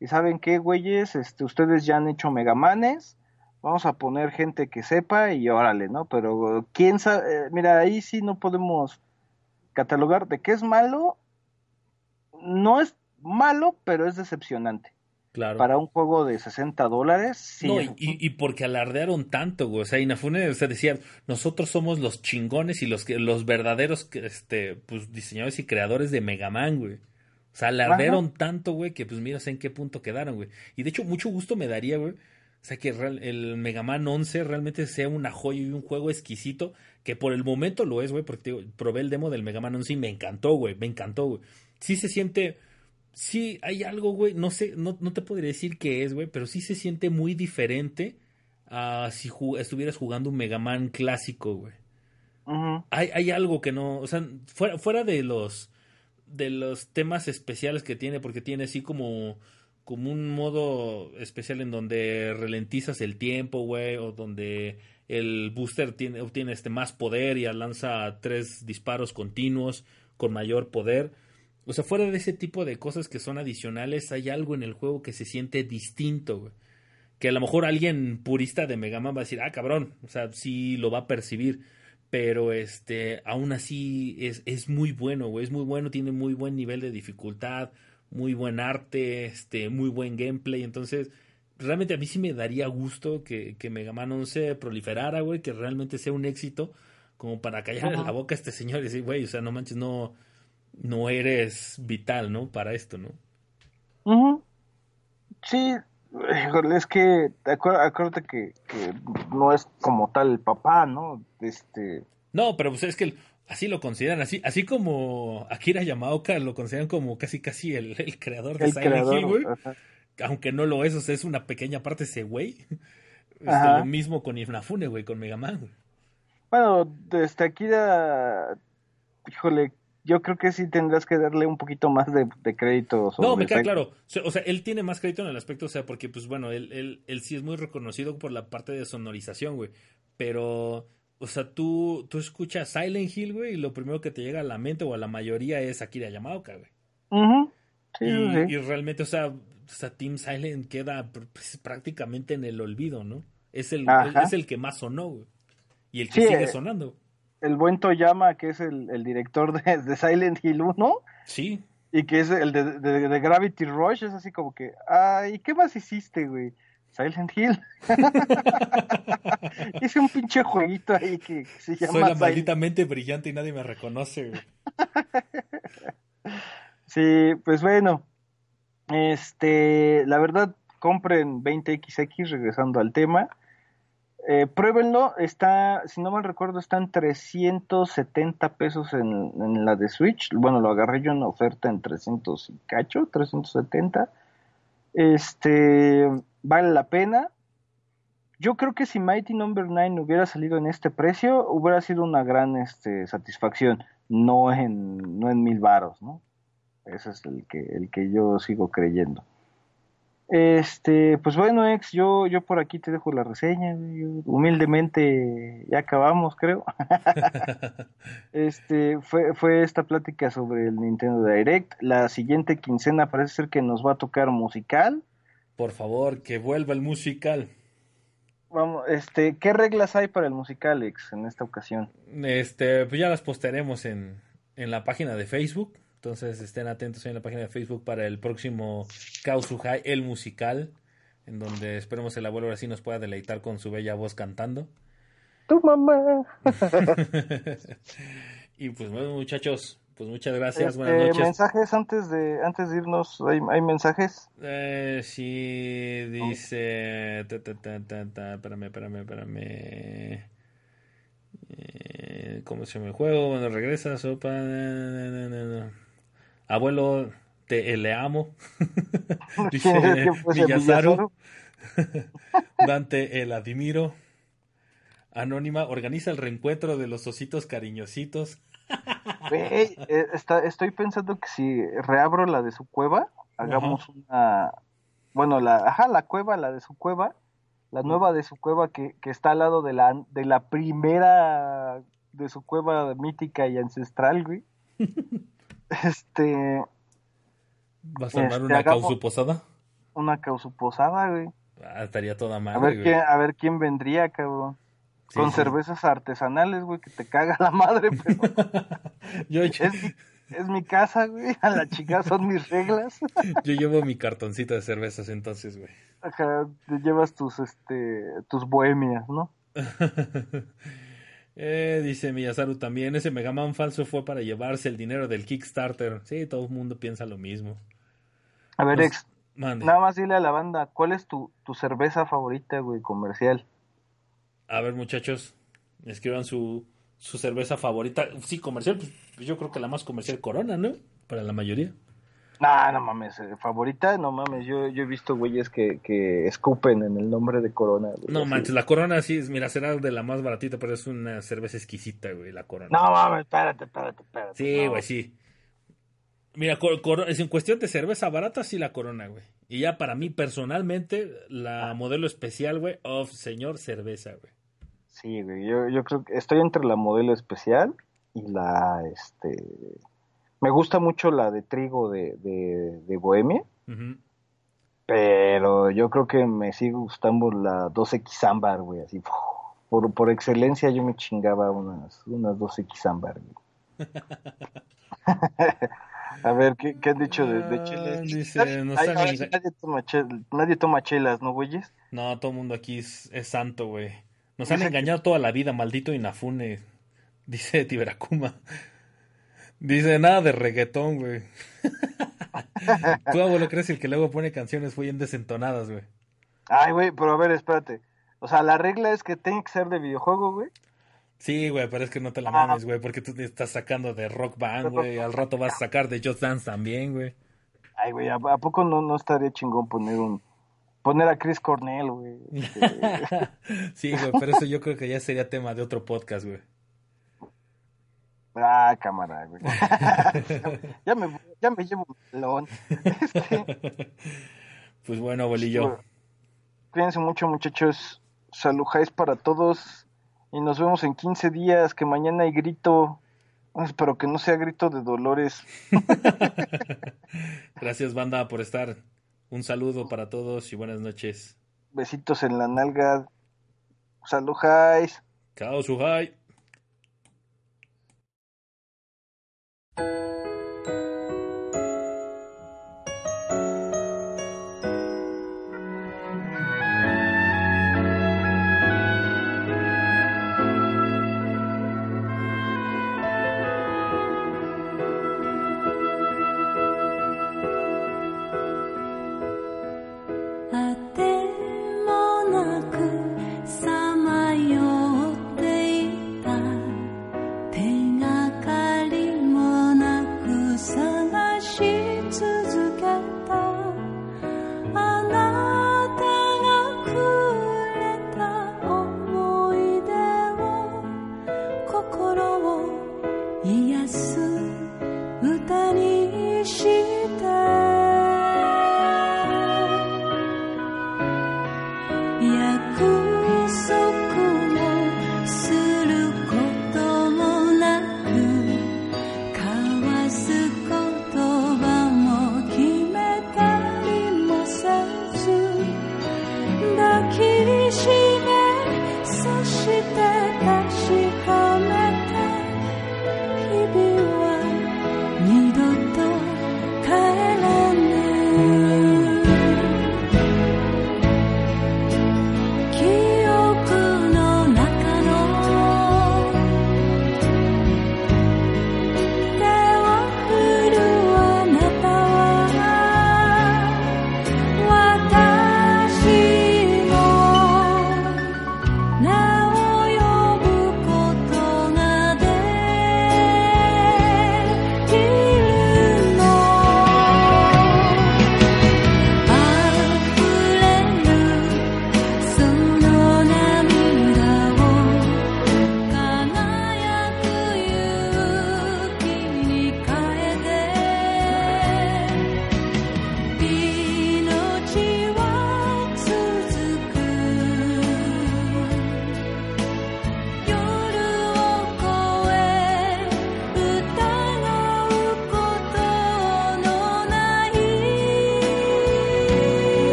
Speaker 2: Y saben qué, güeyes, este, ustedes ya han hecho megamanes. Vamos a poner gente que sepa y órale, ¿no? Pero quién sabe, eh, mira, ahí sí no podemos catalogar de qué es malo no es malo, pero es decepcionante. Claro. Para un juego de 60 dólares, sí.
Speaker 1: No, y, porque alardearon tanto, güey. O sea, Inafune, o sea, decían, nosotros somos los chingones y los, los verdaderos este, pues, diseñadores y creadores de Mega Man, güey. O sea, alardearon tanto, güey, que pues mira en qué punto quedaron, güey. Y de hecho, mucho gusto me daría, güey, O sea, que el Mega Man 11 realmente sea una joya y un juego exquisito, que por el momento lo es, güey, porque probé el demo del Mega Man 11 y me encantó, güey, me encantó, güey. Sí se siente, sí hay algo, güey, no sé, no, no te podría decir qué es, güey, pero sí se siente muy diferente a si estuvieras jugando un Mega Man clásico, güey. hay, hay algo que no, o sea, fuera, fuera de los de los temas especiales que tiene, porque tiene así como como un modo especial en donde ralentizas el tiempo, güey, o donde el booster tiene, obtiene este más poder y lanza tres disparos continuos con mayor poder. O sea, fuera de ese tipo de cosas que son adicionales, hay algo en el juego que se siente distinto, güey. Que a lo mejor alguien purista de Mega Man va a decir, ah, cabrón, o sea, sí lo va a percibir. Pero este, aún así es, es muy bueno, güey. Es muy bueno, tiene muy buen nivel de dificultad muy buen arte, este, muy buen gameplay. Entonces, realmente a mí sí me daría gusto que, que Mega Man 11 proliferara, güey, que realmente sea un éxito, como para callarle la boca a este señor y decir, güey, o sea, no manches, no, no eres vital, ¿no? Para esto, ¿no?
Speaker 2: Sí, es que acuérdate que, que, no es como tal el papá, ¿no? Este...
Speaker 1: No, pero pues es que el, así lo consideran, así, así como Akira Yamaoka lo consideran como casi casi el, creador de Silent Hill, güey. Aunque no lo es, o sea, es una pequeña parte ese güey. Este, lo mismo con Inafune, güey, con Mega Man.
Speaker 2: Bueno, desde Akira, híjole, yo creo que sí tendrás que darle un poquito más de, crédito.
Speaker 1: no, me queda claro. O sea, él tiene más crédito en el aspecto, o sea, porque, pues bueno, él, él, él sí es muy reconocido por la parte de sonorización, güey. Pero o sea, tú, tú escuchas Silent Hill, güey, y lo primero que te llega a la mente o a la mayoría es Akira Yamaoka, güey. sí, y, realmente, o sea, o Team Silent queda pues, prácticamente en el olvido, ¿no? Es el, es el que más sonó, güey. Y el que sigue eh, sonando.
Speaker 2: El buen Toyama, que es el, director de, Silent Hill 1.
Speaker 1: Sí.
Speaker 2: Y que es el de, de, Gravity Rush, es así como que, ay, ¿qué más hiciste, güey? Silent Hill. Hice un pinche jueguito ahí que se llama.
Speaker 1: Soy la malditamente brillante y nadie me reconoce.
Speaker 2: sí, pues bueno. Este, la verdad, compren 20XX, regresando al tema. Eh, pruébenlo, está, si no mal recuerdo, están 370 pesos en, en, la de Switch. Bueno, lo agarré yo en oferta en 300 y cacho, 370. Este, vale la pena. Yo creo que si Mighty Number no. 9 hubiera salido en este precio, hubiera sido una gran este, satisfacción, no en, no en mil varos, ¿no? Ese es el que, el que yo sigo creyendo. Este, pues bueno, ex, yo, yo por aquí te dejo la reseña. humildemente ya acabamos, creo. este, fue, fue esta plática sobre el Nintendo Direct. La siguiente quincena parece ser que nos va a tocar musical.
Speaker 1: Por favor, que vuelva el musical.
Speaker 2: Vamos, este, ¿qué reglas hay para el musical, ex, en esta ocasión?
Speaker 1: Este, pues ya las postearemos en, en la página de Facebook. Entonces estén atentos en la página de Facebook para el próximo High, el musical, en donde esperemos el abuelo así nos pueda deleitar con su bella voz cantando.
Speaker 2: Tu mamá.
Speaker 1: y pues bueno, muchachos, pues muchas gracias,
Speaker 2: este, buenas noches. ¿Mensajes antes de, antes de irnos? ¿Hay, hay mensajes?
Speaker 1: Eh, sí, dice... espérame, espérame, espérame. Eh, ¿Cómo se llama el juego? Bueno, regresa, sopa... Abuelo, te le amo. Dice Villazaru. Dante, el admiro. Anónima, organiza el reencuentro de los ositos cariñositos.
Speaker 2: Eh, estoy pensando que si reabro la de su cueva, hagamos una. Bueno, la, ajá, la cueva, la de su cueva, la nueva de su cueva que, que está al lado de la, de la primera de su cueva mítica y ancestral, güey. Este.
Speaker 1: ¿Vas a armar este, una causuposada?
Speaker 2: Una causuposada, güey.
Speaker 1: Ah, estaría toda madre,
Speaker 2: a ver, Quién, a ver quién vendría, cabrón. Con cervezas artesanales, güey, que te caga la madre, pero. Yo, es, mi casa, güey. A la chica son mis reglas.
Speaker 1: Yo llevo mi cartoncito de cervezas entonces, güey.
Speaker 2: Ajá, te llevas tus, este, tus bohemias, ¿no?
Speaker 1: Eh, dice Miyazaru también, ese Mega Man falso fue para llevarse el dinero del Kickstarter. Sí, todo el mundo piensa lo mismo.
Speaker 2: A ver, ex, Nada más dile a la banda, ¿cuál es tu, tu cerveza favorita, güey, comercial?
Speaker 3: A ver, muchachos, escriban su, su cerveza favorita. Sí, comercial, pues yo creo que la más comercial Corona, ¿no? Para la mayoría.
Speaker 2: No, no mames, eh, favorita, no mames, yo, yo he visto güeyes que, que escupen en el nombre de Corona.
Speaker 3: no manches, la Corona sí, mira, será de la más baratita, pero es una cerveza exquisita, güey, la Corona.
Speaker 2: No mames, espérate, espérate, espérate.
Speaker 3: Sí, güey, sí. Mira, es en cuestión de cerveza barata, sí la Corona, güey. Y ya para mí, personalmente, la modelo especial, güey, of señor cerveza, güey.
Speaker 2: Sí, güey, yo, yo creo que estoy entre la modelo especial y la, este me gusta mucho la de trigo de, de, Bohemia. Pero yo creo que me sigue gustando la 2X ámbar, güey. Así, por, por excelencia yo me chingaba unas, unas 2X ámbar, A ver, ¿qué, ¿qué, han dicho de, de chelas? nadie, toma chelas, ¿no, güeyes?
Speaker 3: No, todo el mundo aquí es, santo, güey. Nos han engañado toda la vida, maldito Inafune, dice Tiberacuma. Dice nada de reggaetón, güey. Tú, abuelo, crees el que luego pone canciones muy desentonadas, güey.
Speaker 2: Ay, güey, pero a ver, espérate. O sea, la regla es que tiene que ser de videojuego, güey.
Speaker 3: Sí, güey, pero es que no te la ah. mames, güey, porque tú estás sacando de Rock Band, güey. Al rato vas a sacar de Just Dance también, güey.
Speaker 2: Ay, güey, ¿a, poco no, no estaría chingón poner un. Poner a Chris Cornell, güey?
Speaker 3: sí, güey, pero eso yo creo que ya sería tema de otro podcast, güey.
Speaker 2: Ah, cámara, güey. ya, me, ya me llevo un
Speaker 3: este... Pues bueno, abuelillo.
Speaker 2: Cuídense mucho, muchachos. Salujáis para todos. Y nos vemos en 15 días. Que mañana hay grito. Espero que no sea grito de dolores.
Speaker 3: Gracias, banda, por estar. Un saludo para todos y buenas noches.
Speaker 2: Besitos en la nalga. Salujáis.
Speaker 3: Chao, suhai.